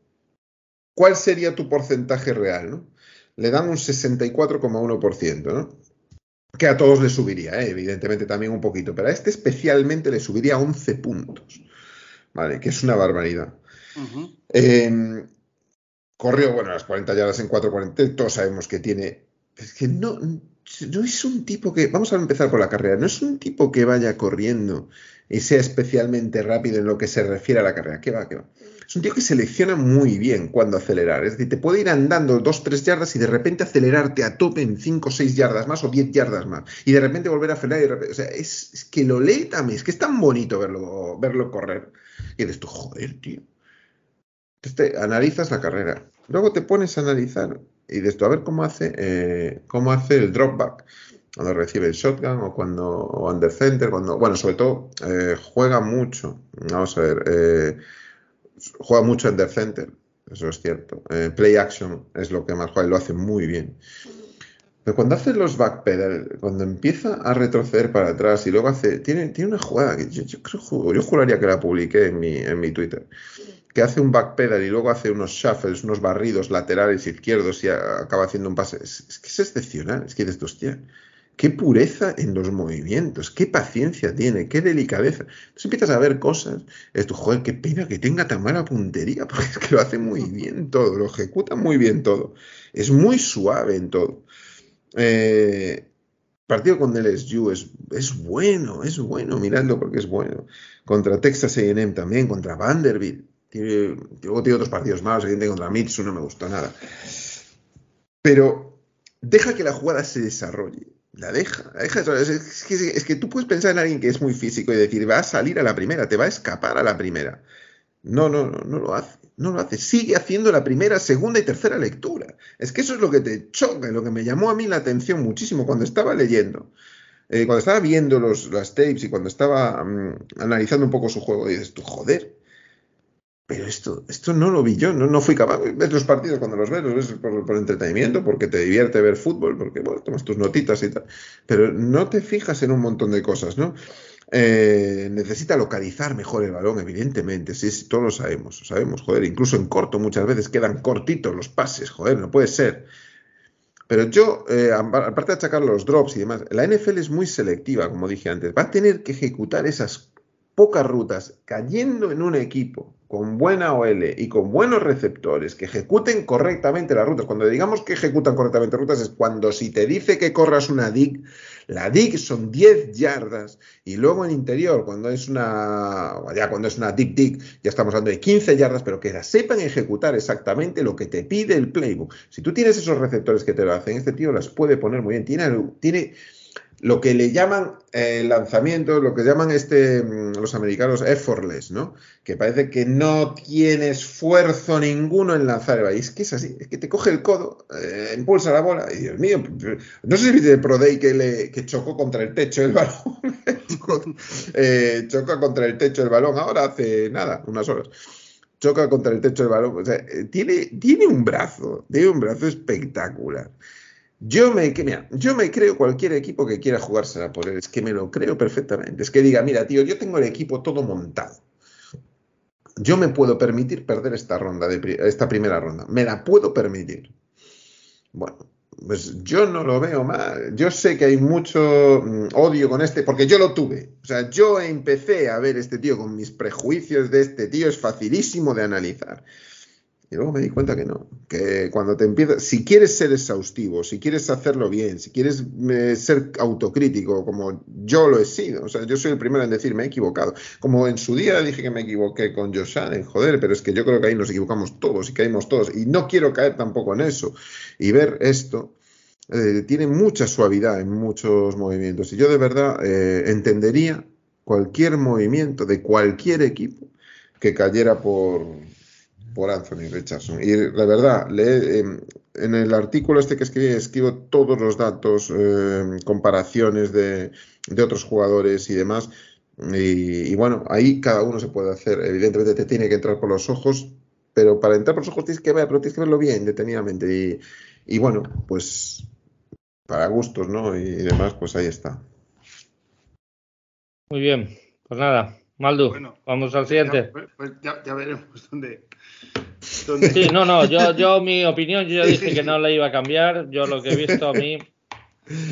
¿cuál sería tu porcentaje real, ¿no? Le dan un 64,1%, ¿no? Que a todos le subiría, ¿eh? evidentemente también un poquito, pero a este especialmente le subiría 11 puntos, ¿vale? Que es una barbaridad. Em, corrió, bueno, las 40 yardas en 4.40, todos sabemos que tiene... Es que no, no es un tipo que, vamos a empezar por la carrera, no es un tipo que vaya corriendo y sea especialmente rápido en lo que se refiere a la carrera. ¿Qué va? ¿Qué va? Es un tío que selecciona muy bien cuándo acelerar. Es decir, te puede ir andando 2-3 yardas y de repente acelerarte a tope en 5 o 6 yardas más o 10 yardas más. Y de repente volver a acelerar. Y de repente, o sea, es, que lo lee también. Es que es tan bonito verlo, verlo correr. Y dices tú, joder, tío. Entonces te analizas la carrera. Luego te pones a analizar y de esto a ver cómo hace, eh, cómo hace el dropback cuando recibe el shotgun o cuando o under center, cuando, bueno, sobre todo eh, juega mucho, vamos a ver, eh, juega mucho under center, eso es cierto. play action es lo que más juega y lo hace muy bien. Pero cuando hace los backpedal, cuando empieza a retroceder para atrás y luego hace, tiene, tiene una jugada que yo, creo, yo juraría que la publiqué en mi, en mi Twitter que hace un backpedal y luego hace unos shuffles, unos barridos laterales izquierdos y acaba haciendo un pase. Es, que es excepcional. Es que dices, hostia, qué pureza en los movimientos, qué paciencia tiene, qué delicadeza. Entonces empiezas a ver cosas. Es tu, joder, qué pena que tenga tan mala puntería, porque es que lo hace muy bien todo, lo ejecuta muy bien todo. Es muy suave en todo. Eh, partido con LSU es, es bueno, es bueno, mirando porque es bueno. Contra Texas AM también, contra Vanderbilt tiene, luego tiene otros partidos malos, evidentemente contra Mitsu no me gustó nada. Pero deja que la jugada se desarrolle. La deja, la deja es, que, es, que, tú puedes pensar en alguien que es muy físico y decir, va a salir a la primera, te va a escapar a la primera. No, no, no, no lo hace, no lo hace. Sigue haciendo la primera, segunda y tercera lectura. Es que eso es lo que te choca, lo que me llamó a mí la atención muchísimo cuando estaba leyendo. Eh, cuando estaba viendo los, las tapes y cuando estaba mm, analizando un poco su juego, dices tú, joder, pero esto, esto no lo vi yo, no, no fui capaz. Ves los partidos cuando los ves, los ves por, entretenimiento, porque te divierte ver fútbol, porque bueno, tomas tus notitas y tal. Pero no te fijas en un montón de cosas, ¿no? Eh, necesita localizar mejor el balón, evidentemente, sí, sí, todos lo sabemos, sabemos, joder, incluso en corto muchas veces quedan cortitos los pases, joder, no puede ser. Pero yo, eh, aparte de achacar los drops y demás, la NFL es muy selectiva, como dije antes, va a tener que ejecutar esas pocas rutas cayendo en un equipo con buena OL y con buenos receptores que ejecuten correctamente las rutas. Cuando digamos que ejecutan correctamente rutas es cuando si te dice que corras una dig, la dig son 10 yardas y luego en interior cuando es una ya cuando es una dig dig ya estamos hablando de 15 yardas, pero que sepan ejecutar exactamente lo que te pide el playbook. Si tú tienes esos receptores que te lo hacen, este tío las puede poner muy bien. Tiene, tiene lo que le llaman eh, lanzamiento, lo que llaman este, mm, los americanos effortless, ¿no? Que parece que no tiene esfuerzo ninguno en lanzar el balón. Es que es así, es que te coge el codo, eh, impulsa la bola, y Dios mío, no sé si viste el Pro Day que, chocó contra el techo el balón, eh, choca contra el techo el balón, ahora hace nada, unas horas choca contra el techo del balón. O sea, tiene, tiene un brazo, tiene un brazo espectacular. Yo me, mira, yo me creo cualquier equipo que quiera jugársela por él, es que me lo creo perfectamente. Es que diga, mira, tío, yo tengo el equipo todo montado. Yo me puedo permitir perder esta ronda, de, esta primera ronda. Me la puedo permitir. Bueno, pues yo no lo veo mal. Yo sé que hay mucho mm, odio con este, porque yo lo tuve. O sea, yo empecé a ver este tío con mis prejuicios de este tío, es facilísimo de analizar. Y luego me di cuenta que no, que cuando te empiezas, si quieres ser exhaustivo, si quieres hacerlo bien, si quieres eh, ser autocrítico, como yo lo he sido, o sea, yo soy el primero en decir me he equivocado, como en su día dije que me equivoqué con Josh Allen, joder, pero es que yo creo que ahí nos equivocamos todos y caímos todos, y no quiero caer tampoco en eso, y ver esto, eh, tiene mucha suavidad en muchos movimientos, y yo de verdad eh, entendería cualquier movimiento de cualquier equipo que cayera por por Anthony Richardson. Y la verdad, le, em, en el artículo este que escribí, escribo todos los datos, em, comparaciones de, otros jugadores y demás. Y, bueno, ahí cada uno se puede hacer. Evidentemente te tiene que entrar por los ojos, pero para entrar por los ojos tienes que ver, pero tienes que verlo bien, detenidamente. Y, bueno, pues para gustos, ¿no? Y, demás, pues ahí está. Muy bien, pues nada, Maldu, vamos al siguiente. Pues, pues ya, veremos dónde, Sí, no, no, yo, yo mi opinión, yo dije que no la iba a cambiar. Yo lo que he visto a mí,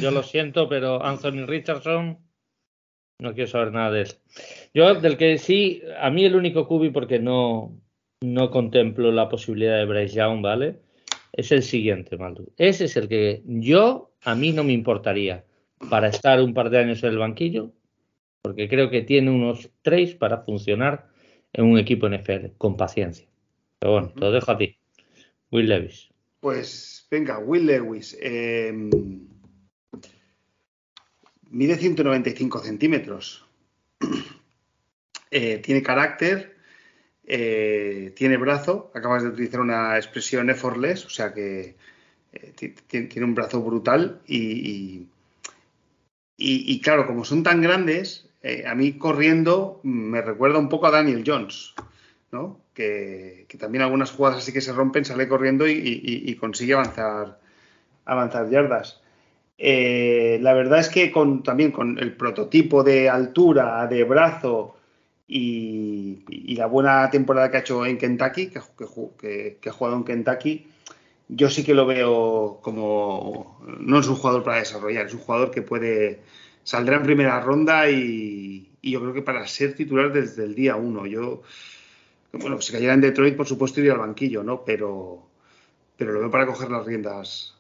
yo lo siento, pero Anthony Richardson, no quiero saber nada de él. Yo, del que sí, a mí el único cubi, porque no, no contemplo la posibilidad de Bryce Young, ¿vale? Es el siguiente, Maldu. Ese es el que yo, a mí no me importaría para estar un par de años en el banquillo, porque creo que tiene unos tres para funcionar en un equipo NFL, con paciencia. Pero bueno, te lo dejo a ti. Will Levis. Pues venga, Will Lewis. Em, mide 195 centímetros. Eh, tiene carácter. Eh, tiene brazo. Acabas de utilizar una expresión effortless, o sea que eh, tiene un brazo brutal. Y, y, claro, como son tan grandes, a mí corriendo me recuerda un poco a Daniel Jones. ¿no? Que, también algunas jugadas así que se rompen, sale corriendo y, consigue avanzar, avanzar yardas. Eh, la verdad es que con, también con el prototipo de altura, de brazo y, la buena temporada que ha hecho en Kentucky, que, que, ha jugado en Kentucky, yo sí que lo veo como no es un jugador para desarrollar, es un jugador que puede saldrá en primera ronda y, y yo creo que para ser titular desde el día uno. Yo bueno, si cayera en Detroit, por supuesto, iría al banquillo, ¿no? Pero, pero lo veo para coger las riendas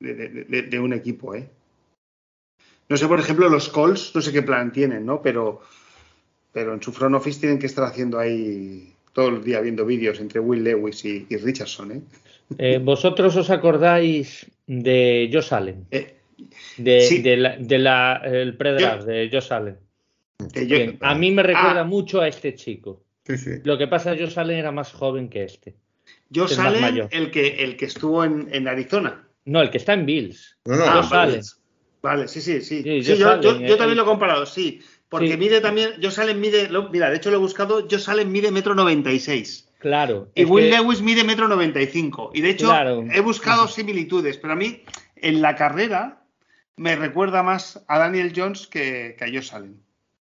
de, un equipo, ¿eh? No sé, por ejemplo, los Colts, no sé qué plan tienen, ¿no? Pero, pero en su front office tienen que estar haciendo ahí todo el día viendo vídeos entre Will Lewis y, Richardson, ¿eh? ¿eh? ¿Vosotros os acordáis de Josh Allen? Eh, de, la, de la, el pre-draft de Josh Allen. a mí me recuerda ah. mucho a este chico. Lo que pasa es que Josh Allen era más joven que este. Josh Allen, el que, el que estuvo en, Arizona. No, el que está en Bills. No, no, ah, Vale, sí, sí, sí. yo, también lo he comparado, sí. Porque mide también, Josh Allen mide, mira, de hecho lo he buscado, Josh Allen mide metro 96. Claro. Y Will Lewis mide metro 95. Y de hecho he buscado similitudes, pero a mí en la carrera me recuerda más a Daniel Jones que, que a Josh Allen.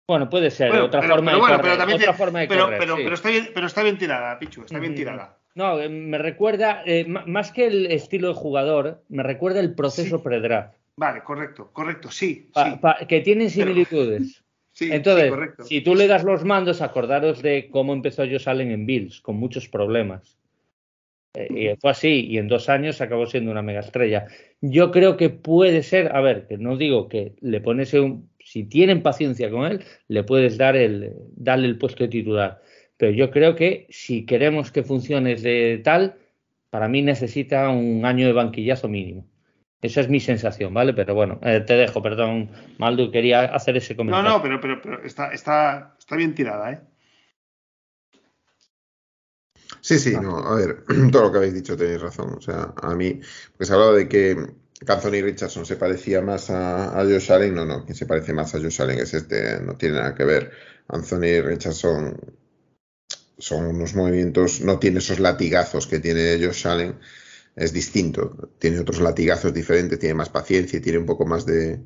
Bueno, puede ser, otra, forma de correr, otra forma de pero, pero, pero, está bien, pero está bien tirada, Pichu, está bien tirada. No, eh, me recuerda, eh, más que el estilo de jugador, me recuerda el proceso pre-draft. Vale, correcto, correcto, sí. que tienen similitudes. Sí, Entonces, si tú le das los mandos, acordaros de cómo empezó Josh Allen en Bills, con muchos problemas. Y fue así, y en dos años acabó siendo una mega estrella. Yo creo que puede ser, a ver, que no digo que le pones un, si tienen paciencia con él, le puedes dar el, darle el puesto de titular. Pero yo creo que si queremos que funcione de tal, para mí necesita un año de banquillazo mínimo. Esa es mi sensación, ¿vale? Pero bueno, eh, te dejo, perdón, Maldu, quería hacer ese comentario. No, no, pero, pero, está, está, está bien tirada, ¿eh? Sí, sí, no, a ver, todo lo que habéis dicho tenéis razón. O sea, a mí, pues he hablado de que Anthony Richardson se parecía más a, Josh Allen, no, no, quien se parece más a Josh Allen es este, no tiene nada que ver. Anthony Richardson son unos movimientos, no tiene esos latigazos que tiene Josh Allen, es distinto, tiene otros latigazos diferentes, tiene más paciencia y tiene un poco más de,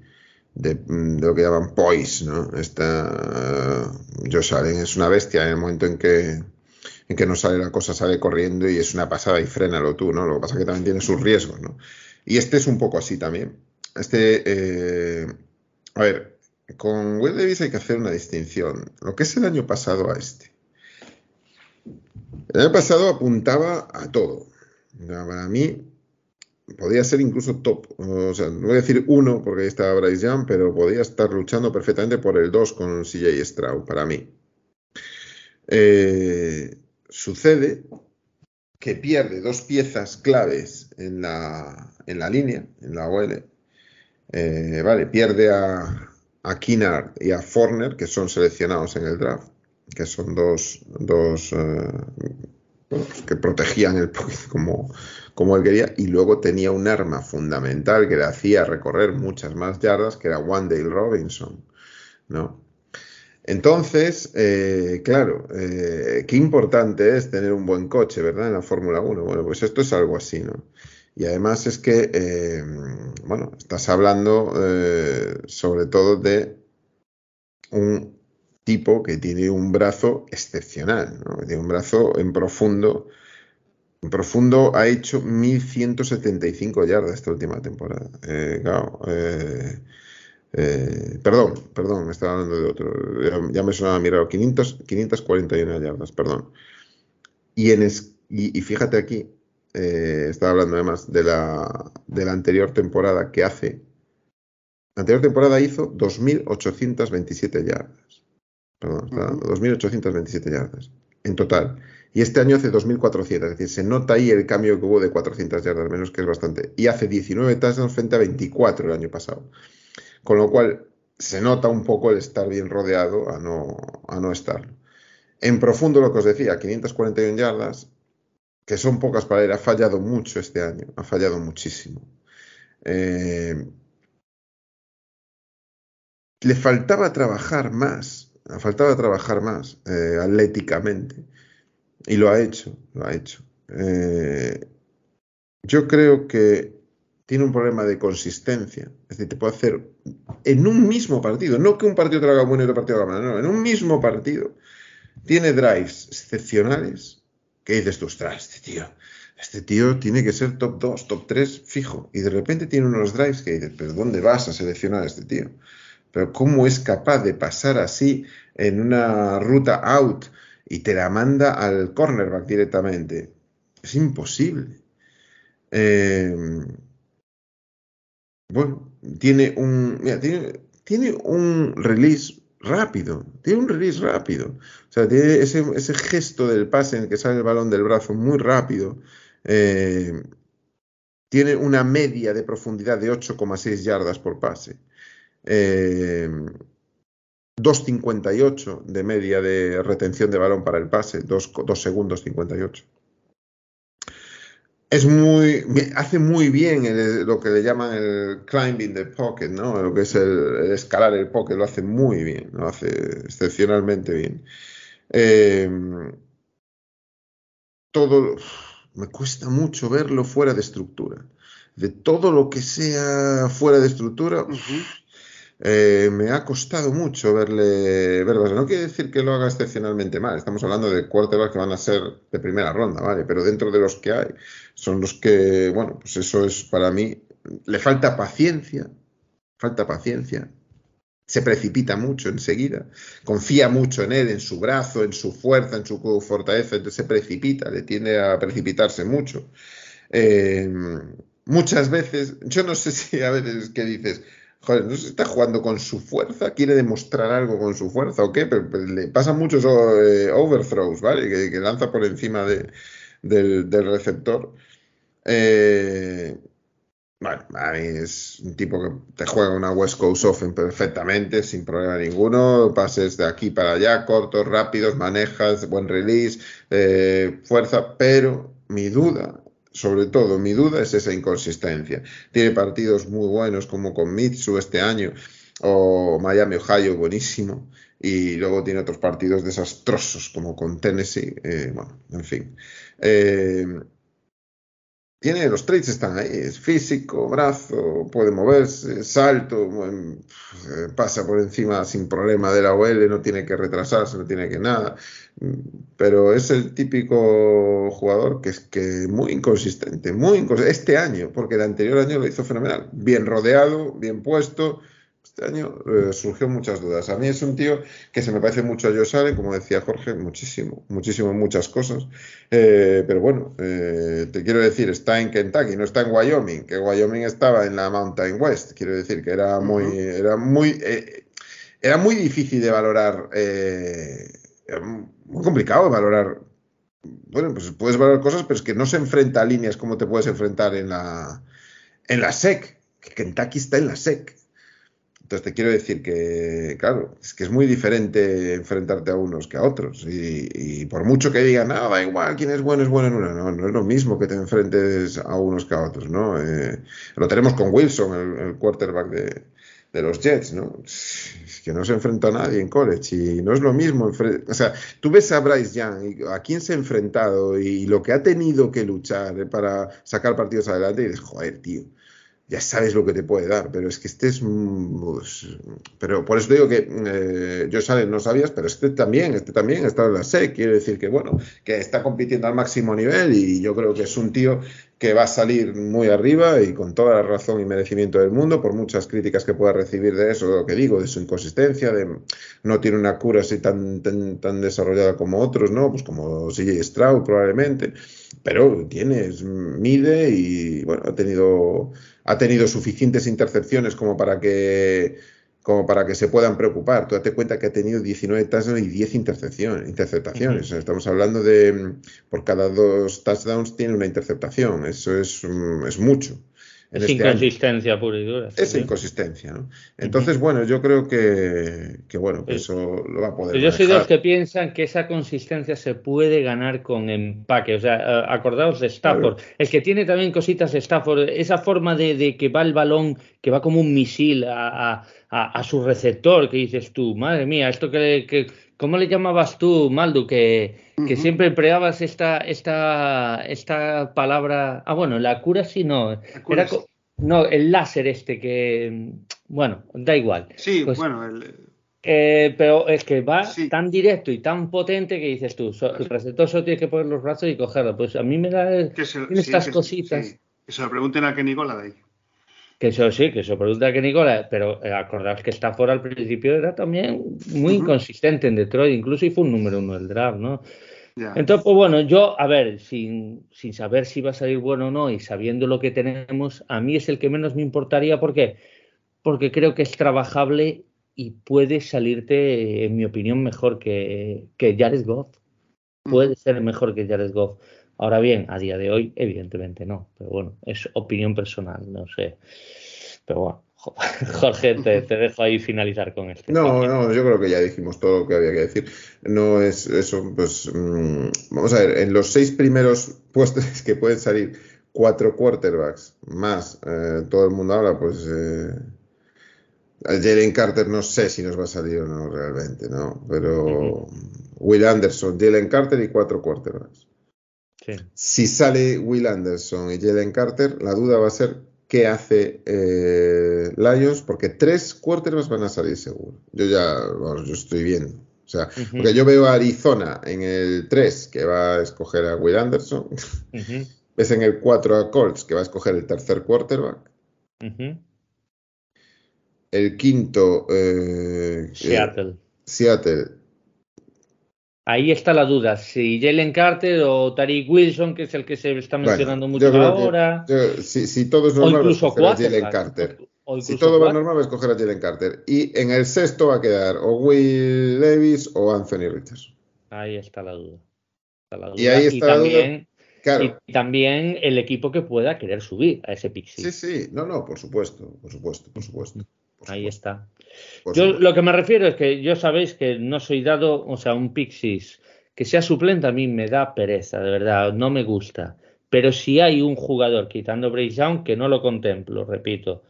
de, lo que llaman poise, ¿no? Esta, Josh Allen es una bestia en el momento en que, en que no sale la cosa, sale corriendo y es una pasada y frénalo tú, ¿no? Lo que pasa es que también tiene sus riesgos, ¿no? Y este es un poco así también. Este, eh, a ver, con Will Davis hay que hacer una distinción. Lo que es el año pasado a este. El año pasado apuntaba a todo. Para mí, podía ser incluso top. O sea, no voy a decir uno porque ahí estaba Bryce Young, pero podía estar luchando perfectamente por el 2 con CJ Stroud, para mí. Eh, sucede que pierde dos piezas claves en la, en la línea, en la OL. Eh, vale, pierde a, a Kinnard y a Forner, que son seleccionados en el draft, que son dos, dos eh, pues que protegían el como, como él quería, y luego tenía un arma fundamental que le hacía recorrer muchas más yardas, que era Wandale Robinson, ¿no? Entonces, eh, claro, eh, qué importante es tener un buen coche, ¿verdad? En la Fórmula 1. Bueno, pues esto es algo así, ¿no? Y además es que, eh, bueno, estás hablando sobre todo de un tipo que tiene un brazo excepcional, ¿no? Tiene un brazo en profundo. En profundo ha hecho 1175 yardas esta última temporada. Eh, claro, eh, perdón, perdón, me estaba hablando de otro. Ya, me sonaba mirado. 500, 541 yardas, perdón. Y, en y, fíjate aquí, eh, estaba hablando además de la, de la anterior temporada que hace. La anterior temporada hizo 2.827 yardas. Perdón, 2.827 yardas en total. Y este año hace 2.400, es decir, se nota ahí el cambio que hubo de 400 yardas menos, que es bastante. Y hace 19 touchdowns frente a 24 el año pasado. Con lo cual se nota un poco el estar bien rodeado a no, a no estarlo. En profundo lo que os decía, 541 yardas, que son pocas para él, ha fallado mucho este año, ha fallado muchísimo. Eh, le faltaba trabajar más, le faltaba trabajar más eh, atléticamente y lo ha hecho, lo ha hecho. Eh, yo creo que tiene un problema de consistencia. Es decir, te puede hacer en un mismo partido, no que un partido te lo haga bueno y otro partido lo haga malo, no, en un mismo partido. Tiene drives excepcionales que dices tú, ostras, este tío, este tío tiene que ser top 2, top 3 fijo. Y de repente tiene unos drives que dices, pero ¿dónde vas a seleccionar a este tío? Pero ¿cómo es capaz de pasar así en una ruta out y te la manda al cornerback directamente? Es imposible. Eh, bueno, tiene un, tiene, un release rápido, tiene un release rápido. O sea, tiene ese, gesto del pase en el que sale el balón del brazo muy rápido. Eh, tiene una media de profundidad de 8,6 yardas por pase. 2.58 eh, de media de retención de balón para el pase, 2, 2 segundos 58 es muy, hace muy bien lo que le llaman el climbing the pocket, ¿no? Lo que es el, escalar el pocket, lo hace muy bien, lo hace excepcionalmente bien. Em, todo, me cuesta mucho verlo fuera de estructura. De todo lo que sea fuera de estructura, eh, me ha costado mucho verle, verlo. No quiere decir que lo haga excepcionalmente mal. Estamos hablando de quarterbacks que van a ser de primera ronda, ¿vale? Pero dentro de los que hay, son los que, bueno, pues eso es para mí. Le falta paciencia, falta paciencia. Se precipita mucho enseguida, confía mucho en él, en su brazo, en su fuerza, en su fortaleza, entonces se precipita, le tiende a precipitarse mucho. Eh, muchas veces, yo no sé si a veces que dices, joder, no se está jugando con su fuerza, quiere demostrar algo con su fuerza o qué, pero, le pasan muchos eh, overthrows, ¿vale? Que, lanza por encima de, del, receptor. Eh, bueno, es un tipo que te juega una West Coast Open perfectamente, sin problema ninguno. Pases de aquí para allá, cortos, rápidos, manejas, buen release, eh, fuerza, pero mi duda sobre todo, mi duda es esa inconsistencia. Tiene partidos muy buenos como con Mitsu este año o Miami, Ohio, buenísimo. Y luego tiene otros partidos desastrosos como con Tennessee. Eh, bueno, en fin. Eh, tiene los traits están ahí, es físico, brazo, puede moverse, salto, pasa por encima sin problema de la OL, no tiene que retrasarse, no tiene que nada, pero es el típico jugador que es que muy inconsistente, muy inconsistente, este año, porque el anterior año lo hizo fenomenal, bien rodeado, bien puesto, este año eh, surgió muchas dudas. A mí es un tío que se me parece mucho a Josh Allen, como decía Jorge, muchísimo, muchísimo muchas cosas. Eh, pero bueno, eh, te quiero decir, está en Kentucky, no está en Wyoming, que Wyoming estaba en la Mountain West. Quiero decir que era muy, era muy, era muy difícil de valorar, muy complicado valorar. Bueno, pues puedes valorar cosas, pero es que no se enfrenta a líneas como te puedes enfrentar en la, en la SEC. Kentucky está en la SEC. Entonces te quiero decir que, claro, es que es muy diferente enfrentarte a unos que a otros. Y, por mucho que digan, no, da igual, quién es bueno es bueno en una, no, no es lo mismo que te enfrentes a unos que a otros, ¿no? Eh, lo tenemos con Wilson, el, quarterback de, de, los Jets, ¿no? Que no se enfrenta a nadie en college y no es lo mismo. O sea, tú ves a Bryce Young a quién se ha enfrentado y lo que ha tenido que luchar para sacar partidos adelante y dices, joder, tío ya sabes lo que te puede dar, pero es que este es... Pero por eso digo que eh, yo sabes, no sabías, pero este también, este también está en la SEC, quiere decir que bueno, que está compitiendo al máximo nivel y yo creo que es un tío que va a salir muy arriba y con toda la razón y merecimiento del mundo, por muchas críticas que pueda recibir de eso, lo que digo, de su inconsistencia, de no tiene una cura así tan, tan, tan desarrollada como otros, ¿no? Pues como CJ Stroud probablemente, pero tiene, mide y bueno, ha tenido ha tenido suficientes intercepciones como para que como para que se puedan preocupar. Tú date cuenta que ha tenido 19 touchdowns y 10 intercepciones. interceptaciones. Estamos hablando de, por cada dos touchdowns tiene una interceptación. Eso es, mm, es mucho es este inconsistencia pura y dura. Es inconsistencia, ¿no? Entonces, bueno, yo creo que, bueno, eso lo va a poder. Yo soy de los que piensan que esa consistencia se puede ganar con empaque. O sea, eh, acordaos de Stafford. El que tiene también cositas de Stafford, esa forma de, que va el balón, que va como un misil a, su receptor, que dices tú, madre mía, esto que, que ¿cómo le llamabas tú, Maldu, que que siempre empleabas esta, esta, esta palabra. Ah, bueno, la cura sí no. Era, no, el láser este que. Bueno, da igual. Sí, pues, bueno. El... Eh, pero es que va tan directo y tan potente que dices tú, el receptor solo tiene que poner los brazos y cogerlo. Pues a mí me da estas cositas. Que se lo pregunten a Kenny ahí. Que eso sí, que eso pregunta que Nicola, pero eh, acordaos que está fuera al principio era también muy inconsistente en Detroit, incluso y fue un número uno del draft, ¿no? Entonces, pues bueno, yo, a ver, sin, sin, saber si va a salir bueno o no y sabiendo lo que tenemos, a mí es el que menos me importaría. ¿Por qué? Porque creo que es trabajable y puede salirte, en mi opinión, mejor que, que Jared Goff. Puede ser mejor que Jared Goff. Ahora bien, a día de hoy, evidentemente no. Pero bueno, es opinión personal, no sé. Pero bueno. Jorge, te, dejo ahí finalizar con esto. No, no, yo creo que ya dijimos todo lo que había que decir. No es eso, pues mm, vamos a ver, en los seis primeros puestos que pueden salir cuatro quarterbacks más, eh, todo el mundo habla, pues eh, Jalen Carter no sé si nos va a salir o no realmente, ¿no? Pero Will Anderson, Jalen Carter y cuatro quarterbacks. Si sale Will Anderson y Jalen Carter, la duda va a ser qué hace eh, Lions, porque tres quarterbacks van a salir seguro. Yo ya, bueno, yo estoy viendo. O sea, porque yo veo a Arizona en el 3, que va a escoger a Will Anderson. Ves en el 4 a Colts, que va a escoger el tercer quarterback. El quinto, eh, Seattle. Seattle Ahí está la duda, si Jalen Carter o Tariq Wilson, que es el que se está mencionando mucho ahora. si, todo es normal, va a escoger a Jalen Carter. si todo va normal, va a escoger a Jalen Carter. Y en el sexto va a quedar o Will Levis o Anthony Richardson. Ahí está la duda. Y ahí está la también, duda. Y también el equipo que pueda querer subir a ese pixie. Sí, sí, no, no, por supuesto, por supuesto, por supuesto. Ahí está. yo lo que me refiero es que yo sabéis que no soy dado, o sea, un Pixis que sea suplente a mí me da pereza, de verdad, no me gusta. Pero si hay un jugador quitando Breakdown que no lo contemplo, repito,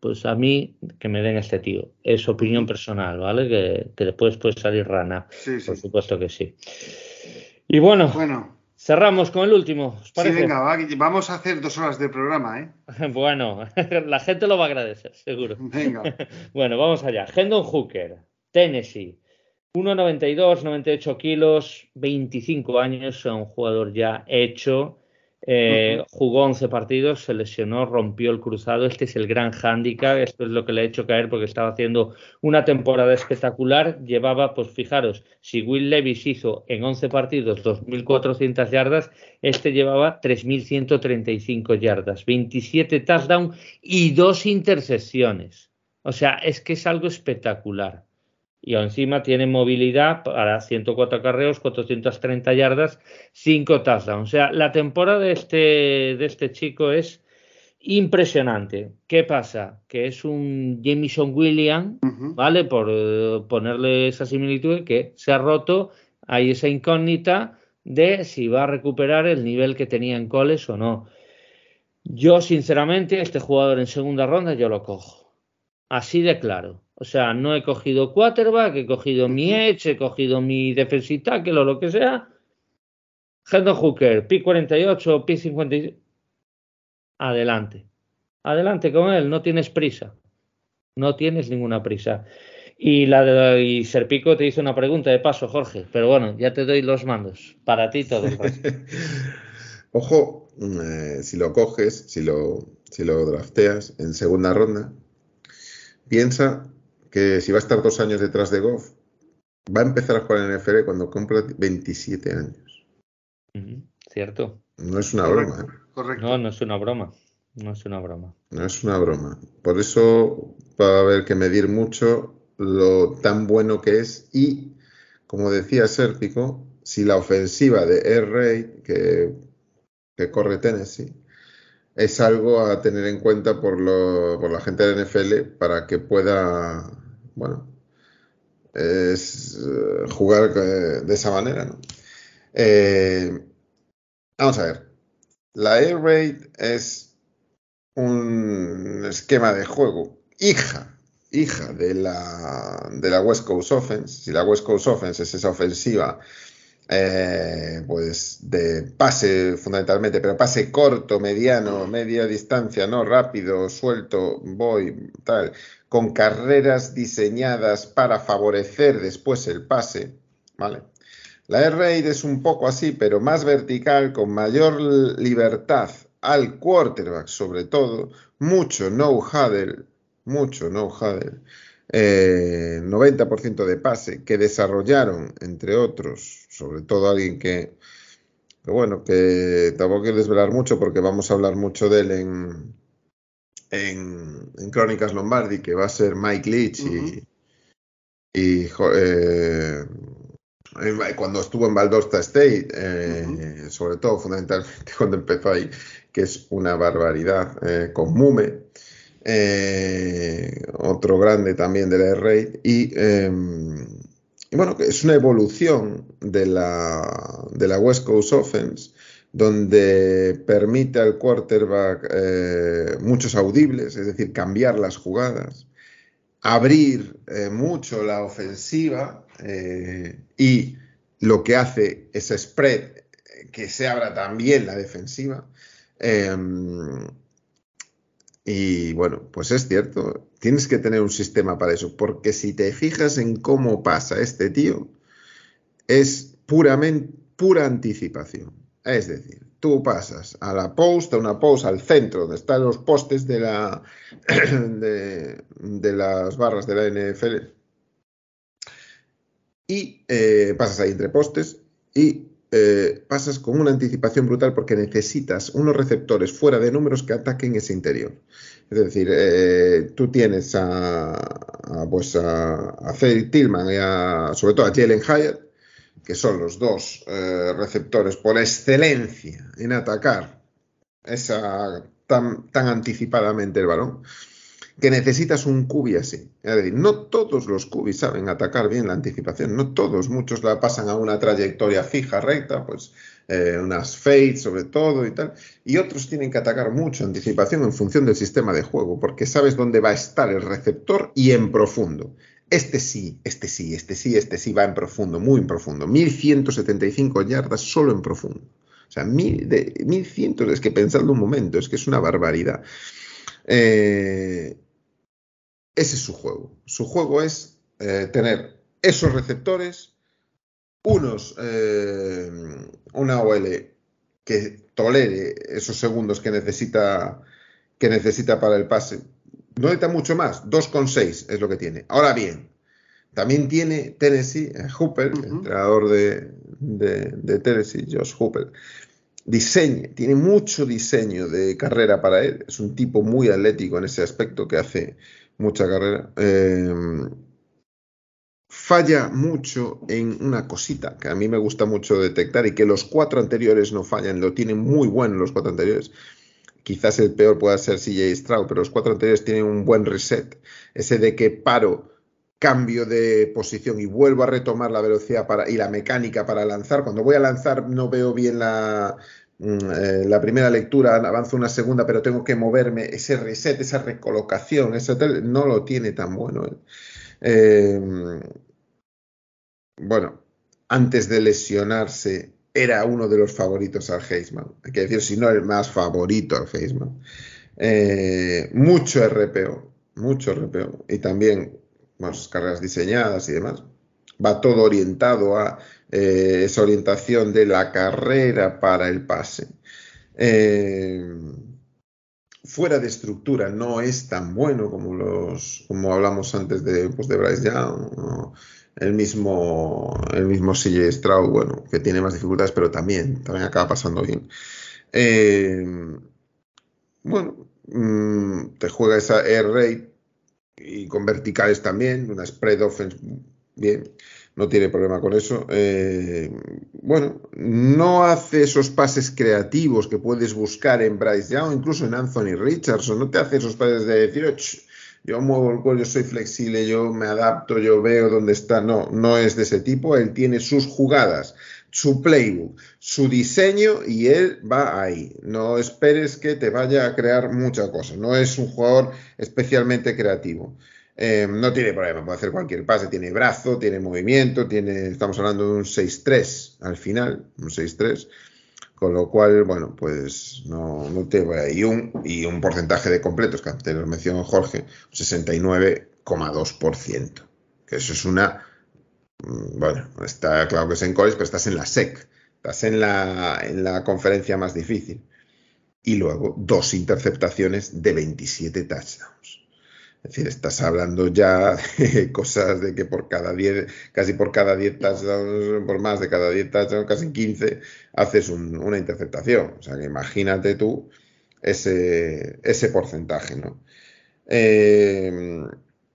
pues a mí que me den este tío. Es opinión personal, ¿vale? Que, después puede salir rana. Por supuesto que sí. Y bueno, bueno, Cerramos con el último. Sí, venga, vamos a hacer dos horas de programa, ¿eh? bueno, la gente lo va a agradecer, seguro. Venga. bueno, vamos allá. Hendon Hooker, Tennessee. 1,92, 98 kilos, 25 años, un jugador ya hecho. Eh, jugó 11 partidos, se lesionó, rompió el cruzado. Este es el gran hándicap. Esto es lo que le ha hecho caer porque estaba haciendo una temporada espectacular. Llevaba, pues fijaros, si Will Levis hizo en 11 partidos 2.400 yardas, este llevaba 3.135 yardas, 27 touchdowns y dos intercepciones. O sea, es que es algo espectacular y encima tiene movilidad para 104 carreos, 430 yardas, 5 touchdowns. O sea, la temporada de este, de este chico es impresionante. ¿Qué pasa? Que es un Jameson Williams, ¿vale? Por eh, ponerle esa similitud, que se ha roto, hay esa incógnita de si va a recuperar el nivel que tenía en coles o no. Yo, sinceramente, este jugador en segunda ronda yo lo cojo. Así de claro. O sea, no he cogido quarterback, he cogido mi edge, he cogido mi defensive tackle o lo que sea. Hendon Hooker, pi 48, pi 56. Adelante. adelante con él, no tienes prisa. No tienes ninguna prisa. Y, la y Serpico te hizo una pregunta de paso, Jorge, pero bueno, ya te doy los mandos. Para ti todo. Ojo, eh, si lo coges, si lo, si lo drafteas en segunda ronda, piensa que si va a estar dos años detrás de Goff, va a empezar a jugar en NFL cuando compra 27 años. cierto. No es una broma. ¿eh? Correcto. No, no es una broma. No es una broma. No es una broma. Por eso va a haber que medir mucho lo tan bueno que es y, como decía Sérpico, si la ofensiva de Air Raid que, que, corre Tennessee es algo a tener en cuenta por, lo, por la gente de NFL para que pueda, bueno, es, eh, jugar eh, de esa manera. ¿no? Eh, vamos a ver, la Air Raid es un esquema de juego hija hija de la, de la West Coast Offense, si la West Coast Offense es esa ofensiva eh, pues de pase fundamentalmente, pero pase corto, mediano, media distancia, no rápido, suelto, voy, tal, con carreras diseñadas para favorecer después el pase, ¿vale? La Air Raid es un poco así, pero más vertical, con mayor libertad al quarterback, sobre todo, mucho no-huddle, mucho no huddle, eh, 90% de pase que desarrollaron, entre otros, sobre todo alguien que, bueno, que tampoco quiero desvelar mucho porque vamos a hablar mucho de él en, en, Crónicas Lombardi, que va a ser Mike Leach y, y eh, cuando estuvo en Valdosta State, eh, sobre todo fundamentalmente cuando empezó ahí, que es una barbaridad, eh, con Mume. Eh, otro grande también de la Raid, y, em, y, bueno, es una evolución de la, de la West Coast Offense, donde permite al quarterback eh, muchos audibles, es decir, cambiar las jugadas, abrir eh, mucho la ofensiva y lo que hace es spread que se abra también la defensiva. Y bueno, pues es cierto, tienes que tener un sistema para eso, porque si te fijas en cómo pasa este tío, es puramente pura anticipación. Es decir, tú pasas a la post, a una post al centro, donde están los postes de, la, de, las barras de la NFL, y eh, pasas ahí entre postes y eh, pasas con una anticipación brutal porque necesitas unos receptores fuera de números que ataquen ese interior. Es decir, eh, tú tienes a, a, pues a, a Tillman y a, sobre todo a Jalen Hyatt, que son los dos eh, receptores por excelencia en atacar esa tan, tan anticipadamente el balón que necesitas un cubi así. Es decir, no todos los cubis saben atacar bien la anticipación, no todos, muchos la pasan a una trayectoria fija, recta, pues eh, unas fades sobre todo y tal, y otros tienen que atacar mucho anticipación en función del sistema de juego, porque sabes dónde va a estar el receptor y en profundo. Este sí, este sí, este sí, este sí va en profundo, muy en profundo. 1175 yardas solo en profundo. O sea, mil, de, 1100, es que pensando un momento, es que es una barbaridad. Eh, ese es su juego. Su juego es eh, tener esos receptores, unos, eh, una OL que tolere esos segundos que necesita, que necesita para el pase. No necesita mucho más, 2,6 es lo que tiene. Ahora bien, también tiene Tennessee, eh, Hooper, entrenador de, de, Tennessee, Josh Hooper, diseño, tiene mucho diseño de carrera para él. Es un tipo muy atlético en ese aspecto que hace mucha carrera. Em, falla mucho en una cosita que a mí me gusta mucho detectar y que los cuatro anteriores no fallan, lo tienen muy bueno los cuatro anteriores. Quizás el peor pueda ser CJ Stroud, pero los cuatro anteriores tienen un buen reset. Ese de que paro, cambio de posición y vuelvo a retomar la velocidad para, y la mecánica para lanzar. Cuando voy a lanzar no veo bien la, Mm, eh, la primera lectura, avanzo una segunda, pero tengo que moverme, ese reset, esa recolocación, ese no lo tiene tan bueno. Eh, bueno, antes de lesionarse, era uno de los favoritos al Heisman. Hay que decir, si no el más favorito al Heisman. Eh, mucho RPO, mucho RPO. Y también más carreras diseñadas y demás. Va todo orientado a eh, esa orientación de la carrera para el pase. Eh, fuera de estructura no es tan bueno como los como hablamos antes de, pues de Bryce Young el mismo el mismo CJ Stroud bueno que tiene más dificultades pero también también acaba pasando bien eh, bueno mm, te juega esa air rate y con verticales también una spread offense bien no tiene problema con eso. Eh, bueno, no hace esos pases creativos que puedes buscar en Bryce Young, incluso en Anthony Richardson, no te hace esos pases de decir, yo muevo el cuello, soy flexible, yo me adapto, yo veo dónde está. No, no es de ese tipo, él tiene sus jugadas, su playbook, su diseño y él va ahí. No esperes que te vaya a crear mucha cosa, no es un jugador especialmente creativo. Eh, no tiene problema, puede hacer cualquier pase, tiene brazo, tiene movimiento, tiene, estamos hablando de un 6-3 al final, un 6-3, con lo cual, bueno, pues no, no te y un, y un porcentaje de completos, que antes mencionó Jorge, 69,2%, que eso es una, mm, bueno, está claro que es en college, pero estás en la SEC, estás en la, en la conferencia más difícil. Y luego dos interceptaciones de 27 touchdowns. Es decir, estás hablando ya de cosas de que por cada 10, casi por cada 10 touchdowns, por más de cada 10 touchdowns, casi 15, haces una interceptación. O sea, que imagínate tú ese, ese porcentaje, ¿no? Eh,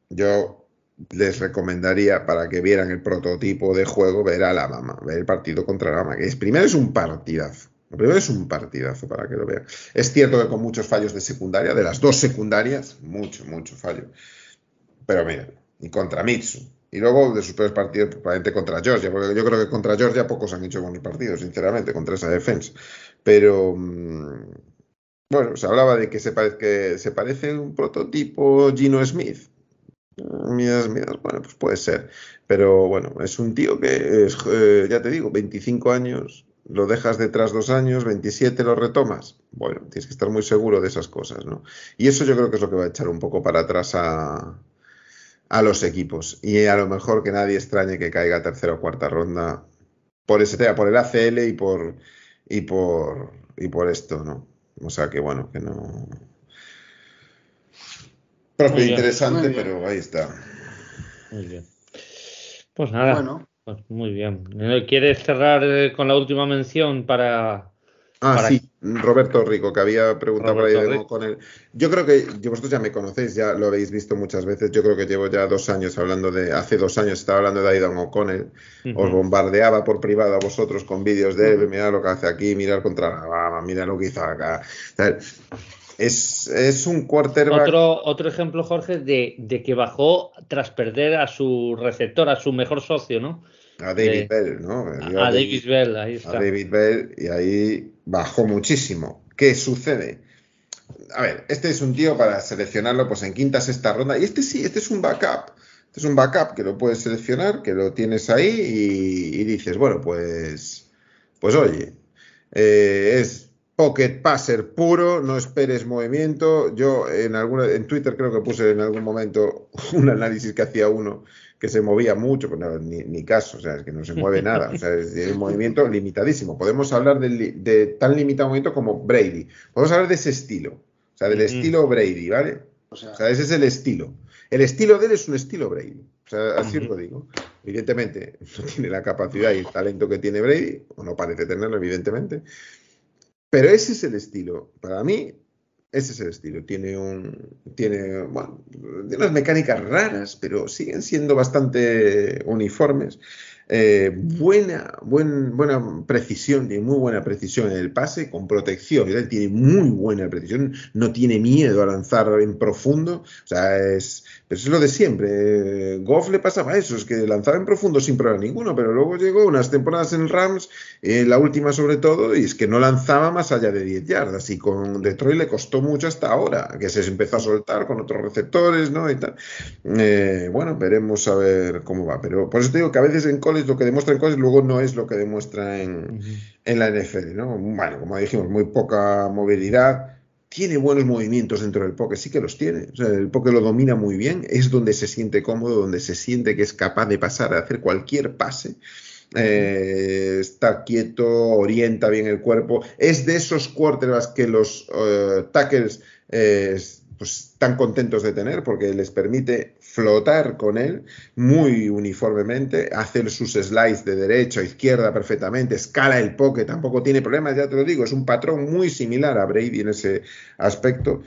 yo les recomendaría para que vieran el prototipo de juego ver a la mama, ver el partido contra la mama, que es primero es un partidazo. Lo primero es un partidazo para que lo vean. Es cierto que con muchos fallos de secundaria, de las dos secundarias, mucho, mucho fallo. Pero mira, y contra Mitsu. Y luego de sus peores partidos, probablemente contra Georgia, porque yo creo que contra Georgia pocos han hecho buenos partidos, sinceramente, contra esa defensa. Pero, mm, bueno, se hablaba de que se, parece, que un prototipo Gino Smith. Midas, midas, bueno, pues puede ser. Pero bueno, es un tío que es, eh, ya te digo, 25 años, lo dejas detrás dos años, 27 lo retomas. Bueno, tienes que estar muy seguro de esas cosas, ¿no? Y eso yo creo que es lo que va a echar un poco para atrás a, a los equipos. Y a lo mejor que nadie extrañe que caiga tercera o cuarta ronda por ese tema, por el ACL y por y por y por esto, ¿no? O sea que bueno, que no. Propio interesante, pero ahí está. Muy bien. Pues nada. Bueno. Pues muy bien. ¿Quieres cerrar eh, con la última mención para... Ah, sí, Roberto Rico, que había preguntado por ahí con él. Yo creo que vosotros ya me conocéis, ya lo habéis visto muchas veces. Yo creo que llevo ya dos años hablando de, hace dos años estaba hablando de Aidan O'Connell. Os bombardeaba por privado a vosotros con vídeos de él, mira lo que hace aquí, mirar contra Alabama, mira lo que hizo acá. Es, un quarterback. Otro, otro ejemplo, Jorge, de, de, que bajó tras perder a su receptor, a su mejor socio, ¿no? A David Bell, ¿no? A, David, Bell, ahí está. A David Bell, y ahí bajó muchísimo. ¿Qué sucede? A ver, este es un tío para seleccionarlo pues en quinta, sexta ronda. Y este sí, este es un backup. Este es un backup que lo puedes seleccionar, que lo tienes ahí y, dices, bueno, pues, pues oye, eh, es pocket passer puro, no esperes movimiento. Yo en alguna, en Twitter creo que puse en algún momento un análisis que hacía uno que se movía mucho, pero ni, caso, o sea, es que no se mueve nada, o sea, es un movimiento limitadísimo. Podemos hablar de, tan limitado movimiento como Brady, podemos hablar de ese estilo, o sea, del estilo Brady, ¿vale? O sea, ese es el estilo. El estilo de él es un estilo Brady, o sea, así lo digo. Evidentemente, no tiene la capacidad y el talento que tiene Brady, o no parece tenerlo, evidentemente, pero ese es el estilo. Para mí, ese es el estilo. Tiene un. Tiene. Bueno, tiene unas mecánicas raras, pero siguen siendo bastante uniformes. Eh, buena, buena precisión, tiene muy buena precisión en el pase, con protección. Tiene muy buena precisión, no tiene miedo a lanzar en profundo. O sea, es, es lo de siempre. Goff le pasaba eso, es que lanzaba en profundo sin problema ninguno, pero luego llegó unas temporadas en Rams, eh, la última sobre todo, y es que no lanzaba más allá de 10 yardas. Y con Detroit le costó mucho hasta ahora, que se empezó a soltar con otros receptores, ¿no? Y tal. Eh, bueno, veremos a ver cómo va. Pero por eso te digo que a veces en college lo que demuestra en college luego no es lo que demuestra en, en la NFL, ¿no? Bueno, como dijimos, muy poca movilidad tiene buenos movimientos dentro del poke, sí que los tiene. O sea, el poke lo domina muy bien, es donde se siente cómodo, donde se siente que es capaz de pasar a hacer cualquier pase. Eh, está quieto, orienta bien el cuerpo. Es de esos quarterbacks que los uh, tackles eh, pues, están contentos de tener porque les permite flotar con él muy uniformemente, hacer sus slides de derecha a izquierda perfectamente, escala el poke, tampoco tiene problemas, ya te lo digo, es un patrón muy similar a Brady en ese aspecto.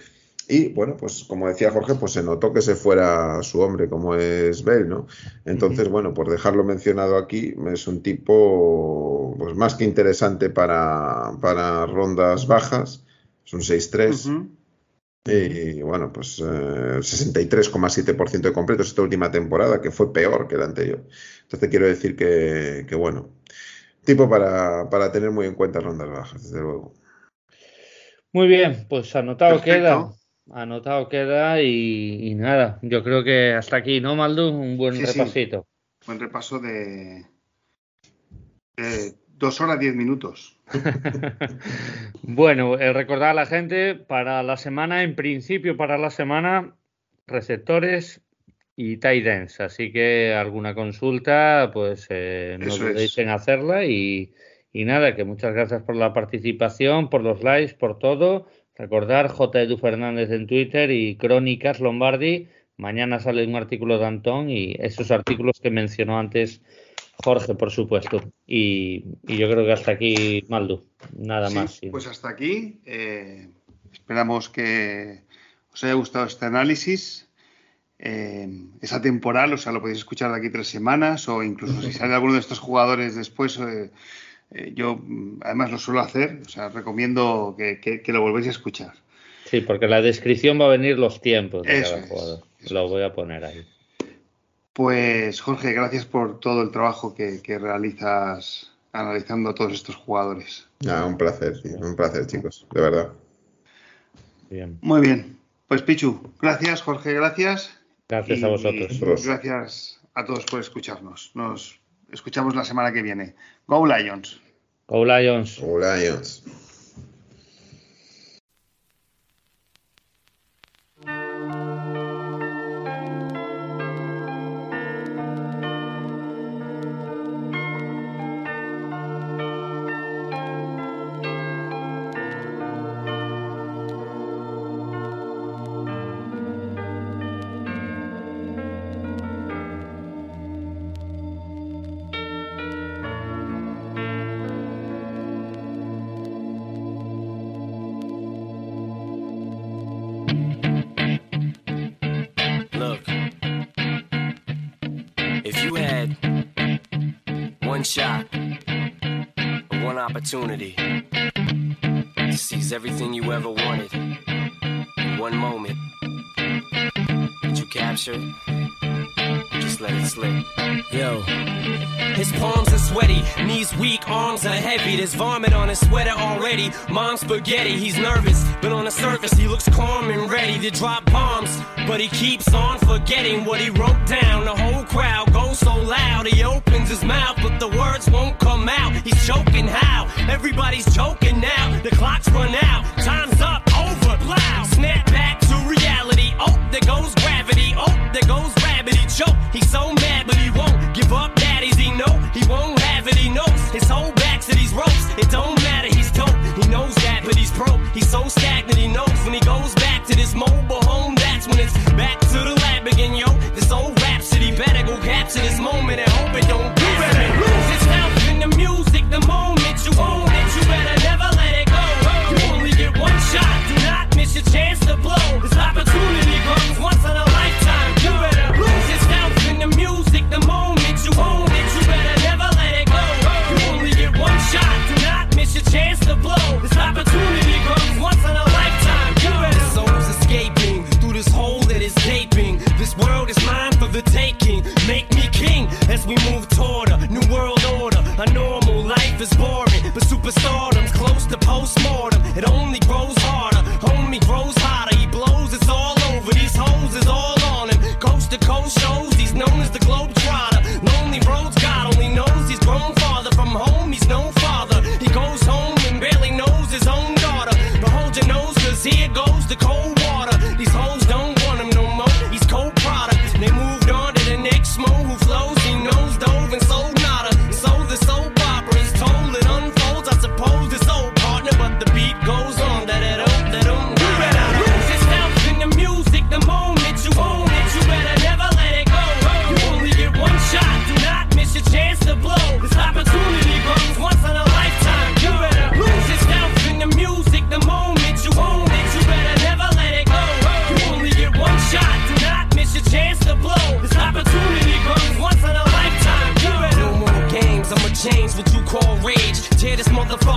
Y bueno, pues como decía Jorge, pues se notó que se fuera su hombre, como es Bell, ¿no? Entonces, bueno, por dejarlo mencionado aquí, es un tipo pues más que interesante para, para rondas bajas, es un 6-3. Y bueno, pues 63,7% eh, de completos esta última temporada, que fue peor que la anterior. Entonces quiero decir que, bueno, tipo para, tener muy en cuenta rondas bajas, desde luego. Muy bien, pues anotado queda. Anotado queda y, nada, yo creo que hasta aquí, ¿no, Maldu? Un buen repasito. Buen repaso de, de dos horas diez minutos. bueno, eh, recordar a la gente para la semana, en principio para la semana, receptores y tight Así que alguna consulta, pues eh, no dudéis en hacerla y, nada, que muchas gracias por la participación, por los likes, por todo. Recordar J. Edu Fernández en Twitter y Crónicas Lombardi. Mañana sale un artículo de Antón y esos artículos que mencionó antes Jorge, por supuesto. Y, yo creo que hasta aquí, Maldo. Nada más. Pues hasta aquí. Eh, esperamos que os haya gustado este análisis. Eh, esa temporal, o sea, lo podéis escuchar de aquí tres semanas o incluso si sale alguno de estos jugadores después. Eh, yo además lo suelo hacer, o sea, recomiendo que, lo volvéis a escuchar. Sí, porque la descripción va a venir los tiempos de cada jugador. Lo voy a poner ahí. Pues Jorge, gracias por todo el trabajo que, realizas analizando a todos estos jugadores. Ah, un placer, un placer, chicos, de verdad. Bien. Muy bien. Pues Pichu, gracias, Jorge, gracias. Gracias a vosotros. Gracias a todos por escucharnos. Nos escuchamos la semana que viene. Go Lions. Go Lions. Go Lions. Opportunity to seize everything you ever wanted in one moment. Did you capture Just let it slip. Yo. His palms are sweaty, knees weak, arms are heavy. There's vomit on his sweater already. Mom's spaghetti, he's nervous, but on the surface he looks calm and ready to drop bombs. But he keeps on forgetting what he wrote down. The whole crowd goes so loud, he opens his mouth, but the words won't come out. He's choking how? Everybody's choking now. The clock's run out, time's up, over, loud. Snap back to reality. Oh, there goes gravity. Oh, there goes. He choke. He's so mad, but he won't give up. Daddies, he know he won't have it. He knows his whole back to these ropes. It don't matter. He's dope. He knows that, but he's broke. He's so stagnant. He knows when he goes back to this mobile go capture this moment and hope it don't. You better lose itself in the music the moment you own it. You better never let it go. You only get one shot. Do not miss your chance to blow. This opportunity comes once in a lifetime. You better lose yourself in the music the moment you own it. You better never let it go. You only get one shot. Do not miss your chance to blow. This opportunity comes once in a lifetime. You better. The soul's escaping through this hole that is gaping. This world